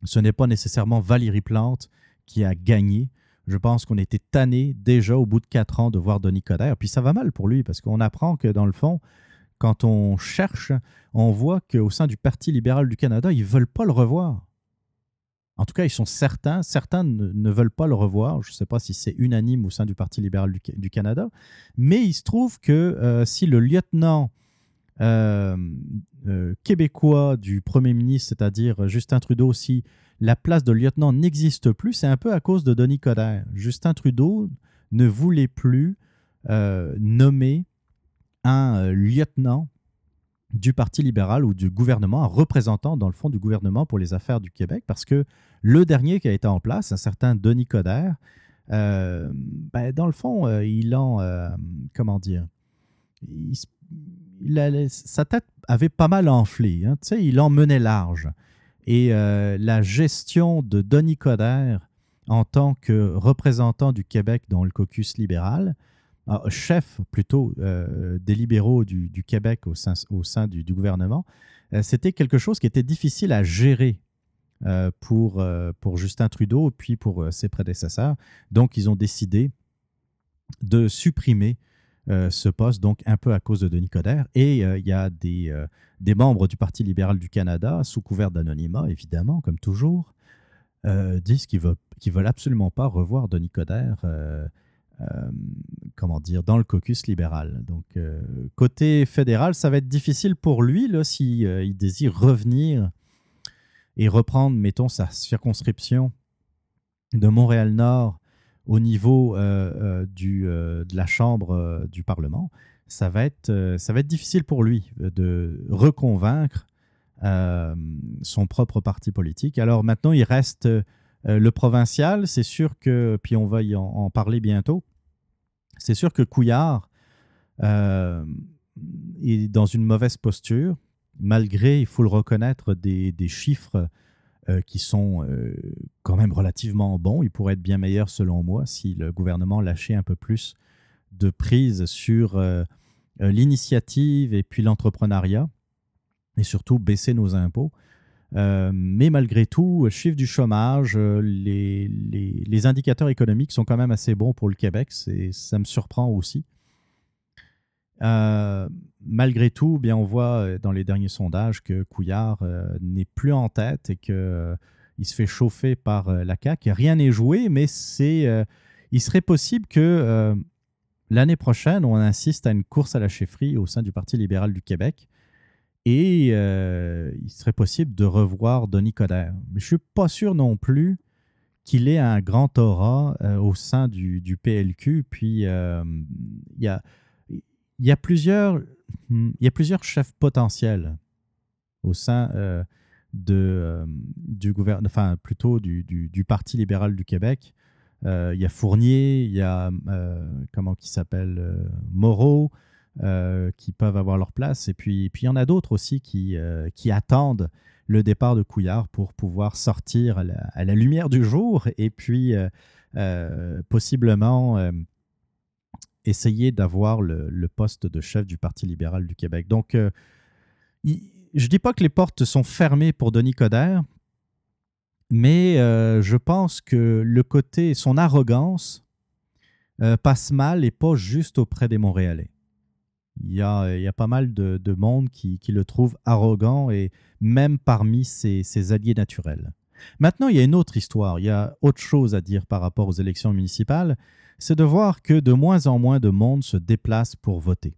Ce n'est pas nécessairement Valérie Plante qui a gagné. Je pense qu'on était tanné déjà au bout de quatre ans de voir Denis Coderre. Puis ça va mal pour lui parce qu'on apprend que dans le fond, quand on cherche, on voit qu'au sein du Parti libéral du Canada, ils ne veulent pas le revoir. En tout cas, ils sont certains, certains ne, veulent pas le revoir. Je ne sais pas si c'est unanime au sein du Parti libéral du, Canada, mais il se trouve que euh, si le lieutenant euh, euh, québécois du Premier ministre, c'est-à-dire Justin Trudeau, si la place de lieutenant n'existe plus, c'est un peu à cause de Denis Coderre. Justin Trudeau ne voulait plus nommer un lieutenant du Parti libéral ou du gouvernement, un représentant dans le fond du gouvernement pour les affaires du Québec, parce que le dernier qui a été en place, un certain Denis Coderre, euh, ben, dans le fond, euh, il en, euh, comment dire, sa tête avait pas mal enflé, hein, il en menait large. Et la gestion de Denis Coderre en tant que représentant du Québec dans le caucus libéral, ah, chef plutôt euh, des libéraux du, Québec au sein, au sein du, gouvernement, euh, c'était quelque chose qui était difficile à gérer euh, pour, pour Justin Trudeau et puis pour ses prédécesseurs. Donc, ils ont décidé de supprimer ce poste, donc un peu à cause de Denis Coderre. Et il y a des, des membres du Parti libéral du Canada, sous couvert d'anonymat, évidemment, comme toujours, disent qu'ils ne veulent, veulent, absolument pas revoir Denis Coderre comment dire, dans le caucus libéral. Donc, euh, côté fédéral, ça va être difficile pour lui s'il si, euh, il désire revenir et reprendre, mettons, sa circonscription de Montréal-Nord au niveau du, de la Chambre du Parlement. Ça va, être, ça va être difficile pour lui de reconvaincre son propre parti politique. Alors maintenant, il reste le provincial. C'est sûr que, puis on va y en parler bientôt, c'est sûr que Couillard euh, est dans une mauvaise posture, malgré, il faut le reconnaître, des, chiffres euh, qui sont euh, quand même relativement bons. Il pourrait être bien meilleur selon moi si le gouvernement lâchait un peu plus de prise sur l'initiative et puis l'entrepreneuriat et surtout baisser nos impôts. Euh, mais malgré tout, chiffre du chômage, euh, les, indicateurs économiques sont quand même assez bons pour le Québec. Ça me surprend aussi. Euh, malgré tout, bien, on voit dans les derniers sondages que Couillard n'est plus en tête et qu'il il se fait chauffer par la CAQ. Rien n'est joué, mais il serait possible que l'année prochaine, on insiste à une course à la chefferie au sein du Parti libéral du Québec. Et euh, il serait possible de revoir Denis Coderre. Mais je ne suis pas sûr non plus qu'il ait un grand aura euh, au sein du, PLQ. Puis euh, il y, a, plusieurs, hmm, chefs potentiels au sein du gouvernement, enfin plutôt du, Parti libéral du Québec. Il y a Fournier, il y a comment qui s'appelle Moreau. Euh, qui peuvent avoir leur place. Et puis, puis il y en a d'autres aussi qui, euh, qui attendent le départ de Couillard pour pouvoir sortir à la, lumière du jour et puis euh, possiblement essayer d'avoir le, poste de chef du Parti libéral du Québec. Donc, je ne dis pas que les portes sont fermées pour Denis Coderre, mais je pense que le côté, son arrogance passe mal et pas juste auprès des Montréalais il y a, il y a pas mal de, de monde qui, le trouve arrogant et même parmi ses, ses, alliés naturels. Maintenant, il y a une autre histoire, il y a autre chose à dire par rapport aux élections municipales, c'est de voir que de moins en moins de monde se déplace pour voter.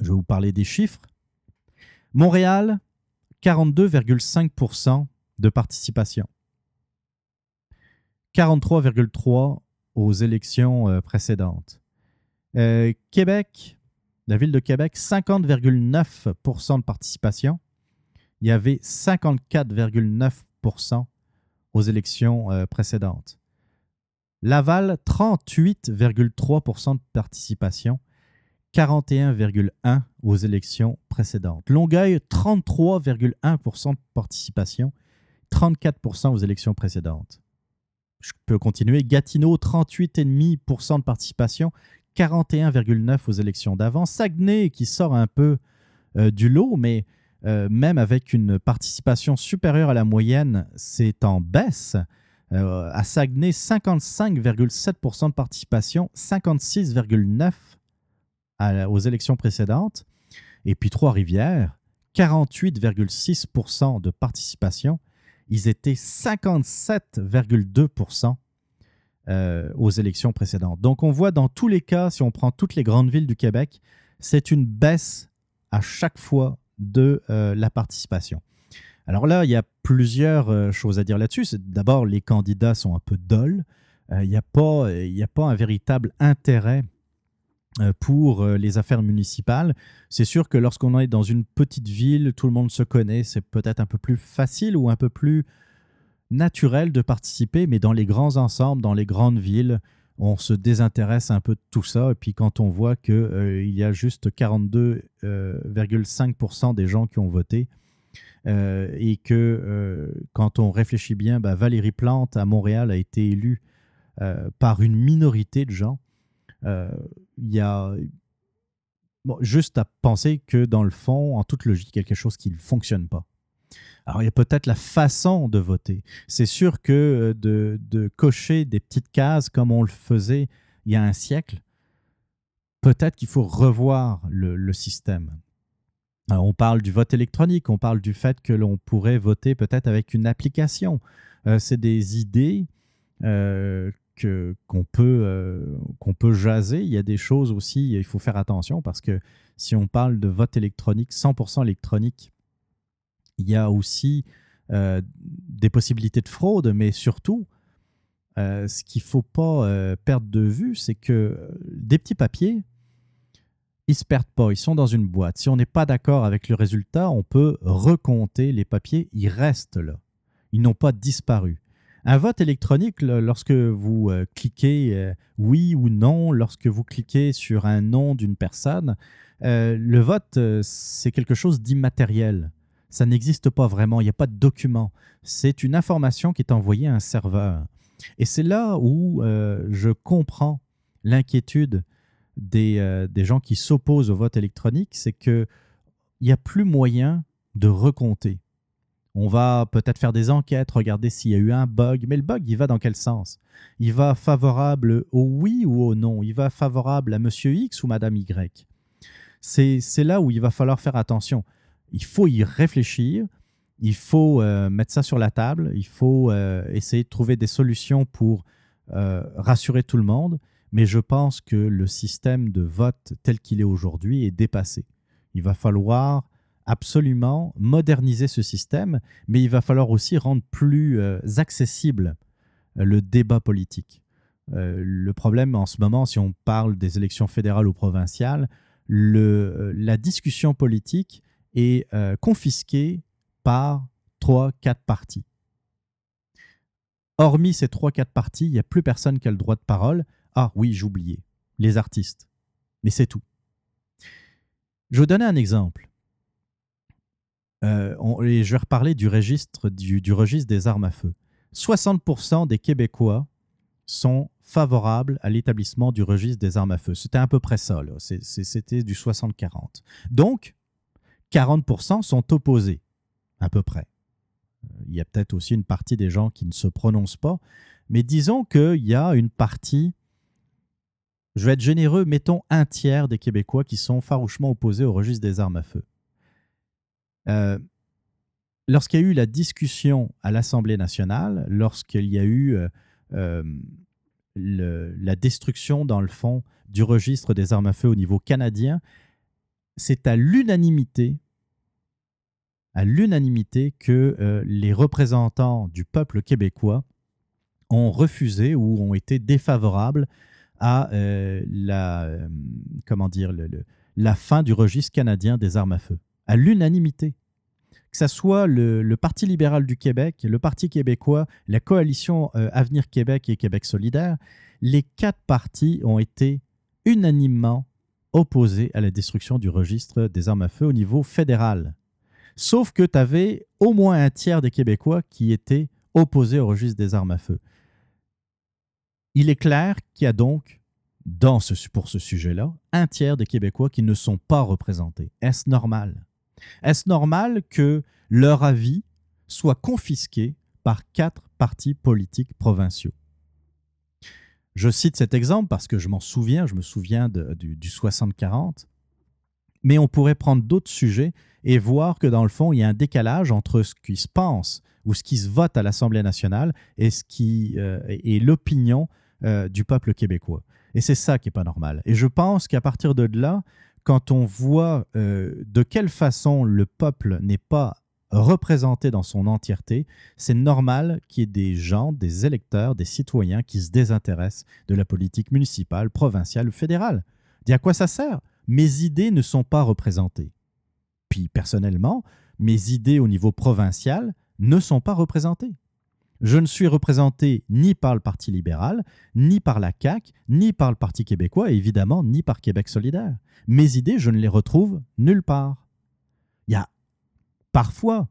Je vais vous parler des chiffres. Montréal, 42,5% de participation. 43,3% aux élections euh, précédentes. Euh, Québec, la ville de Québec, 50,9% de participation. Il y avait 54,9% aux élections euh, précédentes. Laval, 38,3% de participation, 41,1% aux élections précédentes. Longueuil, 33,1% de participation, 34% aux élections précédentes. Je peux continuer. Gatineau, 38,5% de participation, 41,9 aux élections d'avant. Saguenay, qui sort un peu du lot, mais même avec une participation supérieure à la moyenne, c'est en baisse. à Saguenay, 55,7% de participation, 56,9% aux élections précédentes. Et puis Trois-Rivières, 48,6% de participation. Ils étaient 57,2% euh, aux élections précédentes. Donc on voit dans tous les cas, si on prend toutes les grandes villes du Québec, c'est une baisse à chaque fois de euh, la participation. Alors là, il y a plusieurs euh, choses à dire là-dessus. D'abord, les candidats sont un peu dolls. Il n'y a, pas, a pas un véritable intérêt pour les affaires municipales. C'est sûr que lorsqu'on est dans une petite ville, tout le monde se connaît, c'est peut-être un peu plus facile ou un peu plus naturel de participer, mais dans les grands ensembles, dans les grandes villes, on se désintéresse un peu de tout ça. Et puis quand on voit qu'il euh, y a juste 42,5% des gens qui ont voté, et que quand on réfléchit bien, bah, Valérie Plante à Montréal a été élue par une minorité de gens, euh, il y a juste à penser que dans le fond, en toute logique, quelque chose qui ne fonctionne pas. Alors, il y a peut-être la façon de voter. C'est sûr que euh, de, cocher des petites cases comme on le faisait il y a un siècle, peut-être qu'il faut revoir le, système. On parle du vote électronique, on parle du fait que l'on pourrait voter peut-être avec une application. Euh, c'est des idées euh, qu'on peut, qu'on peut jaser. Il y a des choses aussi, il faut faire attention parce que si on parle de vote électronique, 100% électronique, il y a aussi euh, des possibilités de fraude, mais surtout, euh, ce qu'il ne faut pas perdre de vue, c'est que des petits papiers, ils ne se perdent pas, ils sont dans une boîte. Si on n'est pas d'accord avec le résultat, on peut recompter les papiers, ils restent là. Ils n'ont pas disparu. Un vote électronique, lorsque vous euh, cliquez euh, oui ou non, lorsque vous cliquez sur un nom d'une personne, euh, le vote, c'est quelque chose d'immatériel. Ça n'existe pas vraiment, il n'y a pas de document. C'est une information qui est envoyée à un serveur. Et c'est là où je comprends l'inquiétude des, des, gens qui s'opposent au vote électronique, c'est qu'il n'y a plus moyen de recompter. On va peut-être faire des enquêtes, regarder s'il y a eu un bug. Mais le bug, il va dans quel sens? Il va favorable au oui ou au non? Il va favorable à monsieur X ou madame Y? C'est là où il va falloir faire attention. Il faut y réfléchir. Il faut euh, mettre ça sur la table. Il faut euh, essayer de trouver des solutions pour euh, rassurer tout le monde. Mais je pense que le système de vote tel qu'il est aujourd'hui est dépassé. Il va falloir absolument moderniser ce système, mais il va falloir aussi rendre plus accessible le débat politique. Le problème en ce moment, si on parle des élections fédérales ou provinciales, le, la discussion politique est confisquée par trois, quatre partis. Hormis ces trois, quatre partis, il n'y a plus personne qui a le droit de parole. Ah oui, j'oubliais, les artistes. Mais c'est tout. Je vais donner un exemple. Euh, et je vais reparler du registre, du, registre des armes à feu. 60% des Québécois sont favorables à l'établissement du registre des armes à feu. C'était à peu près ça, c'était du 60-40. Donc, 40% sont opposés, à peu près. Il y a peut-être aussi une partie des gens qui ne se prononcent pas, mais disons qu'il y a une partie, je vais être généreux, mettons un tiers des Québécois qui sont farouchement opposés au registre des armes à feu. Euh, lorsqu'il y a eu la discussion à l'Assemblée nationale, lorsqu'il y a eu euh, euh, la destruction, dans le fond, du registre des armes à feu au niveau canadien, c'est à l'unanimité à l'unanimité que les représentants du peuple québécois ont refusé ou ont été défavorables à la, comment dire, la fin du registre canadien des armes à feu à l'unanimité. Que ce soit le, Parti libéral du Québec, le Parti québécois, la coalition euh, Avenir Québec et Québec solidaire, les quatre partis ont été unanimement opposés à la destruction du registre des armes à feu au niveau fédéral. Sauf que tu avais au moins un tiers des Québécois qui étaient opposés au registre des armes à feu. Il est clair qu'il y a donc pour ce sujet-là, un tiers des Québécois qui ne sont pas représentés. Est-ce normal? Est-ce normal que leur avis soit confisqué par quatre partis politiques provinciaux? Je cite cet exemple parce que je m'en souviens, je me souviens du, du 60-40, mais on pourrait prendre d'autres sujets et voir que dans le fond, il y a un décalage entre ce qui se pense ou ce qui se vote à l'Assemblée nationale et euh, l'opinion euh, du peuple québécois. Et c'est ça qui n'est pas normal. Et je pense qu'à partir de là, quand on voit euh, de quelle façon le peuple n'est pas représenté dans son entièreté, c'est normal qu'il y ait des gens, des électeurs, des citoyens qui se désintéressent de la politique municipale, provinciale ou fédérale. Dis à quoi ça sert? Mes idées ne sont pas représentées. Puis personnellement, mes idées au niveau provincial ne sont pas représentées. Je ne suis représenté ni par le Parti libéral, ni par la CAQ, ni par le Parti québécois, et évidemment ni par Québec solidaire. Mes idées, je ne les retrouve nulle part. Il y a parfois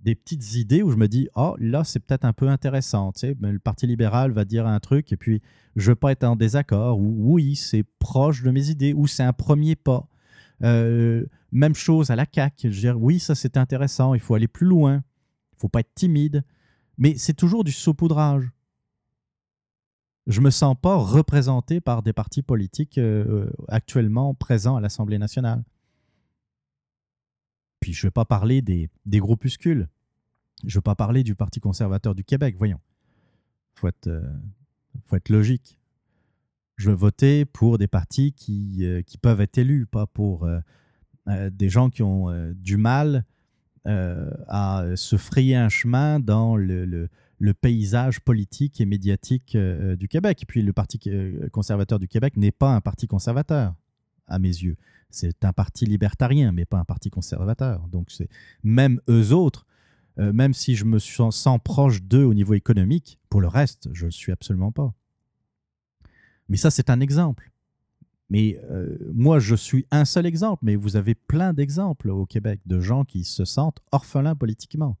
des petites idées où je me dis oh là c'est peut-être un peu intéressant tu sais, le parti libéral va dire un truc et puis je veux pas être en désaccord ou oui c'est proche de mes idées ou c'est un premier pas. Euh, même chose à la CAQ je dire oui ça c'est intéressant il faut aller plus loin. Il faut pas être timide. Mais c'est toujours du saupoudrage. Je ne me sens pas représenté par des partis politiques euh, actuellement présents à l'Assemblée nationale. Puis je ne vais pas parler des, groupuscules. Je ne vais pas parler du Parti conservateur du Québec, voyons. Il faut, euh, faut, être logique. Je veux voter pour des partis qui, euh, peuvent être élus, pas pour des gens qui ont du mal euh, à se frayer un chemin dans le, paysage politique et médiatique euh, du Québec. Et puis le Parti conservateur du Québec n'est pas un parti conservateur, à mes yeux. C'est un parti libertarien, mais pas un parti conservateur. Donc c'est même eux autres, euh, même si je me sens proche d'eux au niveau économique, pour le reste, je ne le suis absolument pas. Mais ça, c'est un exemple. Mais euh, moi, je suis un seul exemple, mais vous avez plein d'exemples au Québec de gens qui se sentent orphelins politiquement.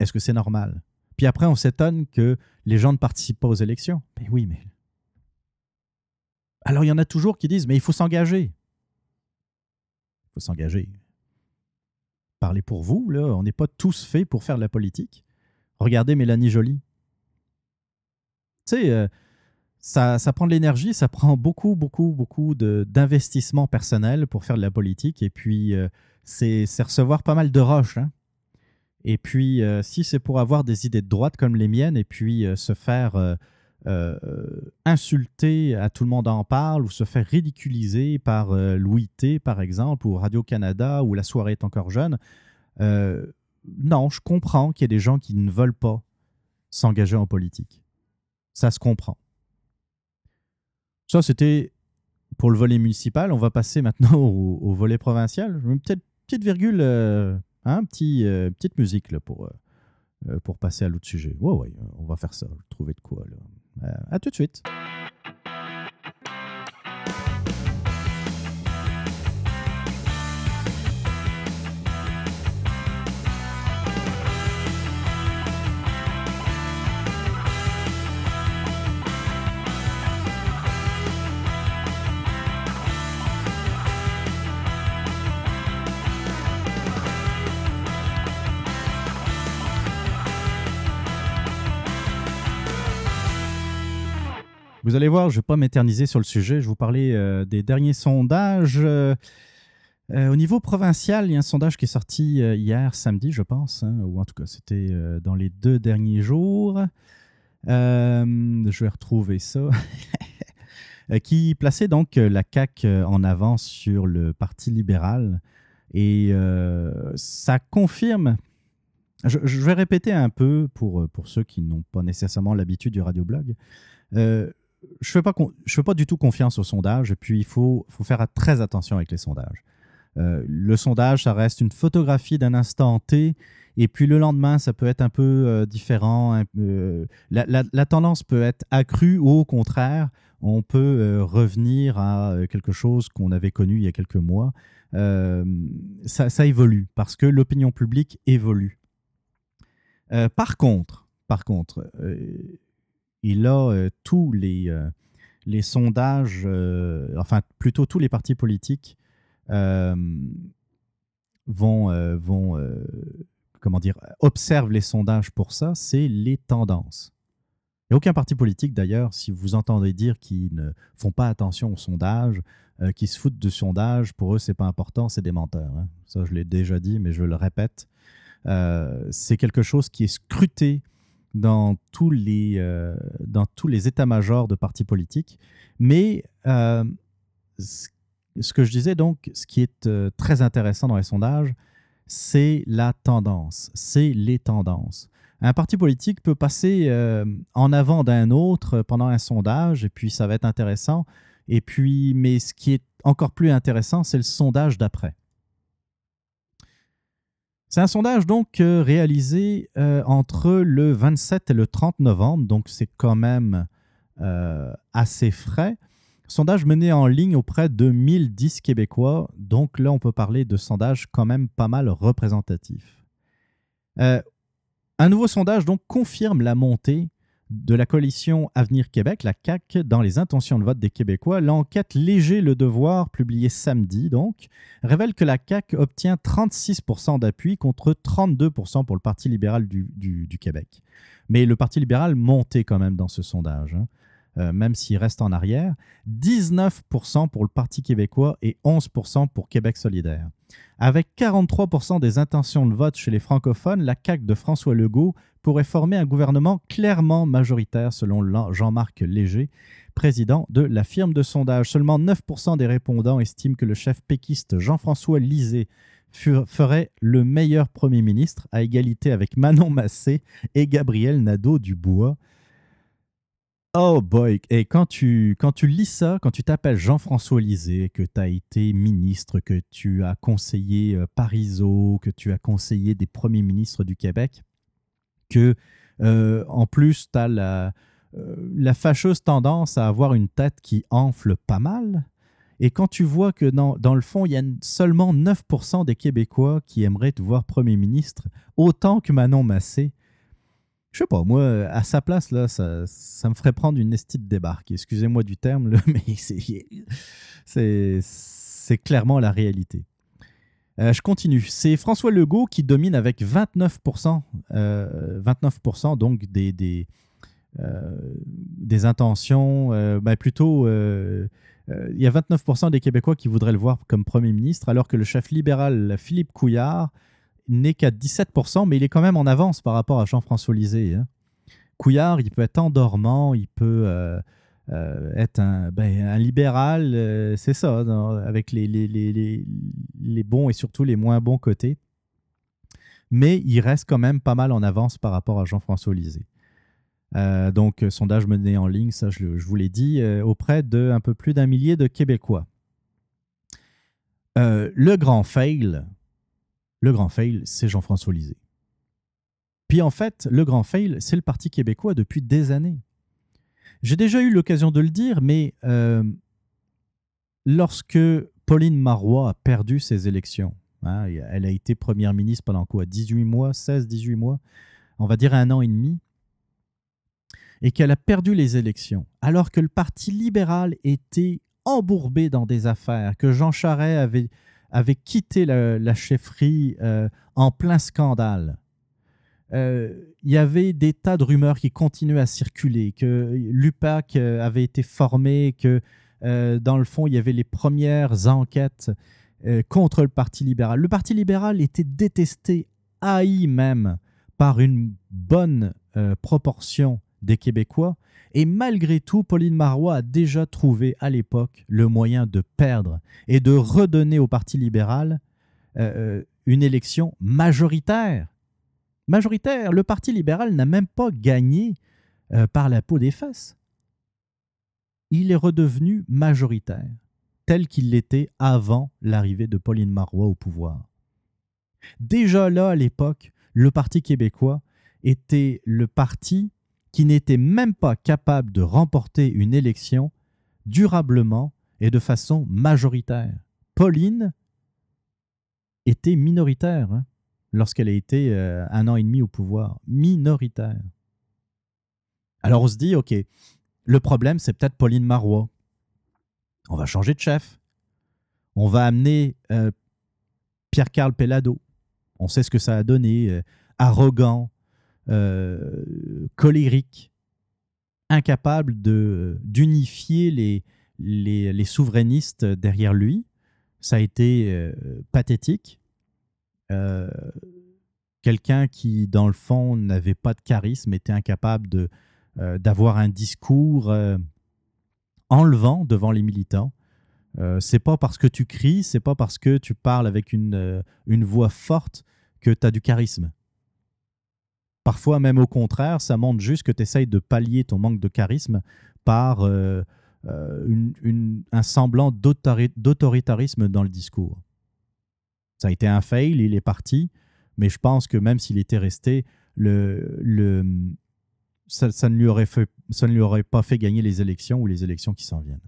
Est-ce que c'est normal? Puis après, on s'étonne que les gens ne participent pas aux élections. Mais oui, mais... Alors, il y en a toujours qui disent, mais il faut s'engager. Il faut s'engager. Parlez pour vous, là. On n'est pas tous faits pour faire de la politique. Regardez Mélanie Joly. Tu sais, euh, ça, prend de l'énergie, ça prend beaucoup, beaucoup, beaucoup d'investissement personnel pour faire de la politique. Et puis, euh, c'est recevoir pas mal de roches. Hein. Et puis, euh, si c'est pour avoir des idées de droite comme les miennes et puis euh, se faire insulter, à tout le monde en parle, ou se faire ridiculiser par Louis T, par exemple, ou Radio-Canada, ou La soirée est encore jeune, non, je comprends qu'il y ait des gens qui ne veulent pas s'engager en politique. Ça se comprend. Ça, c'était pour le volet municipal. On va passer maintenant au, volet provincial. Peut-être petite virgule, euh, hein, petit, euh, petite musique là, pour, euh, pour passer à l'autre sujet. Ouais, ouais, on va faire ça. Trouver de quoi. Là? À tout de suite. Vous allez voir, je ne vais pas m'éterniser sur le sujet. Je vous parler euh, des derniers sondages. Euh, euh, au niveau provincial, il y a un sondage qui est sorti hier, samedi, je pense, hein, ou en tout cas, c'était dans les deux derniers jours. je vais retrouver ça. qui plaçait donc la CAQ en avance sur le Parti libéral. Et ça confirme je, vais répéter un peu pour, pour ceux qui n'ont pas nécessairement l'habitude du radioblog je fais, pas, je fais pas du tout confiance aux sondages et puis il faut, faire très attention avec les sondages. Euh, le sondage, ça reste une photographie d'un instant T et puis le lendemain, ça peut être un peu euh, différent. Euh, la, tendance peut être accrue ou au contraire, on peut revenir à quelque chose qu'on avait connu il y a quelques mois. Ça, ça, évolue parce que l'opinion publique évolue. par contre, par contre Et là, tous les, les sondages, enfin plutôt tous les partis politiques vont, vont comment dire, observent les sondages pour ça, c'est les tendances. Il n'y a aucun parti politique d'ailleurs, si vous entendez dire qu'ils ne font pas attention aux sondages, euh, qu'ils se foutent de sondages, pour eux c'est pas important, c'est des menteurs. Hein. Ça je l'ai déjà dit, mais je le répète. Euh, c'est quelque chose qui est scruté dans tous les, euh, dans tous les états-majors de partis politiques. Mais ce que je disais donc, ce qui est très intéressant dans les sondages, c'est la tendance, c'est les tendances. Un parti politique peut passer euh, en avant d'un autre pendant un sondage, et puis ça va être intéressant. Et puis, mais ce qui est encore plus intéressant, c'est le sondage d'après. C'est un sondage donc euh, réalisé euh, entre le 27 et le 30 novembre, donc c'est quand même assez frais. Sondage mené en ligne auprès de 1010 Québécois, donc là on peut parler de sondage quand même pas mal représentatif. Euh, un nouveau sondage donc confirme la montée de la coalition Avenir Québec, la CAQ, dans les intentions de vote des Québécois. L'enquête Léger le devoir, publiée samedi donc, révèle que la CAQ obtient 36% d'appui contre 32% pour le Parti libéral du, Québec. Mais le Parti libéral montait quand même dans ce sondage. Hein. Euh, même s'il reste en arrière, 19% pour le Parti québécois et 11% pour Québec solidaire. Avec 43% des intentions de vote chez les francophones, la CAQ de François Legault pourrait former un gouvernement clairement majoritaire selon Jean-Marc Léger, président de la firme de sondage. Seulement 9% des répondants estiment que le chef péquiste Jean-François Lisée ferait le meilleur Premier ministre à égalité avec Manon Massé et Gabriel Nadeau-Dubois. Oh boy, et quand tu, quand tu lis ça, quand tu t'appelles Jean-François Lisée, que tu as été ministre, que tu as conseillé euh, Parizeau, que tu as conseillé des premiers ministres du Québec, que euh, en plus tu as la, euh, la fâcheuse tendance à avoir une tête qui enfle pas mal, et quand tu vois que dans, dans le fond, il y a seulement 9% des Québécois qui aimeraient te voir Premier ministre, autant que Manon Massé, je sais pas, moi, à sa place, là, ça, ça me ferait prendre une estie de débarque. Excusez-moi du terme, mais c'est clairement la réalité. Euh, je continue. C'est François Legault qui domine avec 29%, 29% euh, donc des, des, euh, intentions, ben plutôt, il y a 29% des Québécois qui voudraient le voir comme Premier ministre, alors que le chef libéral Philippe Couillard n'est qu'à 17%, mais il est quand même en avance par rapport à Jean-François Lisée. Hein. Couillard, il peut être endormant, il peut euh, euh, être un, ben, libéral, euh, c'est ça, avec les, bons et surtout les moins bons côtés. Mais il reste quand même pas mal en avance par rapport à Jean-François Lisée. donc, sondage mené en ligne, ça je, je vous l'ai dit, auprès de un peu plus d'un millier de Québécois. le grand fail, le grand fail, c'est Jean-François Lisée. Puis en fait, le grand fail, c'est le Parti québécois depuis des années. J'ai déjà eu l'occasion de le dire, mais euh, lorsque Pauline Marois a perdu ses élections, hein, elle a été première ministre pendant quoi? 18 mois, 16, 18 mois, on va dire un an et demi, et qu'elle a perdu les élections, alors que le Parti libéral était embourbé dans des affaires, que Jean Charest avait quitté la, chefferie euh, en plein scandale. Euh, il y avait des tas de rumeurs qui continuaient à circuler, que l'UPAC euh, avait été formé, que dans le fond, il y avait les premières enquêtes contre le Parti libéral. Le Parti libéral était détesté, haï même par une bonne proportion des Québécois. Et malgré tout, Pauline Marois a déjà trouvé à l'époque le moyen de perdre et de redonner au Parti libéral euh, euh, une élection majoritaire. Majoritaire. Le Parti libéral n'a même pas gagné euh, par la peau des fesses. Il est redevenu majoritaire, tel qu'il l'était avant l'arrivée de Pauline Marois au pouvoir. Déjà là, à l'époque, le Parti québécois était le parti qui n'était même pas capable de remporter une élection durablement et de façon majoritaire. Pauline était minoritaire hein, lorsqu'elle a été euh, un an et demi au pouvoir. Minoritaire. Alors on se dit, OK, le problème, c'est peut-être Pauline Marois. On va changer de chef. On va amener euh, Pierre-Carl Pellado. On sait ce que ça a donné. Euh, arrogant, colérique, incapable d'unifier les, souverainistes derrière lui. Ça a été pathétique. Quelqu'un qui, dans le fond, n'avait pas de charisme, était incapable de, d'avoir un discours enlevant devant les militants. Euh, c'est pas parce que tu cries, c'est pas parce que tu parles avec une, euh, une voix forte que tu as du charisme. Parfois, même au contraire, ça montre juste que tu essayes de pallier ton manque de charisme par euh, un semblant d'autoritarisme dans le discours. Ça a été un fail, il est parti, mais je pense que même s'il était resté, ça, ne lui aurait pas fait gagner les élections ou les élections qui s'en viennent.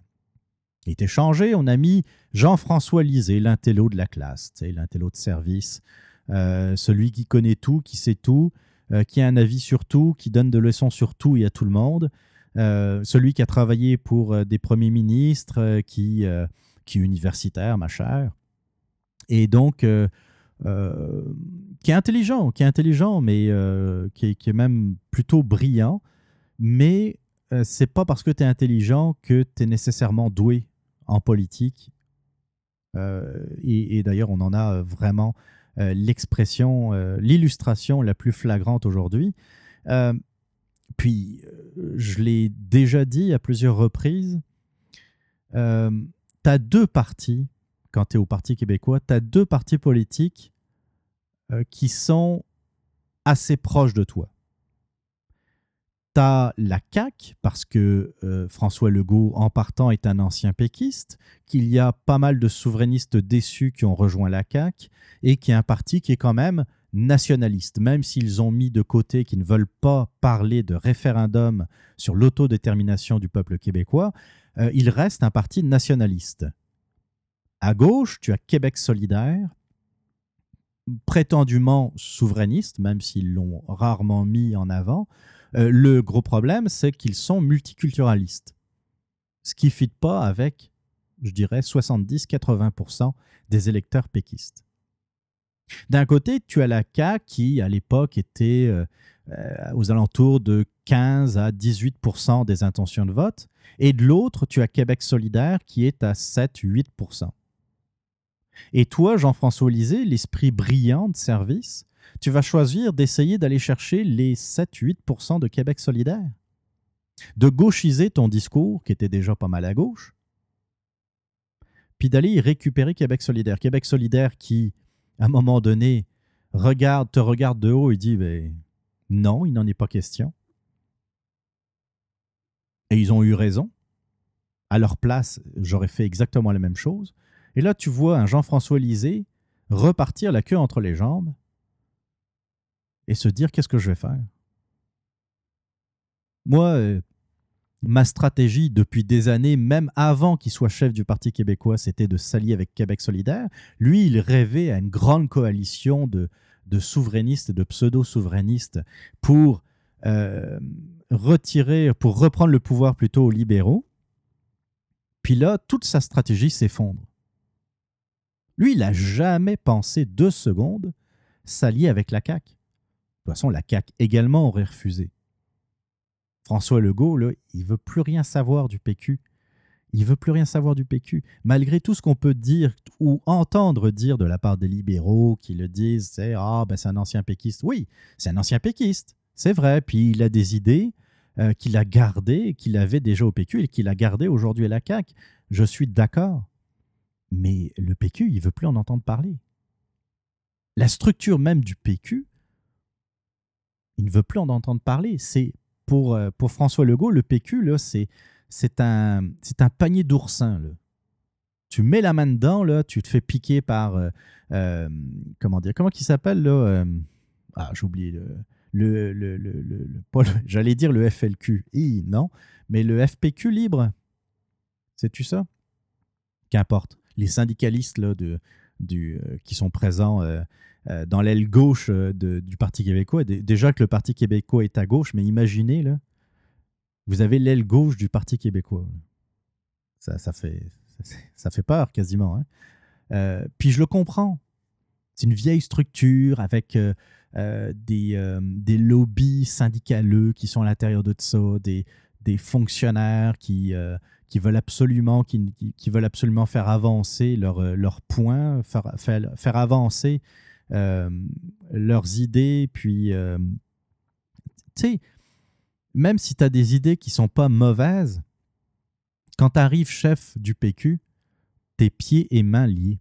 Il était changé, on a mis Jean-François Lisée, l'intello de la classe, l'intello de service, euh, celui qui connaît tout, qui sait tout, euh, qui a un avis sur tout, qui donne de leçons sur tout et à tout le monde, euh, celui qui a travaillé pour des premiers ministres, qui est universitaire, ma chère. Et donc, qui est intelligent, qui est intelligent, mais qui est, qui, est, même plutôt brillant. Mais c'est pas parce que tu es intelligent que tu es nécessairement doué en politique. Euh, et, d'ailleurs, on en a vraiment euh, l'expression, euh, l'illustration la plus flagrante aujourd'hui. puis, je l'ai déjà dit à plusieurs reprises, tu as deux partis, quand tu es au Parti québécois, tu as deux partis politiques qui sont assez proches de toi tu as la CAQ, parce que euh, François Legault, en partant, est un ancien péquiste, qu'il y a pas mal de souverainistes déçus qui ont rejoint la CAQ, et qui est un parti qui est quand même nationaliste, même s'ils ont mis de côté qu'ils ne veulent pas parler de référendum sur l'autodétermination du peuple québécois, euh, il reste un parti nationaliste. À gauche, tu as Québec solidaire, prétendument souverainiste, même s'ils l'ont rarement mis en avant, euh, le gros problème, c'est qu'ils sont multiculturalistes. Ce qui ne fit pas avec, je dirais, 70-80% des électeurs péquistes. D'un côté, tu as la CAQ qui, à l'époque, était euh, euh, aux alentours de 15 à 18% des intentions de vote. Et de l'autre, tu as Québec solidaire qui est à 7-8%. Et toi, Jean-François Lisée, l'esprit brillant de service, tu vas choisir d'essayer d'aller chercher les 7-8% de Québec solidaire? De gauchiser ton discours, qui était déjà pas mal à gauche, puis d'aller récupérer Québec solidaire. Québec solidaire qui, à un moment donné, regarde, te regarde de haut et dit ben, non, il n'en est pas question. Et ils ont eu raison. À leur place, j'aurais fait exactement la même chose. Et là, tu vois un Jean-François Lisée repartir la queue entre les jambes et se dire qu'est-ce que je vais faire? Moi, euh, ma stratégie depuis des années, même avant qu'il soit chef du Parti québécois, c'était de s'allier avec Québec solidaire. Lui, il rêvait à une grande coalition de, souverainistes et de pseudo-souverainistes pour euh, retirer, pour reprendre le pouvoir plutôt aux libéraux. Puis là, toute sa stratégie s'effondre. Lui, il n'a jamais pensé deux secondes s'allier avec la CAQ. De toute façon, la CAQ également aurait refusé. François Legault, là, il veut plus rien savoir du PQ. Il veut plus rien savoir du PQ. Malgré tout ce qu'on peut dire ou entendre dire de la part des libéraux qui le disent, c'est ah ben c'est un ancien péquiste. Oui, c'est un ancien péquiste, c'est vrai. Puis il a des idées euh, qu'il a gardées, qu'il avait déjà au PQ et qu'il a gardées aujourd'hui à la CAQ. Je suis d'accord. Mais le PQ, il veut plus en entendre parler. La structure même du PQ, il ne veut plus en entendre parler. C'est pour, euh, pour François Legault, le PQ, c'est, c'est, un, c'est un panier d'oursins. Tu mets la main dedans, là, tu te fais piquer par. Euh, euh, comment dire Comment il s'appelle là Ah, j'ai oublié le. Le, le, le, j'allais dire le FLQ. non, mais le FPQ libre. Sais-tu ça? Qu'importe. Les syndicalistes là, de, du, qui sont présents euh, dans l'aile gauche euh, du Parti québécois. Déjà que le Parti québécois est à gauche, mais imaginez, là, Vous avez l'aile gauche du Parti québécois. Ça, ça, fait, ça fait peur quasiment. Hein. Euh, puis je le comprends. C'est une vieille structure avec euh, euh, des, des, lobbies syndicaleux qui sont à l'intérieur de ça, des, des fonctionnaires qui, qui, veulent absolument, qui, qui, veulent absolument faire avancer leurs leur points, faire, faire, faire avancer leurs idées. Puis, tu sais, même si tu as des idées qui sont pas mauvaises, quand tu arrives chef du PQ, tes pieds et mains liés.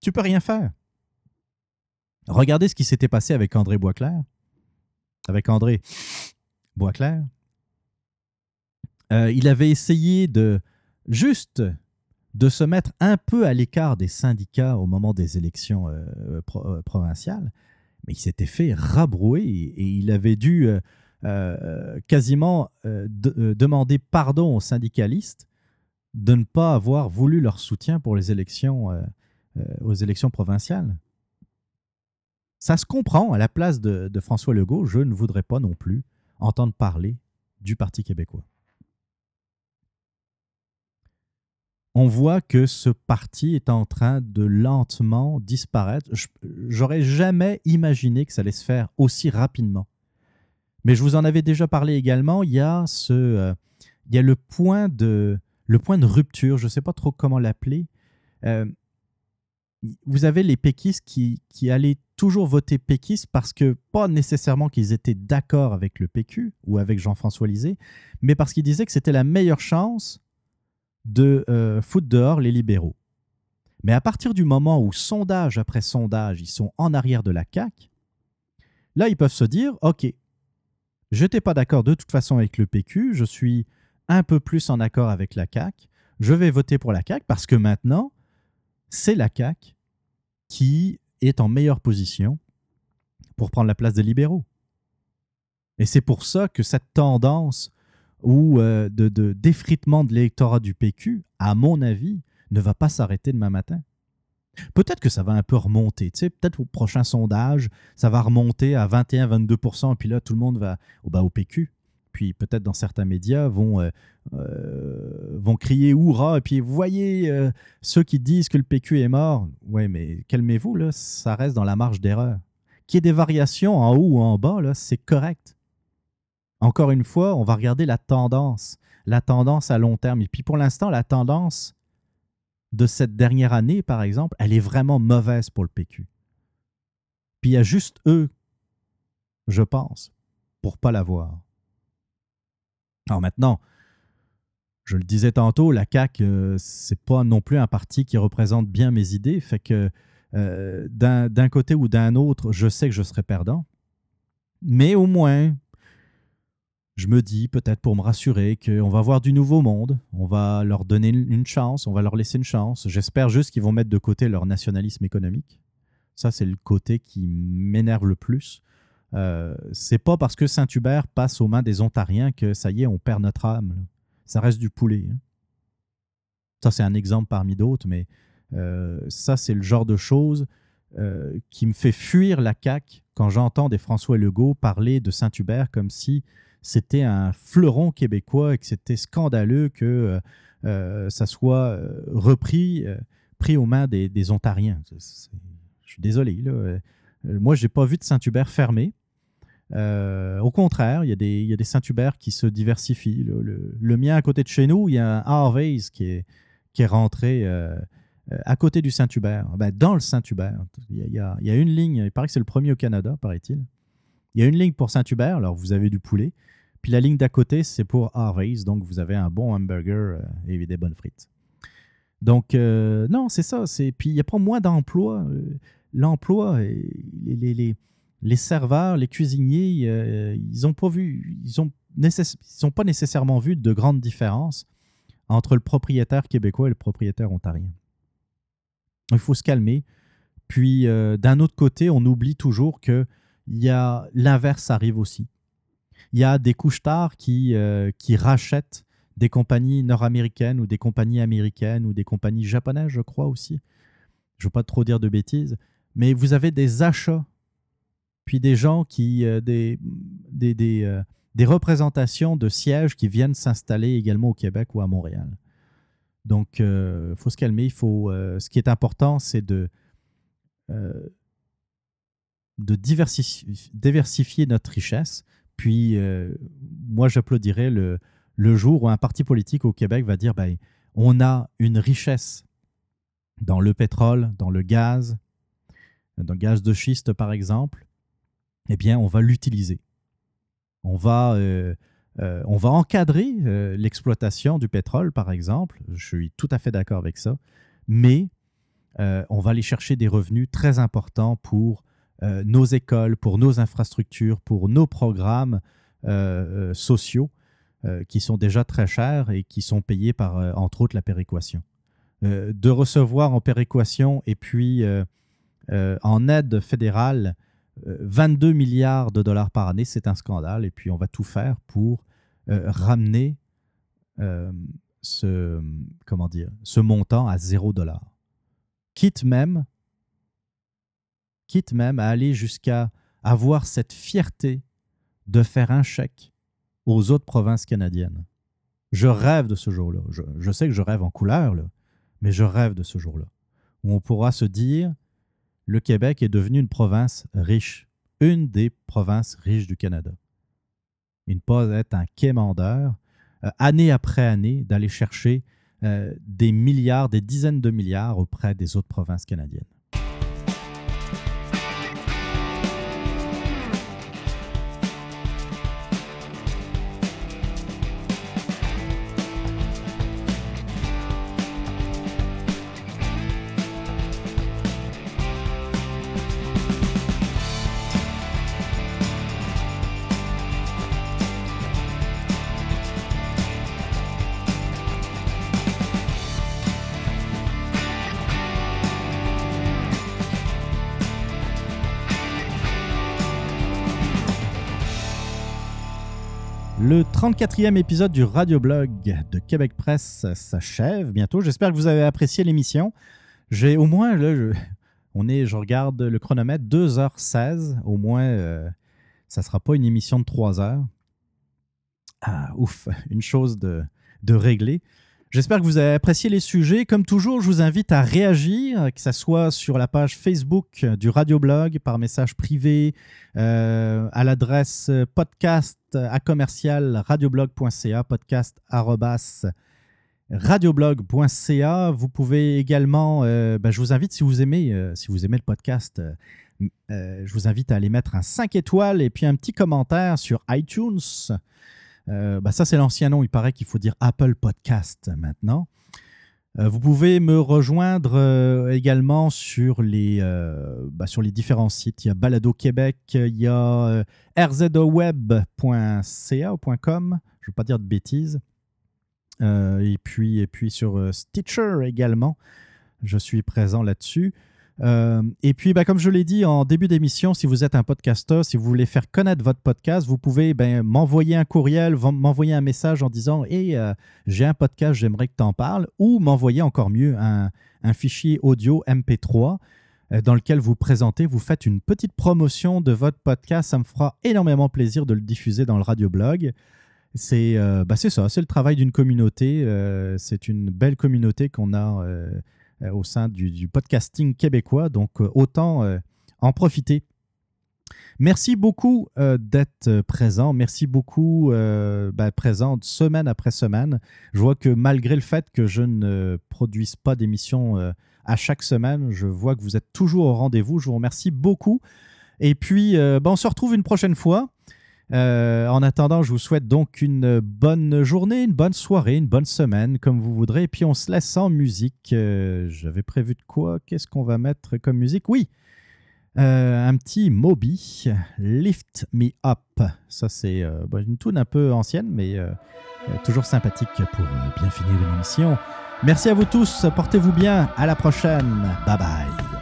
Tu peux rien faire. Regardez ce qui s'était passé avec André Boisclair. Avec André Boisclair. Euh, il avait essayé de juste de se mettre un peu à l'écart des syndicats au moment des élections euh, euh, provinciales, mais il s'était fait rabrouer et, il avait dû quasiment demander pardon aux syndicalistes de ne pas avoir voulu leur soutien pour les élections, aux élections provinciales. Ça se comprend. À la place de, François Legault, je ne voudrais pas non plus entendre parler du Parti québécois. On voit que ce parti est en train de lentement disparaître. J'aurais jamais imaginé que ça allait se faire aussi rapidement. Mais je vous en avais déjà parlé également. Il y a, ce, euh, il y a le point de, le point de rupture, je ne sais pas trop comment l'appeler. Euh, vous avez les péquistes qui, qui allaient toujours voter péquistes parce que, pas nécessairement qu'ils étaient d'accord avec le PQ ou avec Jean-François Lisée, mais parce qu'ils disaient que c'était la meilleure chance de euh, dehors les libéraux. Mais à partir du moment où, sondage après sondage, ils sont en arrière de la CAQ, là, ils peuvent se dire, OK, je n'étais pas d'accord de toute façon avec le PQ, je suis un peu plus en accord avec la CAQ, je vais voter pour la CAQ parce que maintenant, c'est la CAQ qui est en meilleure position pour prendre la place des libéraux. Et c'est pour ça que cette tendance ou euh, de, d'effritement de l'électorat du PQ, à mon avis, ne va pas s'arrêter demain matin. Peut-être que ça va un peu remonter. Peut-être au prochain sondage, ça va remonter à 21-22%, et puis là, tout le monde va au, PQ puis peut-être dans certains médias vont, euh, euh, vont crier hurrah, et puis voyez ceux qui disent que le PQ est mort. Ouais, mais calmez-vous, ça reste dans la marge d'erreur. Qu'il y ait des variations en haut ou en bas, c'est correct. Encore une fois, on va regarder la tendance, la tendance à long terme. Et puis pour l'instant, la tendance de cette dernière année, par exemple, elle est vraiment mauvaise pour le PQ. Puis il y a juste eux, je pense, pour pas l'avoir. Alors maintenant, je le disais tantôt, la CAQ, euh, c'est pas non plus un parti qui représente bien mes idées. Fait que euh, d'un côté ou d'un autre, je sais que je serai perdant. Mais au moins, je me dis, peut-être pour me rassurer, qu'on va voir du nouveau monde. On va leur donner une chance, on va leur laisser une chance. J'espère juste qu'ils vont mettre de côté leur nationalisme économique. Ça, c'est le côté qui m'énerve le plus. Euh, c'est pas parce que Saint-Hubert passe aux mains des Ontariens que ça y est, on perd notre âme. Ça reste du poulet. Hein. Ça, c'est un exemple parmi d'autres, mais euh, ça, c'est le genre de choses euh, qui me fait fuir la CAQ quand j'entends des François Legault parler de Saint-Hubert comme si c'était un fleuron québécois et que c'était scandaleux que ça soit repris, pris aux mains des, Ontariens. je suis désolé. Moi, je n'ai pas vu de Saint-Hubert fermé. Euh, au contraire, il y, a des, Saint-Hubert qui se diversifient. Le, mien, à côté de chez nous, il y a un Harvey's qui est, qui est rentré euh, euh, à côté du Saint-Hubert, ben, dans le Saint-Hubert. Il, il, y a une ligne, il paraît que c'est le premier au Canada, paraît-il. Il y a une ligne pour Saint-Hubert, alors vous avez du poulet. Puis la ligne d'à côté, c'est pour Harvey's, donc vous avez un bon hamburger et des bonnes frites. Donc, non, c'est ça. Puis il n'y a pas moins d'emplois. L'emploi, les, serveurs, les cuisiniers, euh, ils n'ont pas nécessairement vu de grandes différences entre le propriétaire québécois et le propriétaire ontarien. Il faut se calmer. Puis, euh, d'un autre côté, on oublie toujours que y a l'inverse arrive aussi. Il y a des couches tard qui, euh, qui rachètent des compagnies nord-américaines ou des compagnies américaines ou des compagnies japonaises, je crois aussi. Je ne veux pas trop dire de bêtises, mais vous avez des achats puis des gens qui, euh, des, euh, des représentations de sièges qui viennent s'installer également au Québec ou à Montréal. Donc, il faut se calmer. Il faut, ce qui est important, c'est de, de diversifier, notre richesse. Puis, moi, j'applaudirais le, jour où un parti politique au Québec va dire ben, on a une richesse dans le pétrole, dans le gaz, dans le gaz de schiste, par exemple. Eh bien, on va l'utiliser. On va euh, on va encadrer euh, l'exploitation du pétrole, par exemple. Je suis tout à fait d'accord avec ça. Mais euh, on va aller chercher des revenus très importants pour nos écoles, pour nos infrastructures, pour nos programmes sociaux qui sont déjà très chers et qui sont payés par, entre autres, la péréquation. de recevoir en péréquation et puis en aide fédérale 22 milliards de dollars par année, c'est un scandale. Et puis, on va tout faire pour euh, ramener euh, ce, comment dire, ce montant à 0 dollar. Quitte même, quitte même à aller jusqu'à avoir cette fierté de faire un chèque aux autres provinces canadiennes. Je rêve de ce jour-là. Je, sais que je rêve en couleur, mais je rêve de ce jour-là, où on pourra se dire, le Québec est devenu une province riche, une des provinces riches du Canada mais ne pas être un quémandeur, euh, année après année, d'aller chercher euh, des milliards, des dizaines de milliards auprès des autres provinces canadiennes. Le 34e épisode du radioblog de Québec Presse s'achève bientôt. J'espère que vous avez apprécié l'émission. J'ai au moins, là, on est, je regarde le chronomètre, 2h16. Au moins, euh, ça ne sera pas une émission de 3 heures. Ah, ouf, une chose de, de réglée. J'espère que vous avez apprécié les sujets. Comme toujours, je vous invite à réagir, que ce soit sur la page Facebook du Radioblog, par message privé, euh, à l'adresse podcast à commercial radioblog.ca, podcast radioblog.ca. Vous pouvez également, euh, ben, je vous invite, si vous aimez, euh, si vous aimez le podcast, je vous invite à aller mettre un 5 étoiles et puis un petit commentaire sur iTunes. Euh, bah, ça, c'est l'ancien nom. Il paraît qu'il faut dire Apple Podcast maintenant. Euh, vous pouvez me rejoindre euh, également sur les, bah, sur les différents sites. Il y a Balado Québec, il y a rzoweb.ca je ne veux pas dire de bêtises. et, puis, et puis sur Stitcher également, je suis présent là-dessus. Euh, et puis, ben, comme je l'ai dit en début d'émission, si vous êtes un podcasteur, si vous voulez faire connaître votre podcast, vous pouvez ben, m'envoyer un courriel, m'envoyer un message en disant Hey, euh, j'ai un podcast, j'aimerais que tu en parles, ou m'envoyer encore mieux un, fichier audio MP3 euh, dans lequel vous présentez, vous faites une petite promotion de votre podcast. Ça me fera énormément plaisir de le diffuser dans le radioblog. C'est ben, ça, c'est le travail d'une communauté. c'est une belle communauté qu'on a au sein du, podcasting québécois. Donc, euh, autant euh, en profiter. Merci beaucoup d'être présent. Merci beaucoup ben, présent semaine après semaine. Je vois que malgré le fait que je ne produise pas d'émissions à chaque semaine, je vois que vous êtes toujours au rendez-vous. Je vous remercie beaucoup. Et puis, ben, on se retrouve une prochaine fois. Euh, en attendant, je vous souhaite donc une bonne journée, une bonne soirée, une bonne semaine, comme vous voudrez. Et puis on se laisse en musique. Euh, j'avais prévu de quoi? Qu'est-ce qu'on va mettre comme musique? Oui, euh, un petit Moby, Lift Me Up. Ça, c'est une tune un peu ancienne, mais toujours sympathique pour bien finir une émission. Merci à vous tous, portez-vous bien, à la prochaine, bye bye.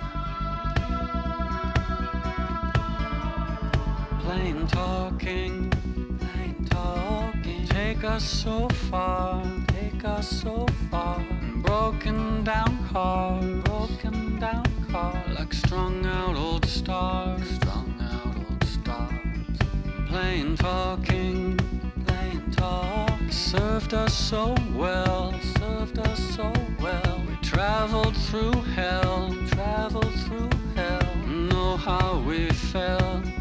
Us so far, take us so far. Broken down car, broken down car, like strung out old stars, strung out old stars. Playing talking plain talk, served us so well, served us so well. We traveled through hell, traveled through hell. Know how we felt.